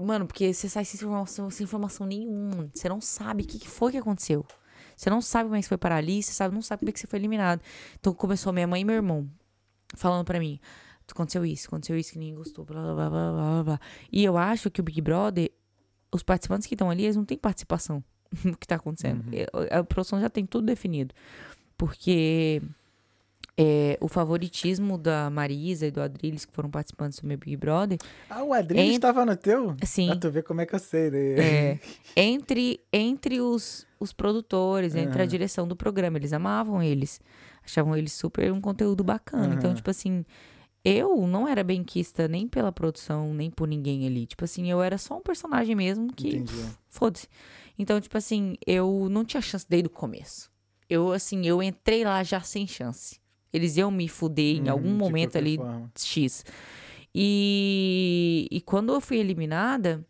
mano, porque você sai sem informação, sem informação nenhuma. Você não sabe o que, que foi que aconteceu. Você não sabe como é que você foi parar ali, você sabe, não sabe como é que você foi eliminado. Então começou minha mãe e meu irmão falando pra mim: aconteceu isso, aconteceu isso que ninguém gostou, blá blá blá blá blá blá. E eu acho que o Big Brother, os participantes que estão ali, eles não têm participação no que tá acontecendo. Uhum. A produção já tem tudo definido. Porque é, o favoritismo da Marisa e do Adriles, que foram participantes do meu Big Brother, Ah, o Adriano Ent- estava no teu? Sim. Pra tu ver como é que eu sei, né? É, entre entre os, os produtores, entre a direção do programa. Eles amavam eles. Achavam eles super um conteúdo bacana. Então, Aham. tipo assim, eu não era benquista nem pela produção, nem por ninguém ali. Tipo assim, eu era só um personagem mesmo que. Entendi. Foda-se. Então, tipo assim, eu não tinha chance desde o começo. Eu, assim, eu entrei lá já sem chance. Eles iam me fuder em Uhum, algum de momento ali forma. X. E, e quando eu fui eliminada,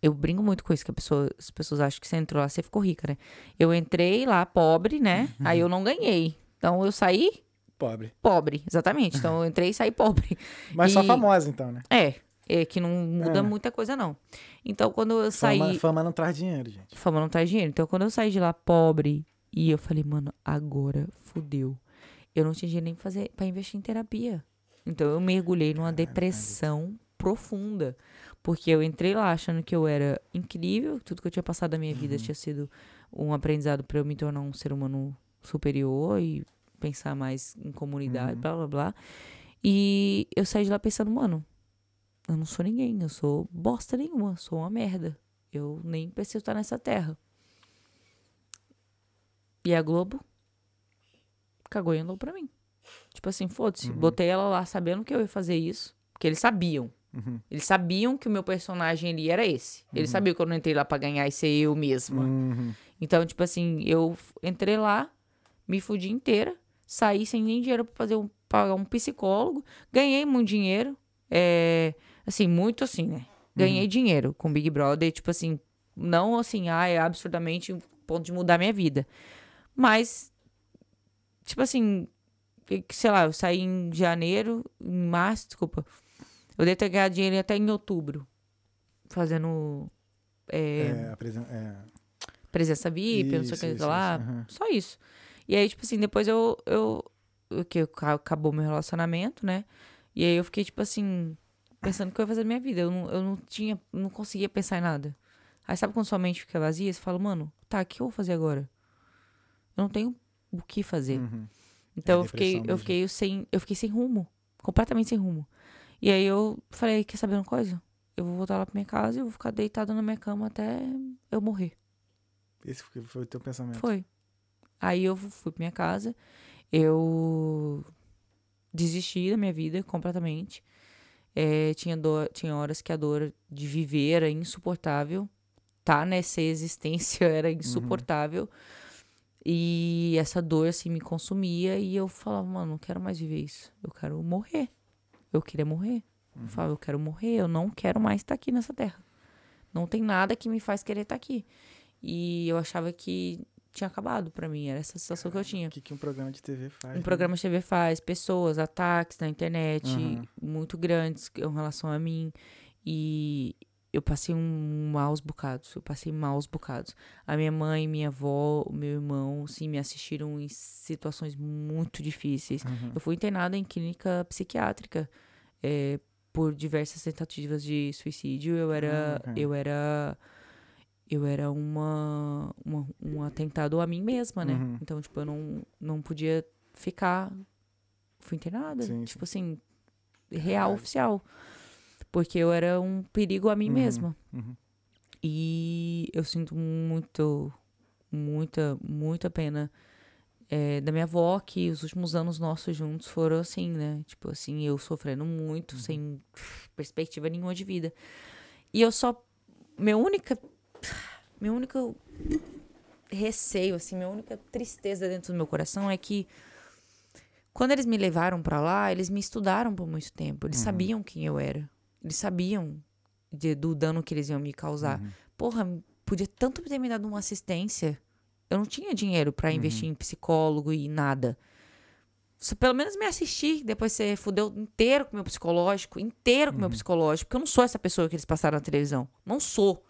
eu brinco muito com isso, que pessoa, as pessoas acham que você entrou lá, você ficou rica, né? Eu entrei lá pobre, né? Uhum. Aí eu não ganhei. Então eu saí Pobre. pobre, exatamente. Então eu entrei e saí pobre. Mas só E- famosa, então, né? É, é que não muda É. muita coisa, não. Então quando eu saí. Fama, fama não traz dinheiro, gente. Fama não traz dinheiro. Então, quando eu saí de lá pobre, e eu falei, mano, agora fudeu. Eu não tinha dinheiro nem pra, fazer, pra investir em terapia. Então, eu mergulhei numa depressão profunda. Porque eu entrei lá achando que eu era incrível, tudo que eu tinha passado da minha vida tinha sido um aprendizado pra eu me tornar um ser humano superior e pensar mais em comunidade, blá blá blá. E eu saí de lá pensando, mano, eu não sou ninguém, eu sou bosta nenhuma, sou uma merda. Eu nem preciso estar nessa terra. E a Globo cagou e andou pra mim. Tipo assim, foda-se. Botei ela lá sabendo que eu ia fazer isso. Porque eles sabiam. Uhum. Eles sabiam que o meu personagem ali era esse. Eles sabiam que eu não entrei lá pra ganhar e ser eu mesma. Uhum. Então, tipo assim, eu entrei lá, me fudi inteira, saí sem nem dinheiro pra fazer um, pagar um psicólogo, ganhei muito dinheiro, é, assim, muito assim, né? Ganhei dinheiro com Big Brother, tipo assim, não assim, ah, é absurdamente ponto de mudar minha vida. Mas, tipo assim, sei lá, eu saí em janeiro, em março, desculpa. Eu devo ter ganhado dinheiro até em outubro. Fazendo é, É, apresen- é, presença VIP, não sei o isso, que isso, lá. isso, aham. Só isso. E aí, tipo assim, depois eu. eu o que acabou meu relacionamento, né? E aí eu fiquei, tipo assim, pensando o que eu ia fazer da minha vida. Eu não, eu não tinha, não conseguia pensar em nada. Aí sabe quando sua mente fica vazia? Você fala, mano, tá, o que eu vou fazer agora? Eu não tenho o que fazer. Uhum. Então É eu fiquei, eu fiquei sem, eu fiquei sem rumo, completamente sem rumo. E aí eu falei, quer saber uma coisa? Eu vou voltar lá pra minha casa e vou ficar deitada na minha cama até eu morrer. Esse foi, o teu pensamento. Foi. Aí eu fui pra minha casa, eu desisti da minha vida completamente. É, tinha, dor, tinha horas que a dor de viver era insuportável. Tá nessa existência era insuportável. E essa dor, assim, me consumia. E eu falava, mano, não quero mais viver isso. Eu quero morrer. Eu queria morrer. Eu falava, eu quero morrer. Eu não quero mais estar aqui nessa terra. Não tem nada que me faz querer estar aqui. E eu achava que tinha acabado pra mim. Era essa sensação que eu tinha. O que, que um programa de TV faz? Um né? programa de TV faz, pessoas, ataques na internet Uhum. muito grandes em relação a mim. E eu passei um maus bocados. Eu passei maus bocados. A minha mãe, minha avó, o meu irmão, sim, me assistiram em situações muito difíceis. Uhum. Eu fui internada em clínica psiquiátrica é, por diversas tentativas de suicídio. Eu era, cara. eu era, eu era uma, uma um atentado a mim mesma, né? Uhum. Então, tipo, eu não, não podia ficar. Fui internada, Sim, tipo assim, real, Caralho. oficial. Porque eu era um perigo a mim Uhum. mesma. Uhum. E eu sinto muito, muita, muita pena é, da minha avó, que os últimos anos nossos juntos foram assim, né? Tipo assim, eu sofrendo muito, sem perspectiva nenhuma de vida. E eu só. Meu única. Meu único receio, assim, minha única tristeza dentro do meu coração é que quando eles me levaram pra lá, eles me estudaram por muito tempo. Eles sabiam quem eu era. Eles sabiam de- do dano que eles iam me causar. Porra, podia tanto ter me dado uma assistência. Eu não tinha dinheiro pra investir em psicólogo e nada. Só pelo menos me assistir. Depois você fudeu inteiro com o meu psicológico. Inteiro com o meu psicológico. Porque eu não sou essa pessoa que eles passaram na televisão. Não sou.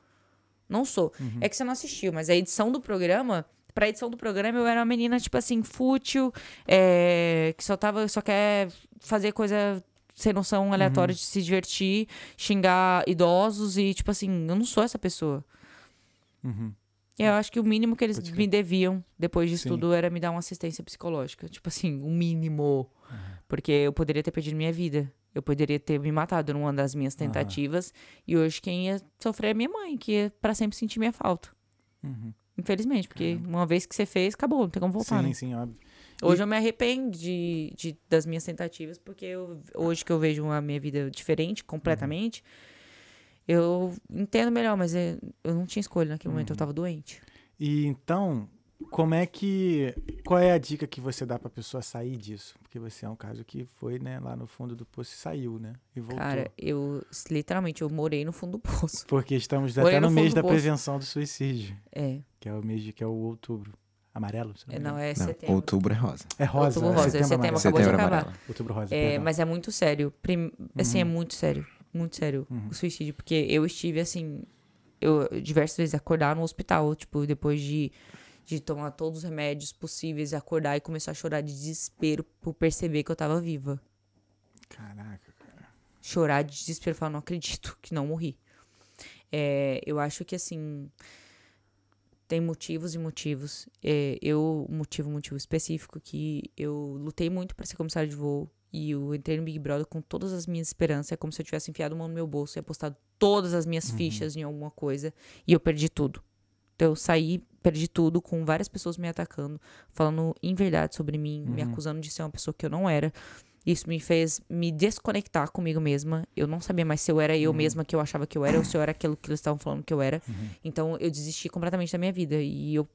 Não sou. É que você não assistiu, mas a edição do programa. Pra edição do programa, eu era uma menina, tipo assim, fútil, é, que só tava, só quer fazer coisa sem noção aleatória de se divertir, xingar idosos e, tipo assim, eu não sou essa pessoa. Uhum. E eu acho que o mínimo que eles Pode me deviam depois disso Sim. tudo era me dar uma assistência psicológica. Tipo assim, o mínimo. Uhum. Porque eu poderia ter perdido minha vida. Eu poderia ter me matado numa das minhas tentativas. E hoje quem ia sofrer é minha mãe, que ia pra sempre sentir minha falta. Uhum. Infelizmente, porque uma vez que você fez, acabou, não tem como voltar, Sim, né? sim, óbvio. Hoje eu me arrependo de, de- das minhas tentativas, porque eu- hoje que eu vejo a minha vida diferente, completamente, eu entendo melhor, mas é- eu não tinha escolha naquele momento, eu tava doente. E então, como é que. Qual é a dica que você dá pra pessoa sair disso? Porque você é um caso que foi, né, lá no fundo do poço e saiu, né? E voltou. Cara, eu literalmente eu morei no fundo do poço. Porque estamos Morei até no no mês da poço. prevenção do suicídio, É, que é o mês de, que é o outubro. Amarelo? se é, não, é Não, setembro. outubro é rosa. É rosa. Outubro rosa, é setembro, amarelo. acabou de Setembro acabar. amarelo. Outubro rosa, É, mas é muito sério. Prim- Assim, é muito sério. Muito sério Uhum. o suicídio. Porque eu estive, assim, eu diversas vezes acordar no hospital, tipo, depois de, de tomar todos os remédios possíveis, acordar e começar a chorar de desespero por perceber que eu tava viva. Caraca, cara. Chorar de desespero, falar, não acredito que não morri. É, eu acho que, assim, tem motivos e motivos. É, eu, um motivo, motivo específico, que eu lutei muito pra ser comissário de voo. E eu entrei no Big Brother com todas as minhas esperanças. É como se eu tivesse enfiado a mão no meu bolso e apostado todas as minhas fichas em alguma coisa. E eu perdi tudo. Então eu saí, perdi tudo, com várias pessoas me atacando, falando em verdade sobre mim, me acusando de ser uma pessoa que eu não era. Isso me fez me desconectar comigo mesma. Eu não sabia mais se eu era eu mesma que eu achava que eu era ou se eu era aquilo que eles estavam falando que eu era. Então eu desisti completamente da minha vida. E eu,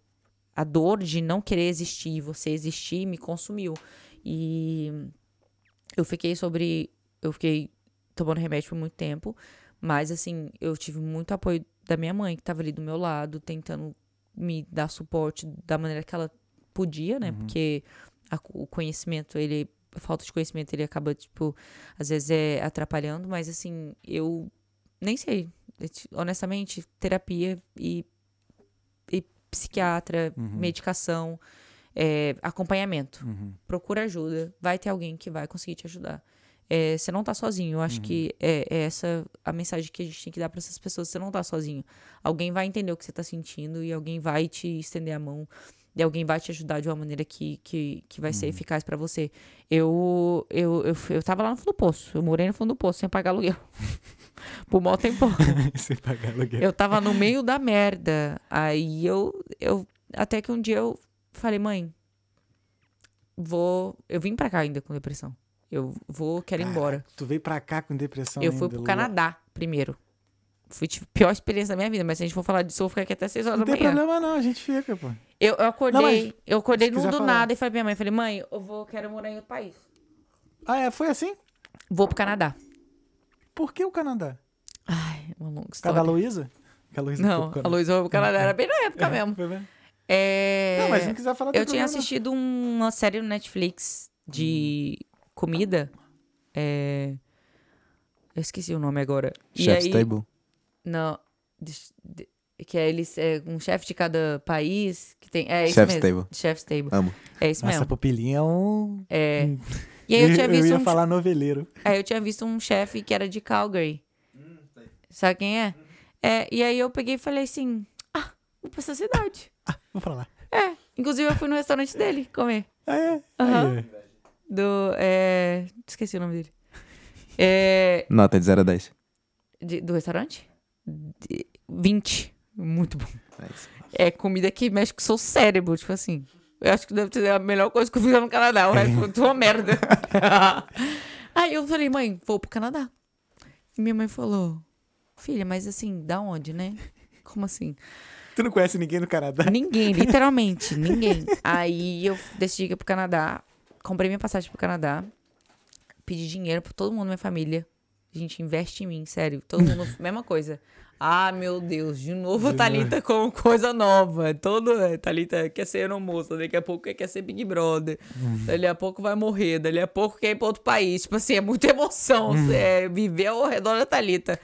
a dor de não querer existir, e você existir, me consumiu. E eu fiquei sobre. Eu fiquei tomando remédio por muito tempo. Mas, assim, eu tive muito apoio da minha mãe, que tava ali do meu lado, tentando me dar suporte da maneira que ela podia, né? Porque a- o conhecimento, ele. Falta de conhecimento, ele acaba, tipo, às vezes é atrapalhando, mas assim, eu nem sei. Honestamente, terapia e, e psiquiatra, medicação, é, acompanhamento. Procura ajuda. Vai ter alguém que vai conseguir te ajudar. É, você não tá sozinho. Eu acho que é, é essa a mensagem que a gente tem que dar para essas pessoas. Você não tá sozinho. Alguém vai entender o que você tá sentindo e alguém vai te estender a mão. E alguém vai te ajudar de uma maneira que, que, que vai ser eficaz para você. Eu, eu, eu, eu tava lá no fundo do poço. Eu morei no fundo do poço sem pagar aluguel. Por mó tempo. Você pagar aluguel. Eu tava no meio da merda. Aí eu, eu. Até que um dia eu falei, mãe, vou. Eu vim pra cá ainda com depressão. Eu vou, quero ir embora. Tu veio pra cá com depressão Eu fui ainda, pro Lu. Canadá primeiro. Fui tipo, pior experiência da minha vida, mas se a gente for falar disso, eu vou ficar aqui até 6 horas Não da tem manhã. problema não, a gente fica, pô. Eu, eu acordei, Não, mas eu acordei quiser do falar. nada e falei pra minha mãe, falei, mãe, eu vou, quero morar em outro país. Ah, é? Foi assim? Vou pro Canadá. Por que o Canadá? Ai, uma longa história. Luísa? Que a Luísa Não, a. Luísa foi pro Canadá, era bem na época mesmo. Foi mesmo? É... Não, mas se não quiser falar, Eu tinha assistido uma série no Netflix de comida. É... Eu esqueci o nome agora. Chef's aí- Table. Não. de- de- que é eles, é, um chefe de cada país tem. É isso Chef's mesmo. Table. Chef's Table. Amo. É isso Nossa, mesmo. pupilinha é um... É. E aí eu tinha visto ia um. falar noveleiro. Aí eu tinha visto um chefe que era de Calgary. Sabe quem é? É, e aí eu peguei e falei assim: Ah, vou pra essa cidade. Vou falar. É. Inclusive eu fui no restaurante dele comer. Ah, é? Aham. Aí, Do. É... Esqueci o nome dele. É... Nota de 0 a 10. de- do restaurante? De- 20. Muito bom. É isso. É comida que mexe com o seu cérebro, tipo assim. Eu acho que deve ser a melhor coisa que eu fiz no Canadá. O resto foi uma merda. Aí eu falei, mãe, vou pro Canadá. E minha mãe falou, filha, mas assim, da onde, né? Como assim? Tu não conhece ninguém no Canadá? Ninguém, literalmente, ninguém. Aí eu decidi ia pro Canadá, comprei minha passagem pro Canadá, pedi dinheiro pra todo mundo da minha família. Gente, investe em mim, sério. Todo mundo, mesma coisa. Ah, meu Deus, de novo a Thalita com coisa nova. Todo, é, Thalita quer ser aeromoça, daqui a pouco quer ser Big Brother. Dali a pouco vai morrer, dali a pouco quer ir pra outro país. Tipo assim, é muita emoção. É, viver ao redor da Thalita.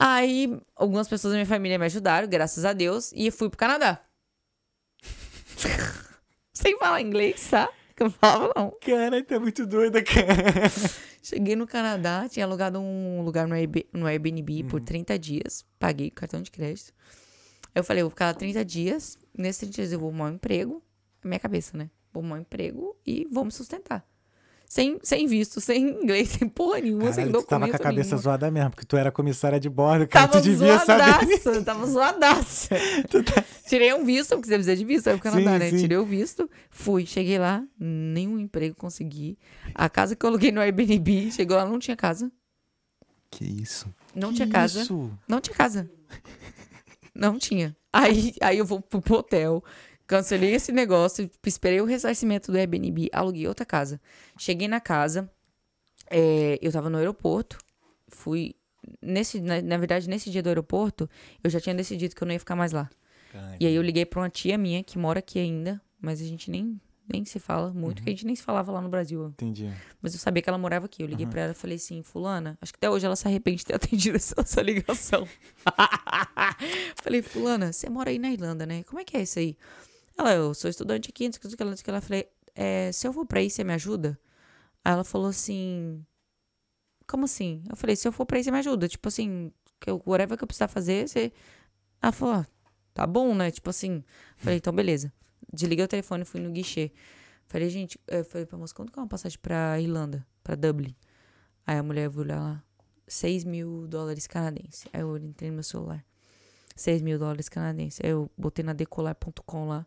Aí, algumas pessoas da minha família me ajudaram, graças a Deus, e fui pro Canadá. Sem falar inglês, tá? Que eu falava, não. Cara, tá muito doida, cara. Cheguei no Canadá, tinha alugado um lugar no, Airbnb, no Airbnb Uhum. por 30 dias. Paguei cartão de crédito. Aí eu falei, eu vou ficar lá 30 dias. Nesses 30 dias eu vou arrumar um emprego. Na minha cabeça, né? Vou arrumar um emprego e vou me sustentar. Sem, sem visto, sem inglês, sem porra nenhuma, sem Caralho, tu tava documento com a cabeça nenhum. zoada mesmo, porque tu era comissária de bordo, cara. Tava tu devia saber. zoadaça, tava zoadaça. Tirei um visto, porque você precisa de visto, aí pro Canadá, Sim, né? sim. Tirei o visto, fui, cheguei lá, nenhum emprego consegui. A casa que eu aluguei no Airbnb, chegou lá, não tinha casa. Que isso? Não Que tinha casa. Isso? Não tinha casa. Não tinha. Aí, aí eu vou pro hotel, cancelei esse negócio, esperei o ressarcimento do Airbnb, aluguei outra casa. Cheguei na casa, é, eu tava no aeroporto, fui. Nesse, na, na verdade, nesse dia do aeroporto, eu já tinha decidido que eu não ia ficar mais lá. E aí eu liguei pra uma tia minha que mora aqui ainda, mas a gente nem, nem se fala muito, que a gente nem se falava lá no Brasil. Entendi. Mas eu sabia que ela morava aqui. Eu liguei pra ela e falei assim, fulana, acho que até hoje ela se arrepende de ter atendido essa, essa ligação. falei, fulana, você mora aí na Irlanda, né? Como é que é isso aí? Ela, eu sou estudante aqui, não sei o que, não sei o que. Ela falei, é, se eu vou pra aí, você me ajuda? Aí ela falou assim, como assim? Eu falei, se eu for pra aí, você me ajuda. Tipo assim, que eu, whatever que eu precisar fazer, você... Ela falou, ah, tá bom, né? Tipo assim. Falei, então beleza. Desliguei o telefone fui no guichê. Falei, gente, eu falei pra moça, quanto que é uma passagem pra Irlanda? Pra Dublin? Aí a mulher viu lá, 6 mil dólares canadenses. Aí eu entrei no meu celular. 6 mil dólares canadenses. Aí eu botei na decolar.com lá.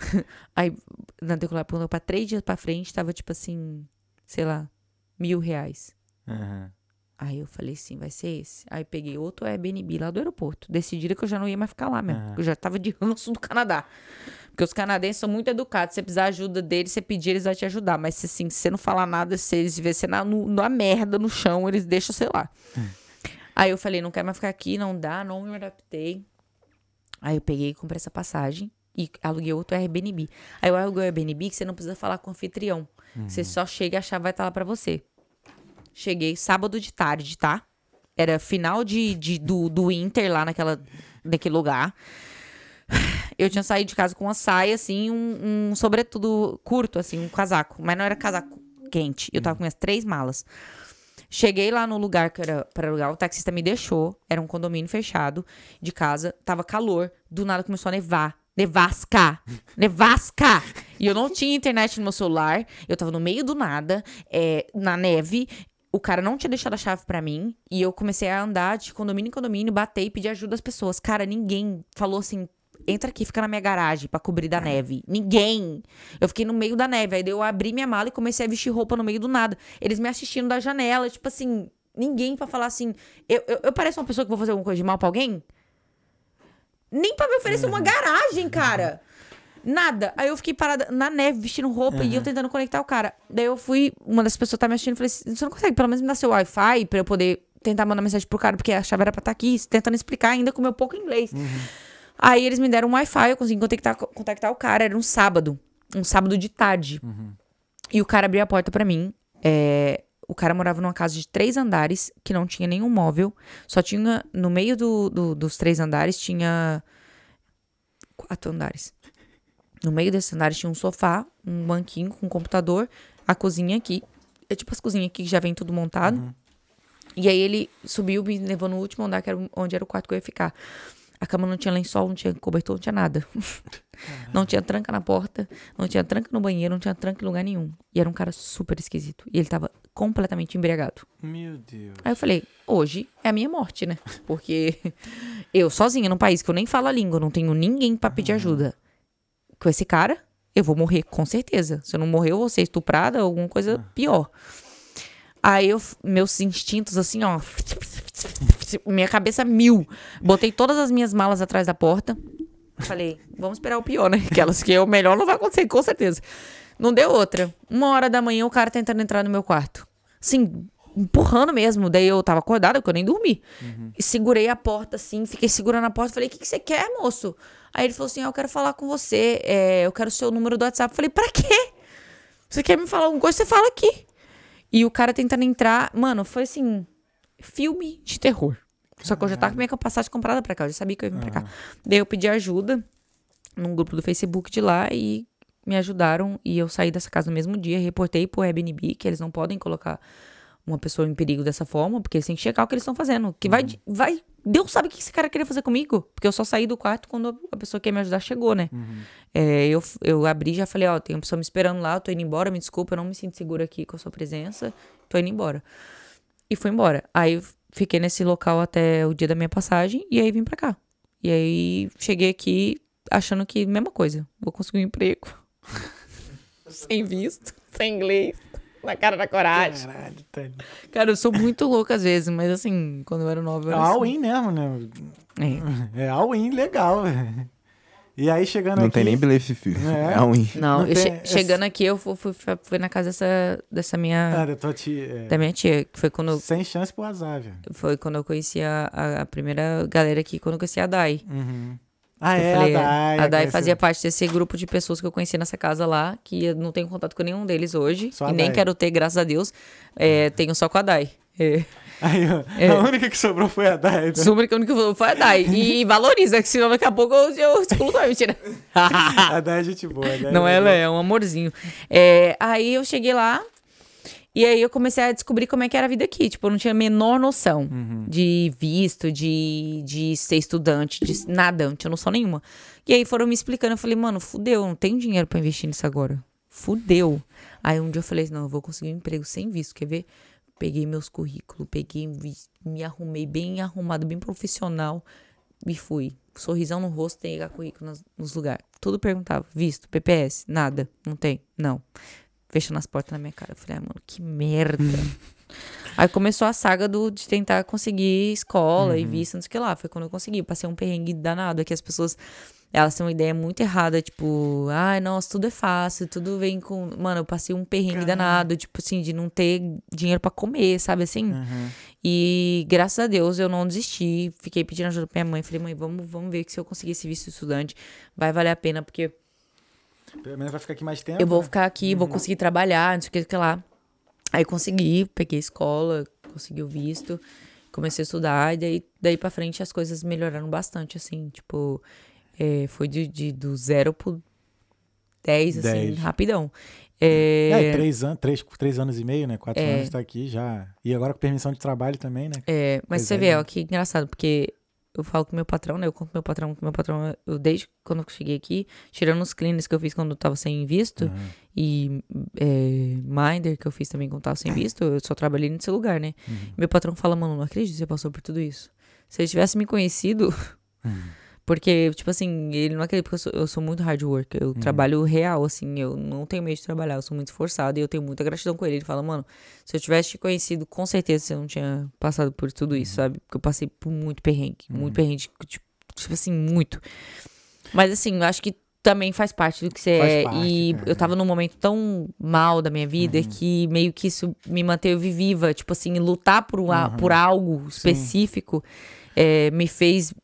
Aí na decolar.com, pra três dias pra frente, tava tipo assim, sei lá, mil reais. Aham. Aí eu falei assim, vai ser esse. Aí peguei outro Airbnb lá do aeroporto. Decidiram que eu já não ia mais ficar lá mesmo. Que Eu já tava de ranço do Canadá. Porque os canadenses são muito educados. Se você precisar ajuda deles, você pedir, eles vão te ajudar. Mas se, assim, se você não falar nada, se eles verem você na, no- na merda no chão, eles deixam, sei lá. Aí eu falei, não quero mais ficar aqui, não dá, não me adaptei. Aí eu peguei e comprei essa passagem e aluguei outro Airbnb. Aí eu aluguei o Airbnb que você não precisa falar com o anfitrião. Você só chega e a chave vai estar lá pra você. Cheguei sábado de tarde, tá? Era final de, de- do, do Inter lá naquela, naquele lugar. Eu tinha saído de casa com uma saia, assim, um, um sobretudo curto, assim, um casaco. Mas não era casaco quente. Eu tava com minhas três malas. Cheguei lá no lugar que era para alugar, o taxista me deixou. Era um condomínio fechado de casa. Tava calor. Do nada começou a nevar. Nevasca! Nevasca! E eu não tinha internet no meu celular. Eu tava no meio do nada, é, na neve. O cara não tinha deixado a chave pra mim. E eu comecei a andar de condomínio em condomínio, bater e pedir ajuda às pessoas. Cara, ninguém falou assim. Entra aqui, fica na minha garagem pra cobrir da neve. Ninguém. Eu fiquei no meio da neve. Aí eu abri minha mala e comecei a vestir roupa no meio do nada. Eles me assistindo da janela, tipo assim, ninguém pra falar assim. Eu, eu, eu pareço uma pessoa que vou fazer alguma coisa de mal pra alguém? Nem pra me oferecer uma garagem, cara. Nada. Aí eu fiquei parada na neve, vestindo roupa e eu tentando conectar o cara. Daí eu fui, uma das pessoas tá me assistindo, falei assim, você não consegue pelo menos me dar seu Wi-Fi pra eu poder tentar mandar mensagem pro cara, porque a chave era pra estar aqui, tentando explicar ainda com meu pouco inglês. Aí eles me deram um Wi-Fi, eu consegui contactar, contactar o cara, era um sábado. Um sábado de tarde. E o cara abriu a porta pra mim. É, o cara morava numa casa de três andares, que não tinha nenhum móvel. Só tinha, no meio do, do- dos três andares, tinha quatro andares. No meio desses andares tinha um sofá, um banquinho com um computador, a cozinha aqui. É tipo as cozinhas aqui que já vem tudo montado. E aí ele subiu, me levou no último andar, que era onde era o quarto que eu ia ficar. A cama não tinha lençol, não tinha cobertor, não tinha nada. não tinha tranca na porta, não tinha tranca no banheiro, não tinha tranca em lugar nenhum. E era um cara super esquisito. E ele tava completamente embriagado. Meu Deus. Aí eu falei, hoje é a minha morte, né? Porque eu sozinha num país que eu nem falo a língua, não tenho ninguém pra pedir ajuda. Com esse cara, eu vou morrer, com certeza. Se eu não morrer, eu vou ser estuprada ou alguma coisa pior. Aí eu, meus instintos, assim, ó. Minha cabeça mil. Botei todas as minhas malas atrás da porta. Falei, vamos esperar o pior, né? Aquelas que é o melhor não vai acontecer, com certeza. Não deu outra. Uma hora da manhã, o cara tentando entrar no meu quarto. Assim, empurrando mesmo. Daí eu tava acordada, porque eu nem dormi. E segurei a porta, assim, fiquei segurando a porta. Falei, o que, que você quer, moço? Aí ele falou assim, ah, eu quero falar com você. é, eu quero o seu número do WhatsApp. Falei, pra quê? Você quer me falar alguma coisa? Você fala aqui. E o cara tentando entrar. Mano, foi assim. Filme de terror. Só que eu já tava com minha passagem comprada pra cá. Eu já sabia que eu ia vir pra cá. Daí eu pedi ajuda num grupo do Facebook de lá e me ajudaram. E eu saí dessa casa no mesmo dia. Reportei pro Airbnb que eles não podem colocar uma pessoa em perigo dessa forma, porque eles têm que checar o que eles estão fazendo. Que vai, vai. Deus sabe o que esse cara queria fazer comigo. Porque eu só saí do quarto quando a pessoa que ia me ajudar chegou, né? É, eu, eu abri e já falei, ó, tem uma pessoa me esperando lá, eu tô indo embora, me desculpa, eu não me sinto segura aqui com a sua presença, tô indo embora. E fui embora. Aí fiquei nesse local até o dia da minha passagem e aí vim pra cá. E aí cheguei aqui achando que mesma coisa, vou conseguir um emprego. sem visto, sem inglês, na cara da coragem. Caralho, tá. Cara, eu sou muito louca às vezes, mas assim, quando eu era nova eu É era assim. all-in mesmo, né? É. É all-in legal, velho. E aí chegando Não aqui... tem nem blefe, filho. É. É, ruim. Não, Não tem- che- é- chegando aqui, eu fui, fui, fui na casa dessa, dessa minha. Ah, da tua tia... é, Da minha tia, que foi quando, Sem chance pro azar, velho. foi quando eu conheci a, a, a primeira galera aqui, quando eu conheci a Dai. Uhum. Ah, Eu é, falei, a Dai. a Dai fazia parte desse grupo de pessoas que eu conheci nessa casa lá, que eu não tenho contato com nenhum deles hoje. Só a e nem quero ter, graças a Deus. É, tenho só com a Dai. É. Aí, É. A única que sobrou foi a Dai. né? Que a única que falou foi a Dai. E valoriza, que senão daqui a pouco eu, eu excluo também, mentira. A Dai é gente boa. a Dai Não, é ela é um amorzinho. É, aí eu cheguei lá e aí eu comecei a descobrir como é que era a vida aqui. Tipo, eu não tinha a menor noção de visto, de, de ser estudante, de nada, não tinha noção nenhuma. E aí foram me explicando, eu falei, mano, fudeu, não tenho dinheiro pra investir nisso agora. Fudeu. Aí um dia eu falei, não, eu vou conseguir um emprego sem visto, quer ver? Peguei meus currículos, peguei, me arrumei bem arrumado, bem profissional e fui. Sorrisão no rosto, tem currículo nos, nos lugares. Tudo perguntava, visto, PPS, nada, não tem, não. Fechando as portas na minha cara. Eu falei, ah, mano, que merda. Aí começou a saga do, de tentar conseguir escola Uhum. e visto, não sei o que lá. Foi quando eu consegui. Passei um perrengue danado. É que as pessoas, elas têm uma ideia muito errada. Tipo, ai, nossa, tudo é fácil, tudo vem com... Mano, eu passei um perrengue danado. Tipo assim, de não ter dinheiro pra comer, sabe assim? Uhum. E graças a Deus eu não desisti. Fiquei pedindo ajuda pra minha mãe. Falei, mãe, vamos, vamos ver que se eu conseguir esse visto de estudante, vai valer a pena, porque Pelo menos vai ficar aqui mais tempo. eu vou né? ficar aqui, vou conseguir trabalhar, não sei o que, que lá. Aí consegui, peguei escola, consegui o visto, comecei a estudar, e daí, daí pra frente as coisas melhoraram bastante, assim, tipo, é, foi de, de- do zero pro 10, assim, Dez. rapidão. É, É, três, an três, três anos e meio, né? Quatro É. anos tá aqui já. E agora com permissão de trabalho também, né? É, mas Pois você é, vê, né? ó, que engraçado, porque eu falo com meu patrão, né? Eu conto com meu patrão, com meu patrão, eu desde quando eu cheguei aqui, tirando os cleans que eu fiz quando eu tava sem visto, Uhum. e é, Minder, que eu fiz também quando tava sem visto, eu só trabalhei nesse lugar, né? Uhum. Meu patrão fala, mano, não acredito que você passou por tudo isso. Se ele tivesse me conhecido. Porque, tipo assim, ele não acredita, porque eu sou, eu sou muito hard work. Eu trabalho real, assim, eu não tenho medo de trabalhar, eu sou muito esforçado e eu tenho muita gratidão com ele. Ele fala, mano, se eu tivesse te conhecido, com certeza você não tinha passado por tudo isso, sabe? Porque eu passei por muito perrengue, muito perrengue, tipo, tipo assim, muito. Mas assim, eu acho que também faz parte do que você Faz é. parte, e cara. eu tava num momento tão mal da minha vida que meio que isso me manteve viva. Tipo assim, lutar por, um por algo específico é, me fez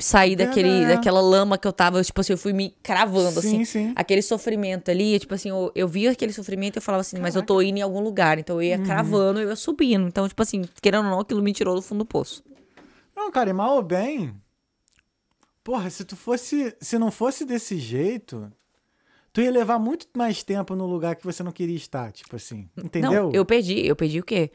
sair daquele, daquela lama que eu tava. Tipo assim, eu fui me cravando, Sim, assim. sim. Aquele sofrimento ali, tipo assim, eu, eu via aquele sofrimento e eu falava assim, mas eu tô indo em algum lugar. Então eu ia Uhum. cravando, eu ia subindo. Então, tipo assim, querendo ou não, aquilo me tirou do fundo do poço. Não, cara, e mal ou bem. Porra, se tu fosse. Se não fosse desse jeito, tu ia levar muito mais tempo no lugar que você não queria estar, tipo assim. Entendeu? Não, eu perdi. Eu perdi o quê?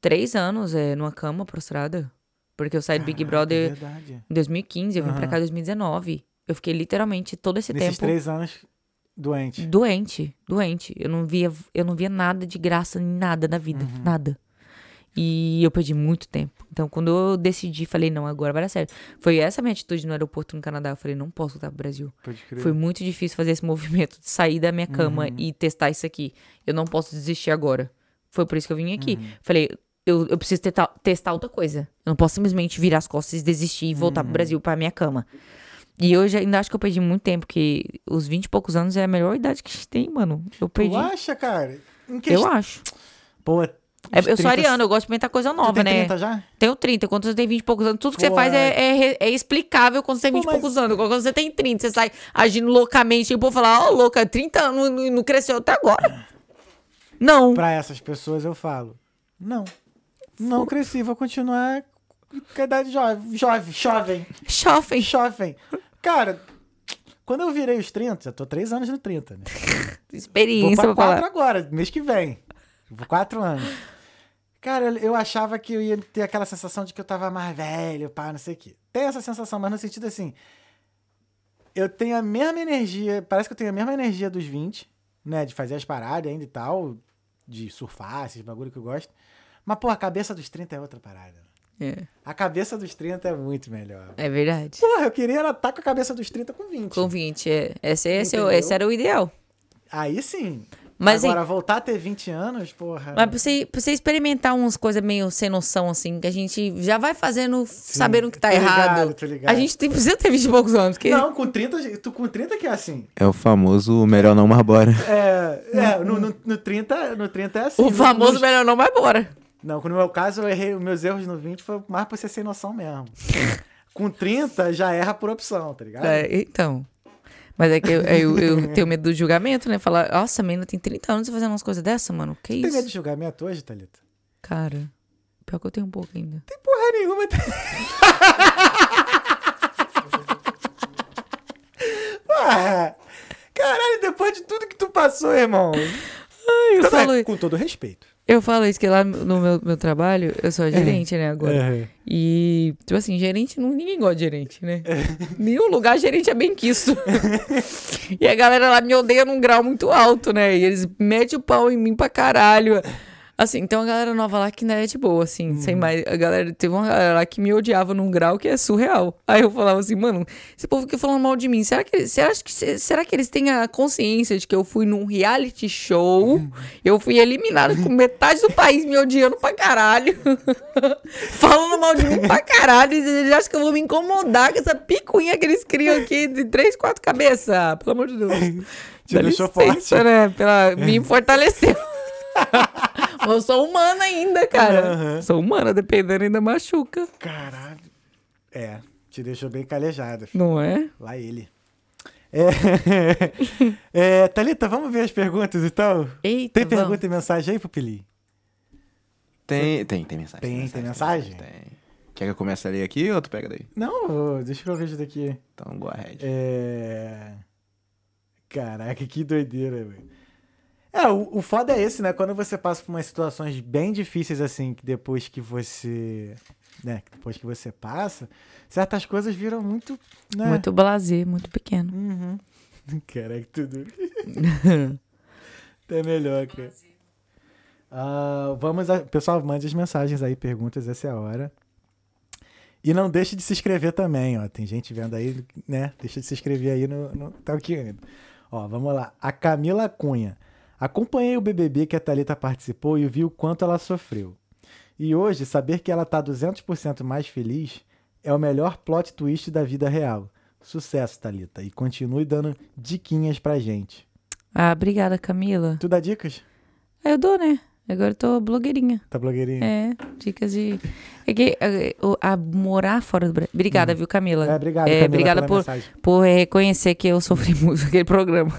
Três anos é, numa cama prostrada. Porque eu saí do Big Caraca, Brother Verdade. em 2015, eu vim pra cá em 2019. Eu fiquei literalmente todo esse Nesses tempo três anos doente. doente, doente. Eu não via, eu não via nada de graça em nada na vida, Uhum. nada. E eu perdi muito tempo. Então, quando eu decidi, falei, não, agora vai dar certo. Foi essa minha atitude no aeroporto no Canadá. Eu falei, não posso voltar pro Brasil. Pode crer. Foi muito difícil fazer esse movimento de sair da minha cama Uhum. e testar isso aqui. Eu não posso desistir agora. Foi por isso que eu vim aqui. Uhum. Falei, eu, eu preciso teta- testar outra coisa. Eu não posso simplesmente virar as costas e desistir e voltar Uhum. pro Brasil pra minha cama. E hoje ainda acho que eu perdi muito tempo, porque os 20 e poucos anos é a melhor idade que a gente tem, mano. Eu perdi. Tu acha, cara? Eu acho. Pô, É, uns eu sou 30 ariana, eu gosto de experimentar coisa nova, tem né? 30 já? Tenho 30, quando você tem 20 e poucos anos, tudo que você Pô, faz é. é, é é explicável quando você tem Pô, 20 e mas- poucos anos. Quando você tem 30, você sai agindo loucamente e o povo fala, ó, louca, 30 anos não, não cresceu até agora. Não. Pra essas pessoas eu falo. Não. Não cresci, vou continuar com a idade jovem. Jovem, jovem, Jovem. jovem. Cara, quando eu virei os 30, já tô três anos no 30, né? Vou Experiência pra pra quatro falar. agora, mês que vem. Vou quatro anos. Cara, eu- eu achava que eu ia ter aquela sensação de que eu tava mais velho, pá, não sei o quê. Tem essa sensação, mas no sentido assim. Eu tenho a mesma energia, parece que eu tenho a mesma energia dos 20, né? De fazer as paradas ainda e tal, de surfar, esses bagulho que eu gosto. Mas, pô, a cabeça dos 30 é outra parada. É, A cabeça dos 30 é muito melhor. é verdade. Porra, eu queria estar com a cabeça dos 30 com 20. Com 20, é. Esse, esse, é esse era o ideal. Aí sim. Mas, Agora, voltar a ter 20 anos, porra. Mas pra você, pra você experimentar umas coisas meio sem noção, assim, que a gente já vai fazendo, sabendo que tá tô ligado, errado. tô ligado. A gente tem, precisa ter 20 e poucos anos. Porque Não, com 30, tu com 30 que é assim. É o famoso melhor não marbora. É, é no, no, no 30, no 30 é assim. o No- famoso nos- melhor não vai embora. Não, no meu caso, eu errei, os meus erros no 20 foi mais por ser sem noção mesmo. com 30, já erra por opção, tá ligado? É, então. Mas é que eu, eu, eu tenho medo do julgamento, né? Falar, nossa, a menina tem 30 anos fazendo umas coisas dessa, mano. Que Tem medo isso? de julgamento hoje, Thalita? Cara, pior que eu tenho um pouco ainda. Tem porra nenhuma. Porra! Caralho, depois de tudo que tu passou, irmão. Eu Então, falo, é, com todo respeito. Eu falo isso, que lá no meu, meu trabalho, eu sou a gerente, né, agora. É. E, tipo assim, gerente, não, ninguém gosta de gerente, né? É. Nenhum lugar gerente é bem quisto. e a galera lá me odeia num grau muito alto, né? E eles metem o pau em mim pra caralho. Assim, tem uma galera nova lá que ainda é de boa, assim, Uhum. sem mais. A galera, teve uma galera lá que me odiava num grau que é surreal. Aí eu falava assim, mano, esse povo fica falando mal de mim. Será que, será que, será que eles têm a consciência de que eu fui num reality show? Eu fui eliminada com metade do país me odiando pra caralho. falando mal de mim pra caralho. E eles acham que eu vou me incomodar com essa picuinha que eles criam aqui de três, quatro cabeças. Pelo amor de Deus. Te Dá deixou licença, forte. né? Pela, me fortaleceu. Eu sou humana ainda, cara. Aham. Sou humana, dependendo, ainda machuca. Caralho. É, te deixou bem calejada. filho. Não é? Lá ele. É, é, Thalita, vamos ver as perguntas então? Eita, Tem vamos. pergunta e mensagem aí, Pupilinho? Tem, tem, tem mensagem. Tem- tem mensagem? Tem. Quer que eu comece a ler aqui ou tu pega daí? Não, deixa eu ver isso daqui. Então, go ahead. É... Caraca, que doideira, velho. É, o, o foda é esse, né? Quando você passa por umas situações bem difíceis, assim, que depois que você. Né? Depois que você passa, certas coisas viram muito. Né? Muito blazer, muito pequeno. Uhum. Caraca, tudo. Até melhor, cara. Ah, vamos a... Pessoal, mande as mensagens aí, perguntas, essa é a hora. E não deixe de se inscrever também, ó. Tem gente vendo aí, né? Deixa de se inscrever aí no, no Talkando. Ó, vamos lá. A Camila Cunha. Acompanhei o BBB que a Thalita participou e vi o quanto ela sofreu. E hoje, saber que ela tá 200% mais feliz é o melhor plot twist da vida real. Sucesso, Thalita. E continue dando diquinhas pra gente. Ah, obrigada, Camila. Tu dá dicas? Ah, Eu dou, né? Agora eu tô blogueirinha. Tá blogueirinha? É, dicas de. É que, é, o- a morar fora do Brasil. Obrigada, viu, Camila? É, obrigado, É, Camila, obrigada por, mensagem. por reconhecer que eu sofri muito naquele programa.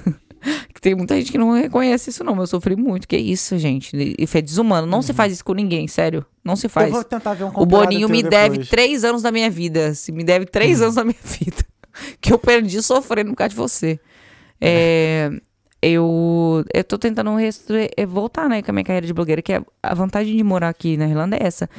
Que tem muita gente que não reconhece isso, não. mas Eu sofri muito. Que isso, gente? Isso é desumano. Não se faz isso com ninguém, sério. Não se faz. Uhum. Eu vou tentar ver um O Boninho me deve depois. três anos da minha vida. Se me deve três anos da minha vida. Que eu perdi sofrendo por causa de você. É, eu, eu tô tentando é, voltar, né, com a minha carreira de blogueira, que é a vantagem de morar aqui na Irlanda é essa.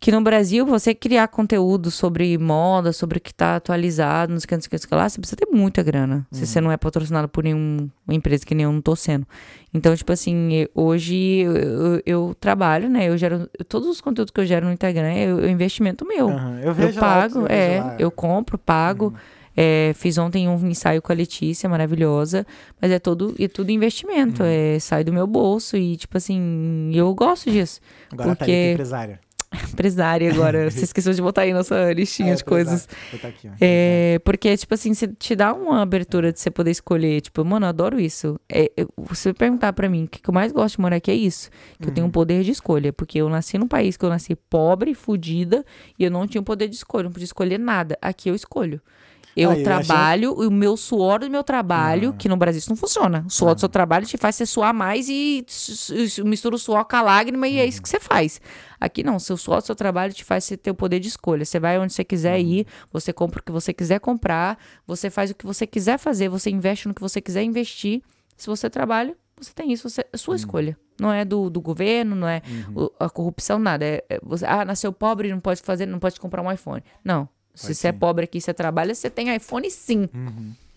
Que no Brasil, você criar conteúdo sobre moda, sobre o que tá atualizado, nos cantos que lá, você precisa ter muita grana. Se você não é patrocinado por nenhuma empresa que nem eu não tô sendo. Então, tipo assim, hoje eu, eu- eu trabalho, né? Eu gero. Todos os conteúdos que eu gero no Instagram é o investimento meu. Aham, Eu Eu lá, pago, eu vejo é, lá. eu compro, pago. É, fiz ontem um ensaio com a Letícia, maravilhosa, mas é todo, é tudo investimento, Uhum. é, sai do meu bolso e, tipo assim, eu gosto disso. Agora a porque- Thalita empresária. Empresária agora, você esqueceu de botar aí nossa listinha É, de coisas. aqui. É, porque, tipo assim, você te dá uma abertura de você poder escolher. Tipo, mano, eu adoro isso. É, eu- você perguntar pra mim, o que que eu mais gosto de morar aqui é isso. Que eu tenho um poder de escolha. Porque eu nasci num país que eu nasci pobre, fudida, e eu não tinha o poder de escolha. Não podia escolher nada. Aqui eu escolho. Eu Ah, eu achei- trabalho, o meu suor do meu trabalho, que no Brasil isso não funciona. O suor do seu trabalho te faz você suar mais e mistura o suor com a lágrima e é isso que você faz. Aqui não, seu suor do seu trabalho te faz você ter o poder de escolha. Você vai onde você quiser ir, você compra o que você quiser comprar, você faz o que você quiser fazer, você investe no que você quiser investir. Se você trabalha, você tem isso, você, é sua escolha. Não é do, do governo, não é o- a corrupção, nada. É, é você, ah, nasceu pobre, não pode fazer, não pode comprar um iPhone. Não. Se você é pobre aqui, você trabalha, você tem iPhone sim.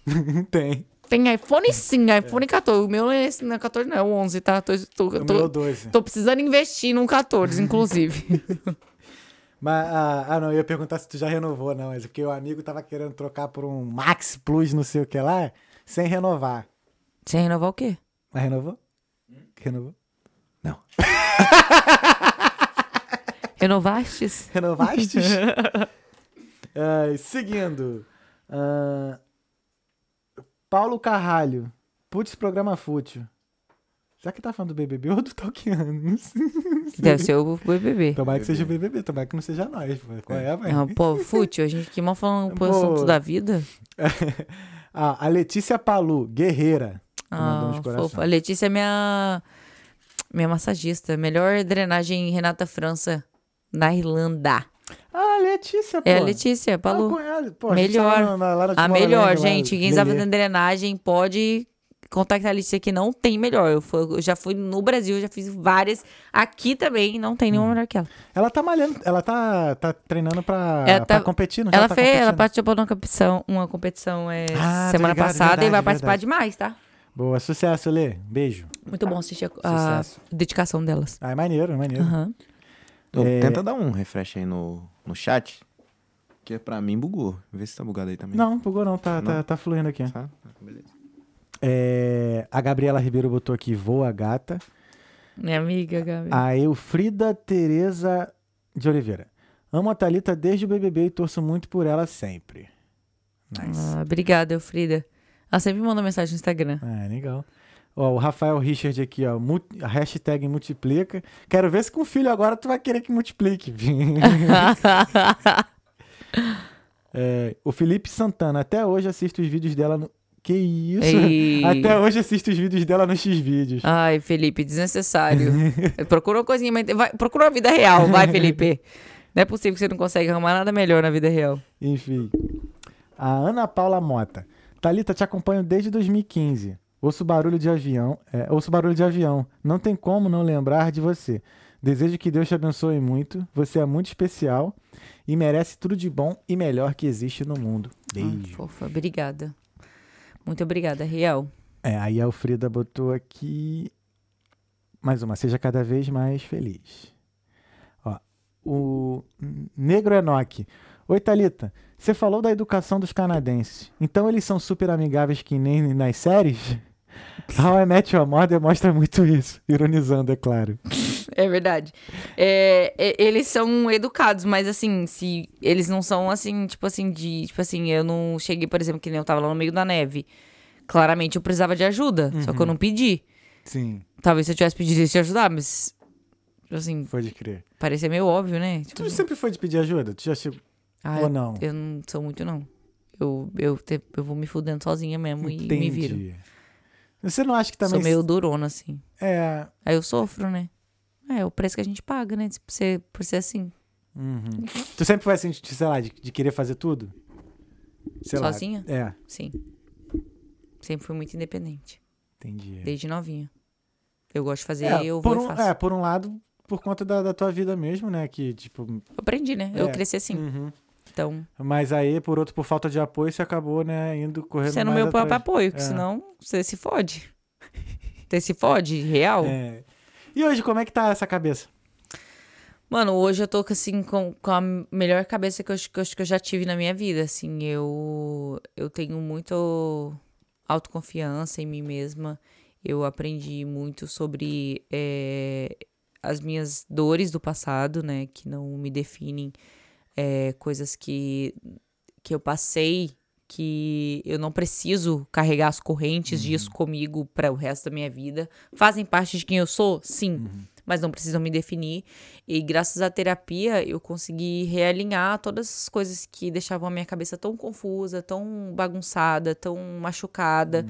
Tem. Tem iPhone sim, iPhone 14. O meu não é esse, não é 14, não, é o 11, tá? Tô, tô, O tô, meu 12. tô precisando investir num 14, inclusive. Mas, ah, ah, não, eu ia perguntar se tu já renovou, não. Mas porque o amigo tava querendo trocar por um Max Plus, não sei o que lá, sem renovar. Você renovar o quê? Mas renovou? Renovou? Não. Renovastes? Renovastes? Ai, seguindo. Ah, Paulo Carralho. Putz, programa fútil. Já que tá falando do BBB ou do? Não sei. Deve ser o BBB. Tomara que seja o BBB, tomara que não seja nós. pô. Qual é, mãe? Ah, pô, fútil, a gente aqui mal falando por Pô. assunto da vida. ah, a Letícia Palu, guerreira. Ah, fofa. A Letícia é minha, minha massagista. Melhor drenagem Renata França na Irlanda. Ah, Letícia, pô. É a Letícia, Ah, Palu. com ela, pô, gente tá Melhor. lá na- lá na A melhor, lá, gente. Quem sabe Lelê. fazendo drenagem pode contactar a Letícia que não tem melhor. Eu, fui- eu já fui no Brasil, já fiz várias. Aqui também não tem Hum. nenhuma melhor que ela. Ela tá malhando, ela tá, tá treinando pra, Ela pra tá- competir, não já Ela tá fez, ela participou de uma competição, uma competição é, Ah, semana ligado, passada e vai verdade, participar verdade. demais, tá? Boa, sucesso, Lê. Beijo. Muito bom assistir a, a dedicação delas. Ah, é maneiro, é maneiro. Ô, É. Tenta dar um refresh aí no, no chat. Que pra mim bugou. Vê se tá bugado aí também. Não, bugou não, tá, Tá, Não? tá fluindo aqui. Tá? Beleza. É, a Gabriela Ribeiro botou aqui, voa gata. Minha amiga, Gabi. A Eufrida Tereza de Oliveira. Amo a Thalita desde o BBB e torço muito por ela sempre. Nice. Ah, obrigada, Frida. Ela sempre manda mensagem no Instagram. É, legal. Ó, o Rafael Richard aqui, ó. a hashtag multiplica. Quero ver se com o filho agora tu vai querer que multiplique. É, o Felipe Santana, até hoje assisto os vídeos dela no. Que isso? Ei. Até hoje assisto os vídeos dela no X-Vídeos. Ai, Felipe, desnecessário. procura uma coisinha, mas vai, procura uma vida real, vai, Felipe. Não é possível que você não consegue arrumar nada melhor na vida real. Enfim. A Ana Paula Mota. Thalita, te acompanho desde 2015. Ouço barulho de avião. É, ouço barulho de avião. Não tem como não lembrar de você. Desejo que Deus te abençoe muito. Você é muito especial e merece tudo de bom e melhor que existe no mundo. Ah, Beijo. fofa, obrigada. Muito obrigada, real. É, aí a Alfrida botou aqui. Mais uma. Seja cada vez mais feliz. Ó, o Negro Enoque. Oi, Thalita. Você falou da educação dos canadenses. Então eles são super amigáveis que nem nas séries? How I Met Your Mother demonstra muito isso. Ironizando, é claro. É verdade. É, é, eles são educados, mas assim, se eles não são assim, tipo assim, de. Tipo assim, eu não cheguei, por exemplo, que nem eu tava lá no meio da neve. Claramente eu precisava de ajuda, só que eu não pedi. Sim, Talvez se eu tivesse pedido isso te ajudar, mas. tipo Assim, pode crer. parecia meio óbvio, né? Tipo, Tu sempre foi de pedir ajuda? Tu já chegou. ah, ou não? Eu não sou muito, não. Eu, eu, te- eu vou me fudendo sozinha mesmo e me viro. Você não acha que também. Sou meio durona, assim. É. Aí eu sofro, né? É, o preço que a gente paga, né? Por ser, por ser assim. Uhum. Tu sempre foi assim, sei lá, de, de querer fazer tudo? Sei lá. Sozinha? É, Sim. Sempre fui muito independente. entendi. Desde novinha. Eu gosto de fazer, É, eu vou um, e faço. é, por um lado, por conta da, da tua vida mesmo, né? Que, tipo. Eu aprendi, né? Eu É. cresci assim. uhum. Então, Mas aí, por outro, por falta de apoio, você acabou, né, indo correndo sendo mais meu próprio apoio, que É. senão você se fode. Você se fode, real. É. E hoje, como é que tá essa cabeça? Mano, hoje eu tô assim com, com a melhor cabeça que eu, acho- que eu que eu já tive na minha vida, assim, eu eu tenho muito autoconfiança em mim mesma. Eu aprendi muito sobre eh, as minhas dores do passado, né, que não me definem, eh, coisas que que eu passei que eu não preciso carregar as correntes disso comigo para o resto da minha vida. Fazem parte de quem eu sou? Sim, mas não precisam me definir. E graças à terapia eu consegui realinhar todas as coisas que deixavam a minha cabeça tão confusa, tão bagunçada, tão machucada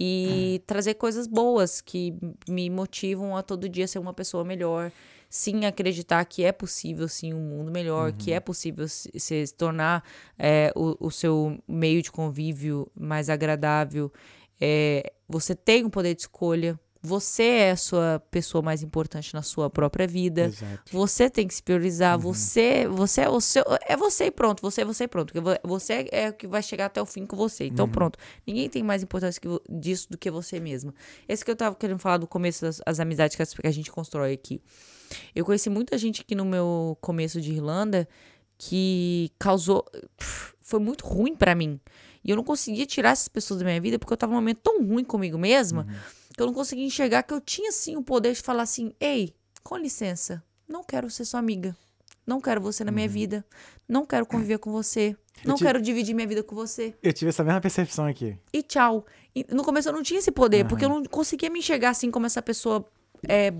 e trazer coisas boas que me motivam a todo dia ser uma pessoa melhor. Sim, acreditar que é possível, sim, um mundo melhor, que é possível se, se tornar é, o, o seu meio de convívio mais agradável. É, você tem um poder de escolha. Você é a sua pessoa mais importante na sua própria vida. Exato. Você tem que se priorizar. Você, você é o seu, é você e pronto. Você é você e pronto. Você é o que vai chegar até o fim com você. Então pronto. Ninguém tem mais importância que disso do que você mesma. Esse que eu tava querendo falar do começo das as amizades que a gente constrói aqui. Eu conheci muita gente aqui no meu começo de Irlanda que causou foi muito ruim pra mim. E eu não conseguia tirar essas pessoas da minha vida porque eu tava num momento tão ruim comigo mesma que eu não conseguia enxergar que eu tinha sim o poder de falar assim: "Ei, com licença, não quero ser sua amiga. Não quero você na minha vida. Não quero conviver com você. Não te- quero dividir minha vida com você. Eu tive essa mesma percepção aqui. E tchau. E no começo eu não tinha esse poder, porque eu não conseguia me enxergar assim como essa pessoa é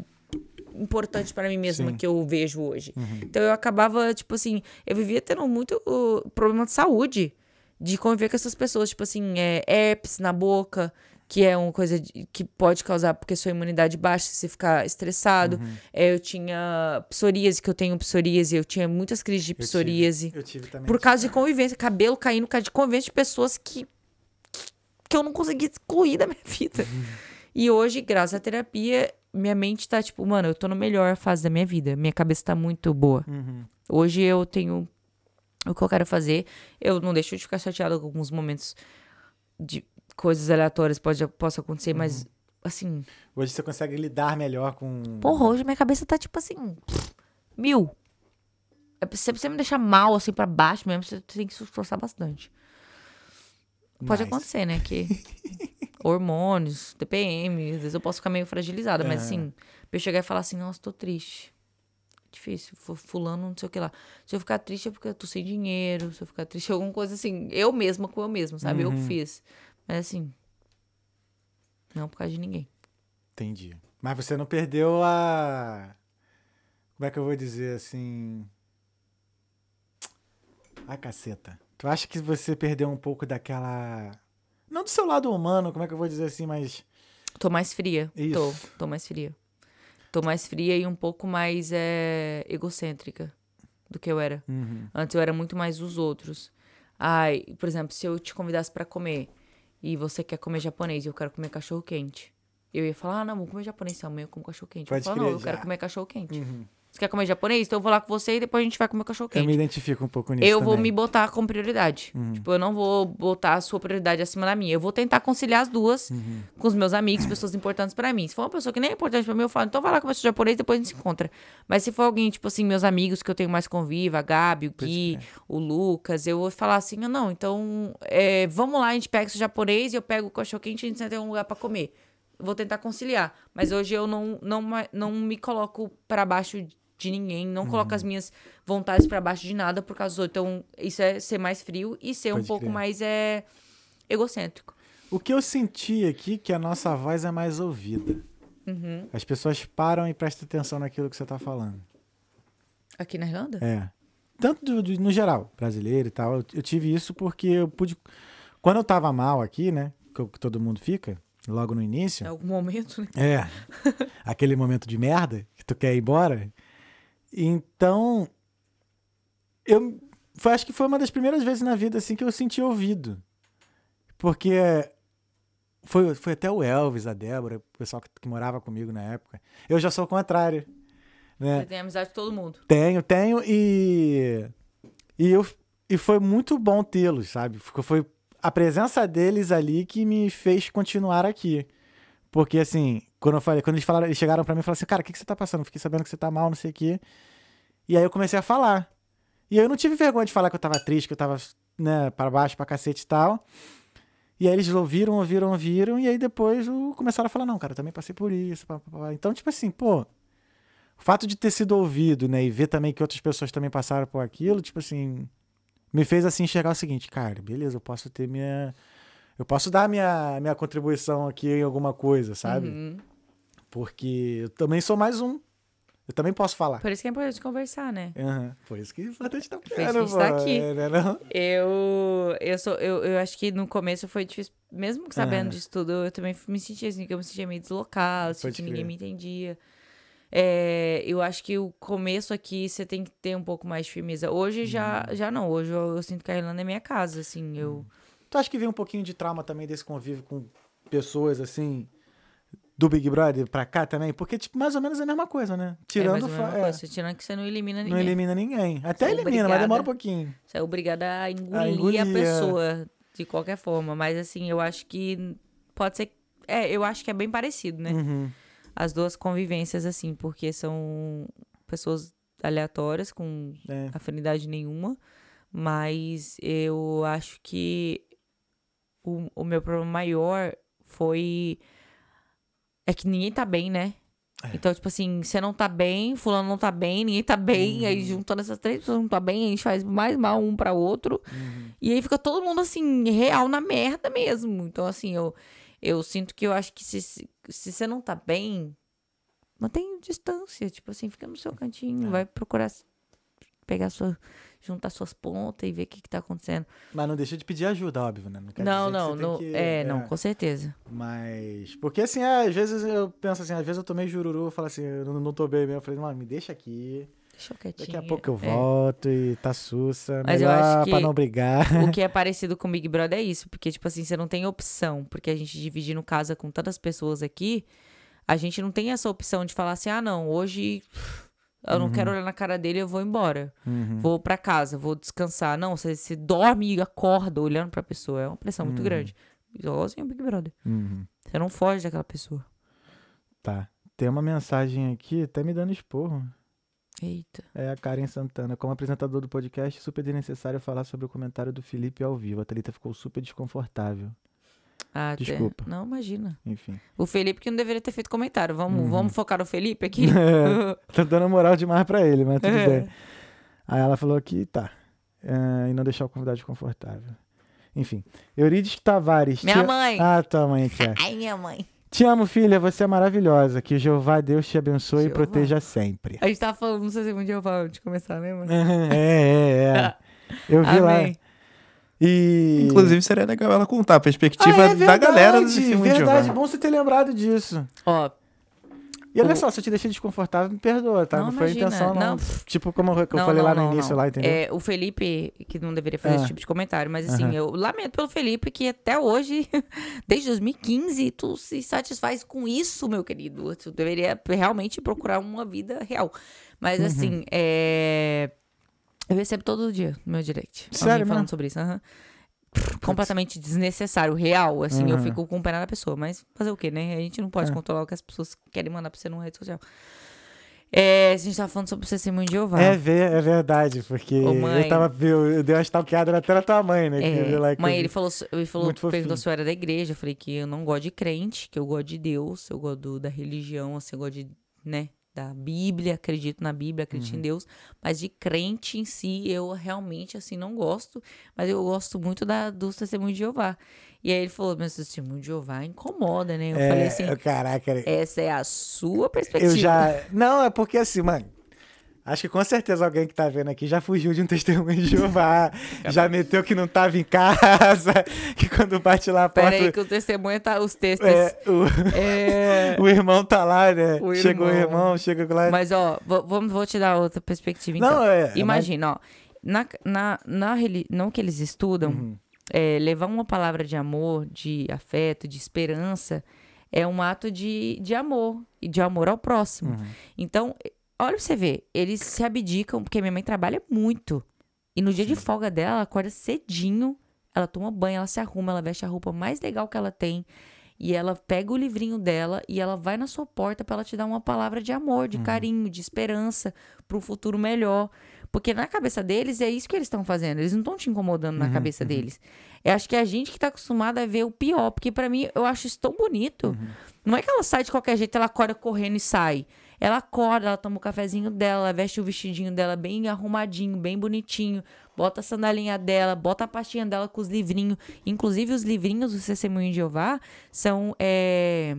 importante para mim mesma Sim. que eu vejo hoje. Então eu acabava, tipo assim, eu vivia tendo muito uh, problema de saúde de conviver com essas pessoas, tipo assim, é, herpes na boca, que é uma coisa de- que pode causar porque sua imunidade baixa se você ficar estressado. É, eu tinha psoríase, que eu tenho psoríase, eu tinha muitas crises de Eu tive- psoríase. Eu tive também. Por causa de convivência, cabelo caindo por causa de convivência de pessoas que, que eu não conseguia excluir da minha vida. E hoje, graças à terapia, minha mente tá tipo, mano, eu tô na melhor fase da minha vida. Minha cabeça tá muito boa. Uhum. Hoje eu tenho o que eu quero fazer. Eu não deixo de ficar chateada com alguns momentos de coisas aleatórias pode, possam acontecer, Uhum. mas assim, Hoje você consegue lidar melhor com. porra, hoje minha cabeça tá tipo assim, mil. É, Se você me deixar mal, assim, pra baixo mesmo, você tem que se esforçar bastante. Pode acontecer, né? Que hormônios, TPM, às vezes eu posso ficar meio fragilizada, mas É. assim, pra eu chegar e falar assim, nossa, tô triste. Difícil, fu- fulano, não sei o que lá. Se eu ficar triste é porque eu tô sem dinheiro, se eu ficar triste é alguma coisa assim, eu mesma com eu mesma, sabe? Eu que Uhum. fiz. Mas assim, não por causa de ninguém. Entendi. Mas você não perdeu a. Como é que eu vou dizer assim? Ai, caceta. Tu acha que você perdeu um pouco daquela. Não do seu lado humano, como é que eu vou dizer assim, mas. Tô mais fria. Isso. Tô, tô mais fria. Tô mais fria e um pouco mais é, egocêntrica do que eu era. Uhum. Antes eu era muito mais os outros. Ai, por exemplo, se eu te convidasse pra comer e você quer comer japonês e eu quero comer cachorro quente, eu ia falar: "Ah, não, vou comer japonês, amanhã eu como cachorro quente". Eu Pode falo: "Não, eu quero comer cachorro quente". Uhum. Você quer comer japonês? Então eu vou lá com você e depois a gente vai comer cachorro Eu me quente. identifico um pouco nisso. Eu vou também. me botar como prioridade. Tipo, eu não vou botar a sua prioridade acima da minha. Eu vou tentar conciliar as duas Uhum. com os meus amigos, pessoas importantes pra mim. Se for uma pessoa que nem é importante pra mim, eu falo, então vai lá comer seu japonês, depois a gente se encontra. Mas se for alguém, tipo assim, meus amigos que eu tenho mais convívio, a Gabi, o Gui, o Lucas, eu vou falar assim, ah, não, então é, vamos lá, a gente pega esse japonês e eu pego o cachorro quente e a gente senta em um lugar pra comer. Vou tentar conciliar. Mas hoje eu não, não, não me coloco pra baixo de ninguém, não coloco Uhum. as minhas vontades pra baixo de nada por causa do outro. Então, isso é ser mais frio e ser um Pode pouco crer. mais é, egocêntrico. O que eu senti aqui que a nossa voz é mais ouvida. Uhum. As pessoas param e prestam atenção naquilo que você tá falando. Aqui na Irlanda? É. Tanto do- do- no geral, brasileiro e tal. Eu, eu tive isso porque eu pude. Quando eu tava mal aqui, né? Que, que todo mundo fica, logo no início. Em algum momento, né? É. aquele momento de merda que tu quer ir embora. Então. Eu foi, acho que foi uma das primeiras vezes na vida assim que eu senti ouvido. Porque foi, foi até o Elvis, a Débora, o pessoal que, que morava comigo na época. Eu já sou o contrário. Né? Você tem amizade com todo mundo. Tenho, tenho e e eu e foi muito bom tê-los, sabe? Foi- Foi a presença deles ali que me fez continuar aqui. Porque assim, quando eu falei, quando eles falaram, eles chegaram pra mim e falaram assim: "Cara, o que que você tá passando? Fiquei sabendo que você tá mal, não sei o quê". E aí eu comecei a falar. E aí eu não tive vergonha de falar que eu tava triste, que eu tava, né, para baixo, pra cacete e tal. E aí eles ouviram, ouviram, ouviram, e aí depois começaram a falar, não, cara, eu também passei por isso. pá, pá, pá. Então, tipo assim, pô, o fato de ter sido ouvido, né, e ver também que outras pessoas também passaram por aquilo, tipo assim, me fez assim enxergar o seguinte, cara, beleza, eu posso ter minha. Eu posso dar minha, minha contribuição aqui em alguma coisa, sabe? Uhum. Porque eu também sou mais um. Eu também posso falar. Por isso que é importante conversar, né? Aham. Por isso que é importante estar tá aqui. Né, não? Eu, eu, sou, eu, eu acho que no começo foi difícil, mesmo sabendo Aham. disso tudo, eu também me sentia assim, que eu me sentia meio deslocada, Pode que ninguém me entendia. É, eu acho que o começo aqui você tem que ter um pouco mais de firmeza. Hoje já, Uhum. já não, hoje eu, eu sinto que a Irlanda é minha casa, assim, eu... Tu acha que vem um pouquinho de trauma também desse convívio com pessoas assim do Big Brother pra cá também? Porque, tipo, mais ou menos é a mesma coisa, né? é Tirando a fa- é, coisa, você tirando que você não elimina não ninguém. elimina ninguém. Até Sou elimina, mas obrigada. demora um pouquinho. Você é obrigada a engolir a, engolir, é. pessoa de qualquer forma. Mas assim, eu acho que pode ser. É, eu acho que é bem parecido, né? Uhum. As duas convivências, assim, porque são pessoas aleatórias, com É. afinidade nenhuma. Mas eu acho que o, o meu problema maior foi. É que ninguém tá bem, né? É. Então, tipo assim, você não tá bem, fulano não tá bem, ninguém tá bem, aí Uhum. juntando essas três pessoas não tá bem, a gente faz mais mal um pra outro. Uhum. E aí fica todo mundo, assim, real na merda mesmo. Então, assim, eu, eu sinto que eu acho que se, se você não tá bem, mantém distância. Tipo assim, fica no seu cantinho, É. vai procurar pegar sua. Juntar suas pontas e ver o que, que tá acontecendo. Mas não deixa de pedir ajuda, óbvio, né? não, não, tem não. que- é, não, com certeza. Mas. Porque assim, é, às vezes eu penso assim, às vezes eu tomei jururu, eu falo assim, eu não, não tô bem mesmo. Eu falei, mano, me deixa aqui. Deixa eu quietinho. Daqui a pouco eu É. volto e tá sussa. Mas eu melhor acho pra que- não brigar. O que é parecido com o Big Brother é isso, porque, tipo assim, você não tem opção, porque a gente dividindo casa com tantas pessoas aqui, a gente não tem essa opção de falar assim, ah, não, hoje eu não quero olhar na cara dele, eu vou embora. Uhum. Vou pra casa, vou descansar. Não, você, você dorme e acorda olhando pra pessoa, é uma pressão muito Uhum. grande. Igualzinho o Big Brother. Uhum. Você não foge daquela pessoa. Tá. Tem uma mensagem aqui, até me dando esporro. Eita. É a Karen Santana. Como apresentador do podcast, super desnecessário falar sobre o comentário do Felipe ao vivo. A Thalita ficou super desconfortável. Ah, até- Desculpa. Não, imagina. Enfim. O Felipe que não deveria ter feito comentário. Vamos, Uhum. vamos focar no Felipe aqui? É, tá dando moral demais pra ele, mas tudo É. bem. Aí ela falou que tá. É, e não deixar o convidado desconfortável. Enfim. Eurides Tavares. Minha te- mãe. Ah, tua mãe, tia. Ai, minha mãe. Te amo, filha. Você é maravilhosa. Que o Jeová Deus te abençoe Jeová. e proteja sempre. A gente tava falando, não sei se um dia eu falo antes de começar, lembra? é, é, é. Eu vi lá. E. Inclusive, seria legal ela contar a Ah, perspectiva é da galera do verdade, Testemunho de Verdade, Jeová. bom você ter lembrado disso. Ó, E olha O- só, se eu te deixei desconfortável, me perdoa, tá? Não, Não, foi a intenção, não. Não. Tipo, como eu, que eu Não, falei não, lá no não, início, não. lá, entendeu? É, o Felipe, que não deveria fazer Ah. esse tipo de comentário, mas assim, Aham. eu lamento pelo Felipe que até hoje, desde 2015, tu se satisfaz com isso, meu querido. Tu deveria realmente procurar uma vida real. Mas Uhum. assim, é... eu recebo todo dia no meu direct. Sério falando sobre isso. aham. Completamente desnecessário, real, assim, eu Aham. fico com pena da pessoa. Mas fazer o quê, né? A gente não pode É. controlar o que as pessoas querem mandar pra você numa rede social. É, a gente tava falando sobre o testemunho de Jeová. É, é verdade, porque Ô, mãe. eu tava. Eu, eu dei uma stalkeada até na tua mãe, né? É, eu que mãe, eu- ele falou, ele falou perguntou se eu era da igreja. Eu falei que eu não gosto de crente, que eu gosto de Deus, eu gosto do- da religião, assim, eu gosto de, né, da Bíblia, acredito na Bíblia, acredito Uhum. em Deus, mas de crente em si eu realmente, assim, não gosto, mas eu gosto muito da, dos testemunhos de Jeová. E aí ele falou, mas o testemunho de Jeová incomoda, né? Eu é, falei assim, Caraca, essa é a sua perspectiva. eu já. Não, é porque assim, mano. Acho que com certeza alguém que tá vendo aqui já fugiu de um testemunho de Jeová. já meteu que não tava em casa. Que quando bate lá a porta. Pera aí que o testemunho tá, os textos... é, o, É... o irmão tá lá, né? O Chegou o irmão. irmão, chega lá. Mas, ó, vou, vou, te dar outra perspectiva, então. não, é. é Imagina, ó. Na, na, na não que eles estudam, Uhum. é, levar uma palavra de amor, de afeto, de esperança, é um ato de, de amor e de amor ao próximo. Uhum. Então, olha pra você ver, eles se abdicam, porque minha mãe trabalha muito. E no dia de folga dela, ela acorda cedinho, ela toma banho, ela se arruma, ela veste a roupa mais legal que ela tem. E ela pega o livrinho dela e ela vai na sua porta pra ela te dar uma palavra de amor, de carinho, de esperança para um futuro melhor. Porque na cabeça deles é isso que eles estão fazendo. Eles não estão te incomodando na cabeça deles. Eu acho que é a gente que tá acostumado a ver o pior. Porque pra mim, eu acho isso tão bonito. Não é que ela sai de qualquer jeito, ela acorda correndo e sai. Ela acorda, ela toma o cafezinho dela, ela veste o vestidinho dela bem arrumadinho, bem bonitinho, bota a sandalinha dela, bota a pastinha dela com os livrinhos. Inclusive, os livrinhos do Testemunho de Jeová são, é,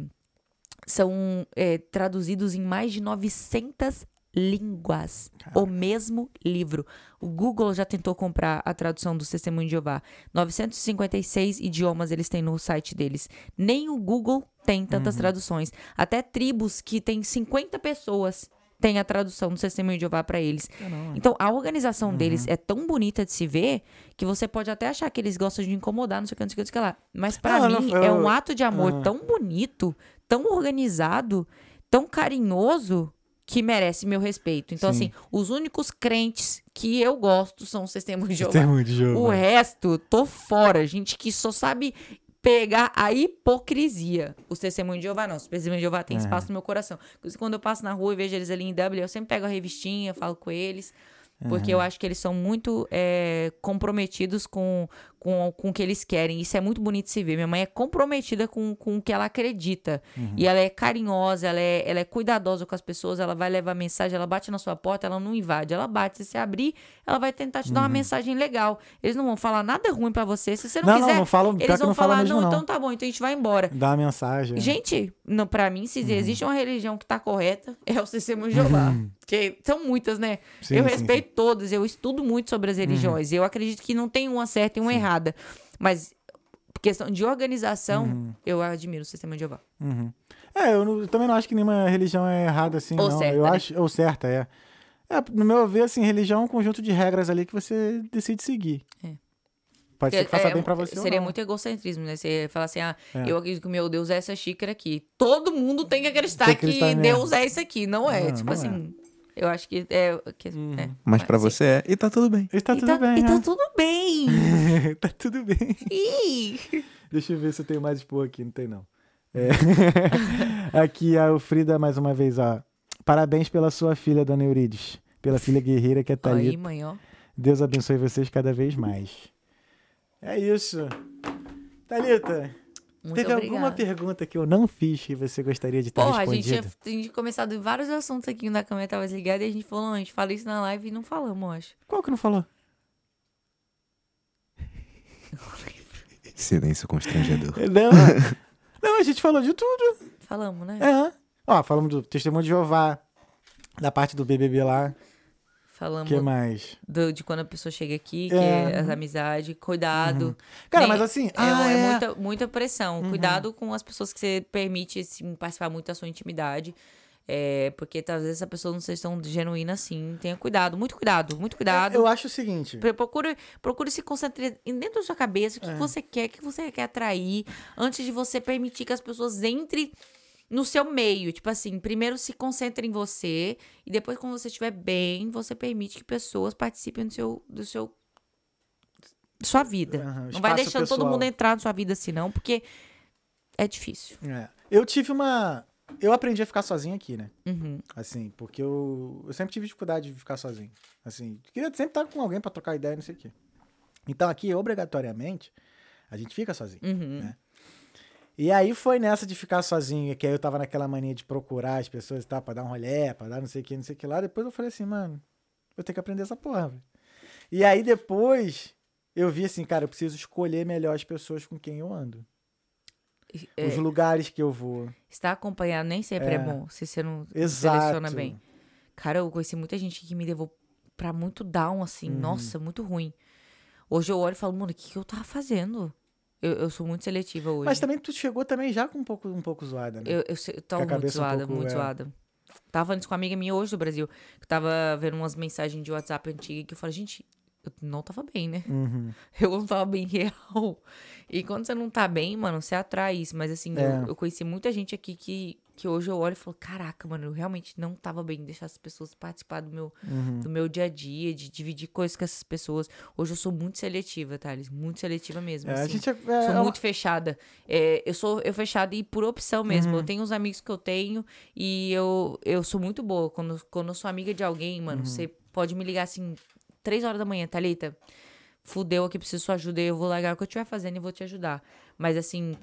são é, traduzidos em mais de 900 línguas. O mesmo livro. O Google já tentou comprar a tradução do Testemunho de Jeová. 956 idiomas eles têm no site deles. Nem o Google tem tantas traduções. Até tribos que tem 50 pessoas têm a tradução do Testemunho de Jeová para eles. Então, a organização deles é tão bonita de se ver que você pode até achar que eles gostam de incomodar, não sei o que, não sei o que, não sei o que lá. Mas Não, não, mim eu- é um ato de amor Ah. tão bonito, tão organizado, tão carinhoso que merece meu respeito. Então, Sim. assim, os únicos crentes que eu gosto são os testemunhos de Jeová. Testemunho de O Jeová. resto, tô fora. Gente que só sabe pegar a hipocrisia. Os testemunhos de Jeová, não. Os testemunhos de Jeová têm É. espaço no meu coração. Inclusive, quando eu passo na rua e vejo eles ali em W, eu sempre pego a revistinha, falo com eles. Porque eu acho que eles são muito é, comprometidos com, com, com o que eles querem. Isso é muito bonito de se ver. Minha mãe é comprometida com, com o que ela acredita. E ela é carinhosa, ela é, ela é cuidadosa com as pessoas, ela vai levar mensagem, ela bate na sua porta, ela não invade, ela bate. Se você abrir, ela vai tentar te dar uma mensagem legal. Eles não vão falar nada ruim pra você. Se você não, Não, não, quiser, não falam- pior eles vão não fala falar, mesmo, não, não. então tá bom, então a gente vai embora. Dá uma mensagem. Gente, não, pra mim, se Uhum. existe uma religião que tá correta, é o Testemunho de Jeová. Porque são muitas, né? Sim, eu sim, respeito todas, eu estudo muito sobre as religiões. Eu acredito que não tem uma certa e uma errada. Mas, por questão de organização, eu admiro o Testemunho de Jeová. Uhum. É, eu, não- eu também não acho que nenhuma religião é errada assim, Ou não. certa, eu né? acho, ou certa, é. É, no meu ver, assim, religião é um conjunto de regras ali que você decide seguir. É. Pode ser que faça É, bem pra você Seria muito egocentrismo, né? Você falar assim, ah, É. eu acredito que o meu Deus é essa xícara aqui. Todo mundo tem que acreditar Tem que, que acreditar Deus é isso aqui. Não é. Não, tipo não assim, Eu acho que é. Que, Uhum. é. Mas pra sim. você é. E tá tudo bem. E tá E tudo tá, bem, e tá né? tudo bem. tá tudo bem. Ih. Deixa eu ver se eu tenho mais expor aqui. Não tem, não. É. aqui a Frida, mais uma vez, ó. Parabéns pela sua filha, dona Eurides. Pela filha guerreira que é Aí, Thalita. mãe, ó. Deus abençoe vocês cada vez mais. É isso. Thalita, Muito teve obrigada. alguma pergunta que eu não fiz que você gostaria de ter Porra, a gente respondido? tinha, a gente começado em vários assuntos aqui na câmera tava desligada e a gente falou, não, a gente fala isso na live e não falamos, eu acho. Qual que não falou? Silêncio constrangedor. Não, não, a gente falou de tudo. Falamos, né? É. Ó, falamos do testemunho de Jeová, da parte do BBB lá. Falamos que mais? do- de quando a pessoa chega aqui, que É. é as amizades, cuidado. Cara, Nem- mas assim, É, ah, é é. muita, muita pressão. Cuidado com as pessoas que você permite assim, participar muito da sua intimidade. É, porque às vezes a pessoa não seja tão genuína assim. Tenha cuidado, muito cuidado, muito cuidado. Eu acho o seguinte. Pro- Procure, procure se concentrar dentro da sua cabeça o que, É. que você quer, o que você quer atrair, antes de você permitir que as pessoas entrem no seu meio. Tipo assim, primeiro se concentre em você e depois, quando você estiver bem, você permite que pessoas participem do seu. Do seu sua vida. Aham, não vai deixando todo pessoal. mundo entrar na sua vida assim, não, porque é difícil. É. Eu tive uma. Eu aprendi a ficar sozinho aqui, né? Uhum. Assim, porque eu, eu sempre tive dificuldade de ficar sozinho. Assim, queria sempre estar com alguém pra trocar ideia, não sei o quê. Então aqui, obrigatoriamente, a gente fica sozinho. Uhum. Né? E aí foi nessa de ficar sozinho, que aí eu tava naquela mania de procurar as pessoas e tal, pra dar um rolé, pra dar não sei o que, não sei o que lá. Depois eu falei assim, mano, eu tenho que aprender essa porra, velho. E aí depois eu vi assim, cara, eu preciso escolher melhor as pessoas com quem eu ando. É, Os lugares que eu vou. estar acompanhado nem sempre é, É. bom, se você não Exato. seleciona bem. Cara, eu conheci muita gente que me levou pra muito down, assim. Uhum. Nossa, muito ruim. Hoje eu olho e falo, mano, o que, que eu tava fazendo? Eu, eu sou muito seletiva hoje. Mas também tu chegou também já com um pouco, um pouco zoada, né? Eu, eu, eu a muito cabeça um zoada, pouco, muito é. zoada. Tava antes com uma amiga minha hoje do Brasil, que tava vendo umas mensagens de WhatsApp antiga que eu falei, gente, eu não tava bem, né? Uhum. Eu não tava bem real. E quando você não tá bem, mano, você atrai isso. Mas assim, É. eu, eu conheci muita gente aqui que, que hoje eu olho e falo, caraca, mano, eu realmente não tava bem deixar as pessoas participar do meu, Uhum. do meu dia a dia, de dividir coisas com essas pessoas. Hoje eu sou muito seletiva, Thales. Muito seletiva mesmo. É, a assim. gente é, Sou é, uma- muito fechada. É, eu sou eu fechada e por opção mesmo. Uhum. Eu tenho os amigos que eu tenho e eu, eu sou muito boa. Quando, quando eu sou amiga de alguém, Uhum. mano, você pode me ligar assim, três horas da manhã, Thalita. Fudeu aqui, preciso de sua ajuda. Eu vou largar o que eu estiver fazendo e vou te ajudar. Mas assim,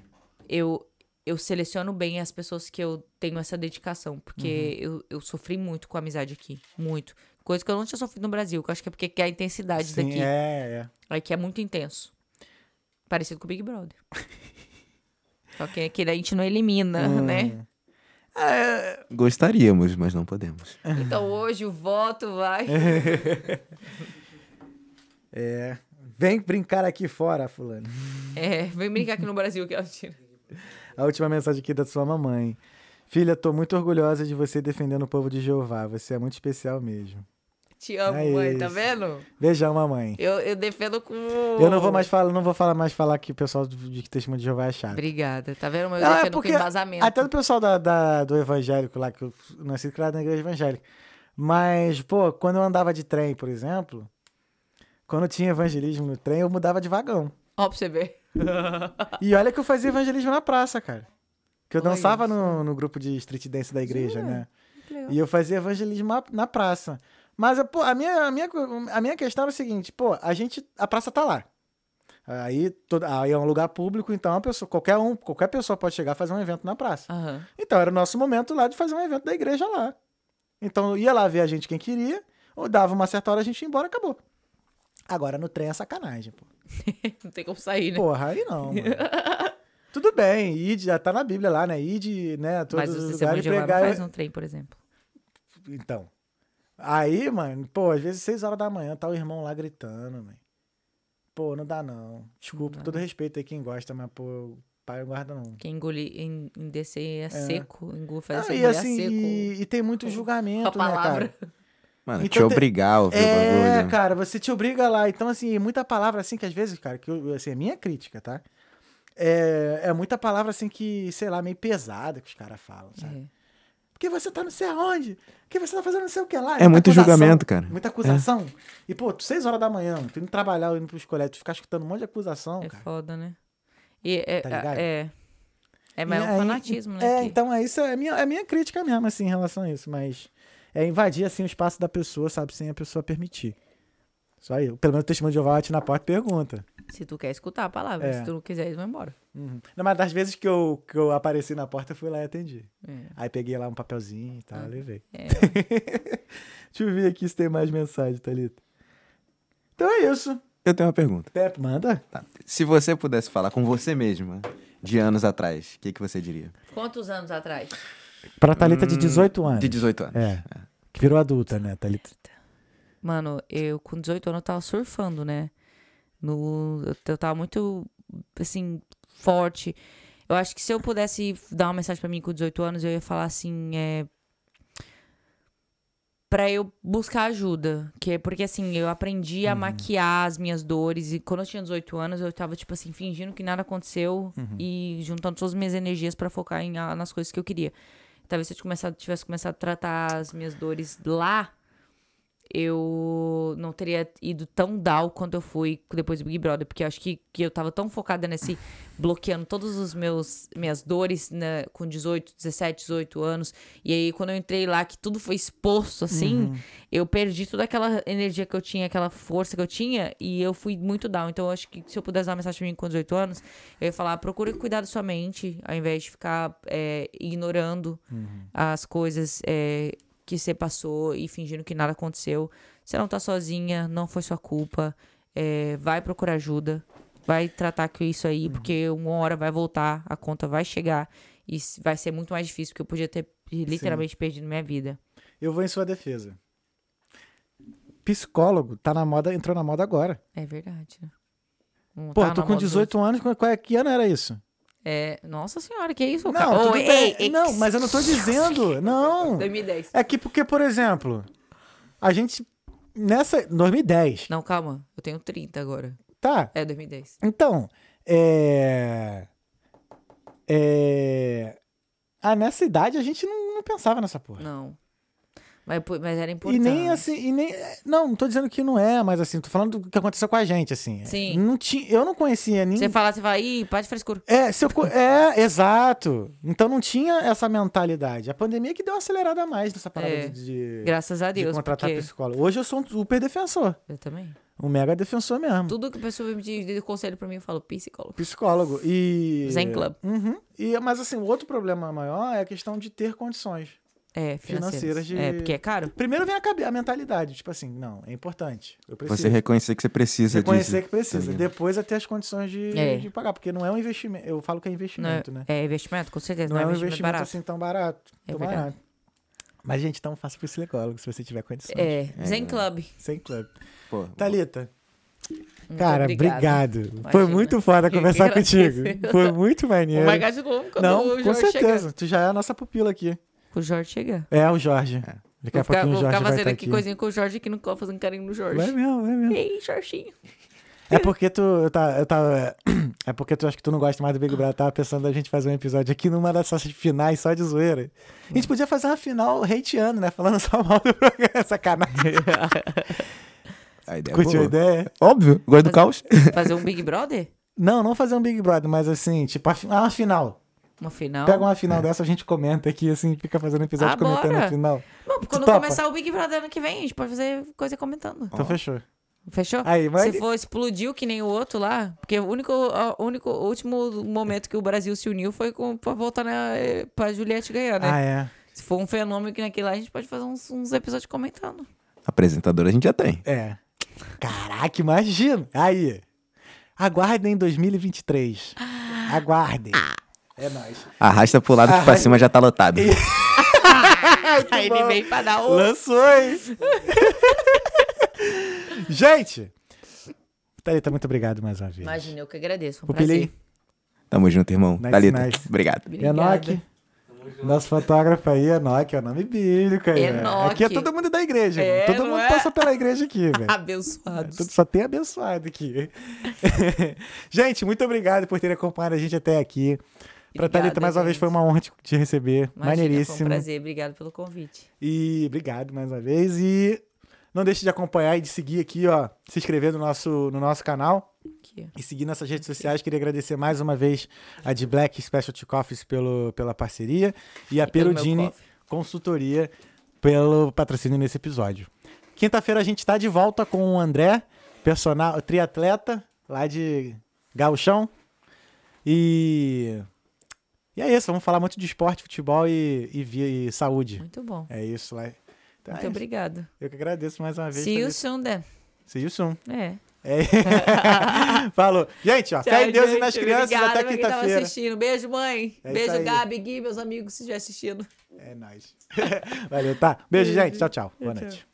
eu, eu seleciono bem as pessoas que eu tenho essa dedicação. Porque Uhum. eu, eu sofri muito com a amizade aqui. Muito. Coisa que eu não tinha sofrido no Brasil. Que eu acho que é porque que é a intensidade sim, daqui. é, é. Aqui é muito intenso. Parecido com o Big Brother. Só que aqui a gente não elimina, Hum. né? Gostaríamos, mas não podemos. Então hoje o voto vai. É. Vem brincar aqui fora, fulano. É, vem brincar aqui no Brasil que ela tira. A última mensagem aqui da sua mamãe. Filha, tô muito orgulhosa de você defendendo o povo de Jeová. Você é muito especial mesmo. Te amo, É mãe, tá vendo? Beijão, mamãe. Eu, eu defendo com. Eu não vou mais falar, não vou falar mais falar que o pessoal de, de testemunho de Jeová é chato. Obrigada, tá vendo? Eu Não, é defendo porque com embasamento. Até do pessoal da, da- do evangélico lá, que eu nasci criado na igreja evangélica. Mas, pô, quando eu andava de trem, por exemplo, quando tinha evangelismo no trem, eu mudava de vagão. Ó, pra você ver. E olha que eu fazia evangelismo na praça, cara. Que eu Olha dançava isso. no, no grupo de street dance da igreja, Jura? né? E eu fazia evangelismo na, praça. Mas, pô, a minha, a, minha, a minha questão era o seguinte, pô, a gente, a praça tá lá. Aí, toda, aí é um lugar público, então pessoa, qualquer um, qualquer pessoa pode chegar e fazer um evento na praça. Aham. Então era o nosso momento lá de fazer um evento da igreja lá. Então ia lá ver a gente quem queria, ou dava uma certa hora a gente ia embora, acabou. Agora no trem é sacanagem, pô. Não tem como sair, né? Porra, aí não, mano. Tudo bem, id, já tá na Bíblia lá, né? Id, né? Todos Mas os você lugares pregar. faz um trem, por exemplo. Então. Aí, mano, pô, às vezes seis horas da manhã tá o irmão lá gritando, mano. Pô, não dá não. Desculpa, Não dá. todo respeito aí quem gosta, mas, pô, pai não guarda não. Quem engole em, em descer é, seco, engole faz Ah, e engolir assim, seco. e, e tem muito julgamento, né, cara? Mano, Então te obrigar a ouvir o É, bagulho. cara, você te obriga lá. Então, assim, muita palavra assim que às vezes, cara, que eu, assim, é minha crítica, tá? É, é muita palavra assim que, sei lá, meio pesada que os caras falam, sabe? É. Porque você tá não sei aonde. Porque você tá fazendo não sei o que lá. É muito julgamento, cara. Muita acusação. E, pô, tu, seis horas da manhã, tu indo trabalhar, indo pros colégios, tu ficar escutando um monte de acusação, É cara. foda, né? E é, Tá ligado? é, é, mas é um fanatismo, né? É, que- então é isso, é minha, é minha crítica mesmo, assim, em relação a isso, mas é invadir, assim, o espaço da pessoa, sabe, sem a pessoa permitir. Só aí. Pelo menos o testemunho de Jeová bate na porta e pergunta. Se tu quer escutar a palavra, É. se tu não quiser, eles vão embora. Uhum. Não, mas das vezes que eu, que eu apareci na porta, eu fui lá e atendi. É. Aí peguei lá um papelzinho e tal, levei. É. Deixa eu ver aqui se tem mais mensagem, Thalita. Então é isso. Eu tenho uma pergunta. Pepe, manda. Tá. Se você pudesse falar com você mesma de anos atrás, o que, que você diria? Quantos anos atrás? Pra Thalita de 18 anos. De 18 anos. É. Que virou adulta, né, Thalita? Mano, eu com 18 anos eu tava surfando, né? No, eu, tava muito, assim, forte. Eu acho que se eu pudesse dar uma mensagem pra mim com 18 anos, eu ia falar assim, é. Pra eu buscar ajuda. Que é porque, assim, eu aprendi a maquiar as minhas dores. E quando eu tinha 18 anos, eu tava, tipo assim, fingindo que nada aconteceu. E juntando todas as minhas energias pra focar em, nas coisas que eu queria. Talvez se eu tivesse começado a tratar as minhas dores lá, eu não teria ido tão down quanto eu fui depois do Big Brother, porque eu acho que, que eu tava tão focada nesse bloqueando todos os meus minhas dores né, com 18, 17, 18 anos. E aí quando eu entrei lá que tudo foi exposto assim, eu perdi toda aquela energia que eu tinha, aquela força que eu tinha e eu fui muito down. Então eu acho que se eu pudesse dar uma mensagem pra mim com 18 anos, eu ia falar, procure cuidar da sua mente, ao invés de ficar é, ignorando as coisas é, que você passou e fingindo que nada aconteceu. Você não tá sozinha, não foi sua culpa. é, vai procurar ajuda. Vai tratar com isso aí, porque uma hora vai voltar, a conta vai chegar e vai ser muito mais difícil, porque eu podia ter literalmente perdido minha vida. Eu vou em sua defesa. Psicólogo tá na moda, entrou na moda agora. É verdade. né? Não Pô, tá tô com moda 18 anos, qual é, que ano era isso? É, nossa senhora, que isso, Não, cara? tudo ei, ei, não, mas eu não tô dizendo. Não. 2010. É que porque, por exemplo, a gente nessa 2010, Não, calma. Eu tenho 30 agora. tá? É 2010. Então, é é ah, nessa idade a gente não, não pensava nessa porra. Não. Mas, mas era E importante. nem assim, e nem. Não, não tô dizendo que não é, mas assim, tô falando do que aconteceu com a gente, assim. Sim. Não tinha, eu não conhecia ninguém. Você fala, você fala, ih, para de frescura. É, se eu é, exato. Então não tinha essa mentalidade. A pandemia que deu uma acelerada a mais nessa parada É. de, de, Graças a de Deus. contratar porque... psicólogo. Hoje eu sou um super defensor. Eu também. Um mega defensor mesmo. Tudo que a pessoa me diz de conselho pra mim, eu falo psicólogo. Psicólogo. E. Zen Club. Uhum. E, mas assim, o outro problema maior é a questão de ter condições. É, Financeiras financeiras. de- É, porque é caro. Primeiro vem a, a mentalidade, tipo assim, não, é importante. Eu preciso. Você reconhecer que você precisa Reconhecer disso. que precisa. Tá? Depois é ter as condições de, É. de pagar, porque não é um investimento. Eu falo que é Não é, investimento, né? é investimento, com certeza. Não, é um investimento, investimento barato. assim tão barato. É tão verdade. barato. Mas, gente, então faça pro psicólogo se você tiver condições. É, Zen Club. Sem clube. Pô, Thalita, Muito cara, obrigada. obrigado. Foi muito foda conversar contigo. Foi muito maneiro. Marcar de novo quando Não, o com certeza. Tu já é a nossa pupila aqui. O Jorge chegar. É, o Jorge. Daqui Vou a ficar, pouquinho o Jorge ficar vai fazendo estar aqui aqui. coisinha com o Jorge aqui no colo, fazendo carinho no Jorge. Vai mesmo, vai mesmo. Ei, Jorginho. É porque tu, eu tava, eu tava, é porque tu acha que tu não gosta mais do Big Brother, eu tava pensando da gente fazer um episódio aqui numa dessas finais só de zoeira. A gente podia fazer uma final hateando, né, falando só mal do programa, sacanagem. a ideia é Curtiu a boa. ideia? Óbvio, gosto do caos. Fazer um Big Brother? Não, não fazer um Big Brother, mas assim, tipo, a ah, uma final. Uma final? Pega uma final dessa, a gente comenta aqui, assim, fica fazendo episódio Ah, comentando bora. a final. Não, quando topa? começar o Big Brother ano que vem, a gente pode fazer coisa comentando. Então fechou. Fechou? Aí, mas- Se for explodiu que nem o outro lá, porque o único, o único o último momento que o Brasil se uniu foi com, pra voltar na, pra Juliette ganhar, né? Ah, é. Se for um fenômeno que naquele lá, a gente pode fazer uns, uns episódios comentando. Apresentador a gente já tem. É. Caraca, imagina. Aí. Aguardem em 2023. Aguardem. É nóis. Arrasta pro lado que pra cima já tá lotado. Aí ele veio pra dar o. Lançou, hein? Gente! Thalita, muito obrigado mais uma vez. Imagina, eu que agradeço. Um Pupilinho, prazer. Tamo junto, irmão. Nice, Thalita, nice. obrigado. Enoque. Nosso fotógrafo aí, Enoque, é o nome bíblico aí. né? Enoque. Aqui é todo mundo da igreja. É, todo mundo é? passa pela igreja aqui, velho. Abençoados. Tudo- Só tem abençoado aqui. gente, muito obrigado por terem acompanhado a gente até aqui. Pra Thalita, mais uma vez, foi uma honra te, receber. Imagina, Foi um Maneiríssimo. prazer, obrigado pelo convite. E obrigado mais uma vez. E não deixe de acompanhar e de seguir aqui, ó. Se inscrever no nosso, no nosso canal Aqui, e seguir nossas redes sociais. Queria agradecer mais uma vez a de Black Specialty Coffees pelo, pela parceria e a E Perudini. Consultoria pelo patrocínio nesse episódio. Quinta-feira a gente tá de volta com o André, personal, triatleta lá de Gauchão. E. E é isso, vamos falar muito de esporte, futebol e, e, vi- e saúde. Muito bom. É isso lá. Então, Muito é isso. obrigado. Eu que agradeço mais uma vez. See you soon, then. See you soon. É. É. Falou. Gente, ó, fé em Deus e nas crianças Obrigada até quinta-feira. assistindo. Beijo, mãe. É Beijo. Gabi, Gui, meus amigos, se estiver assistindo. É nóis. Valeu, tá? Beijo, gente. Tchau, tchau. Boa Tchau. noite.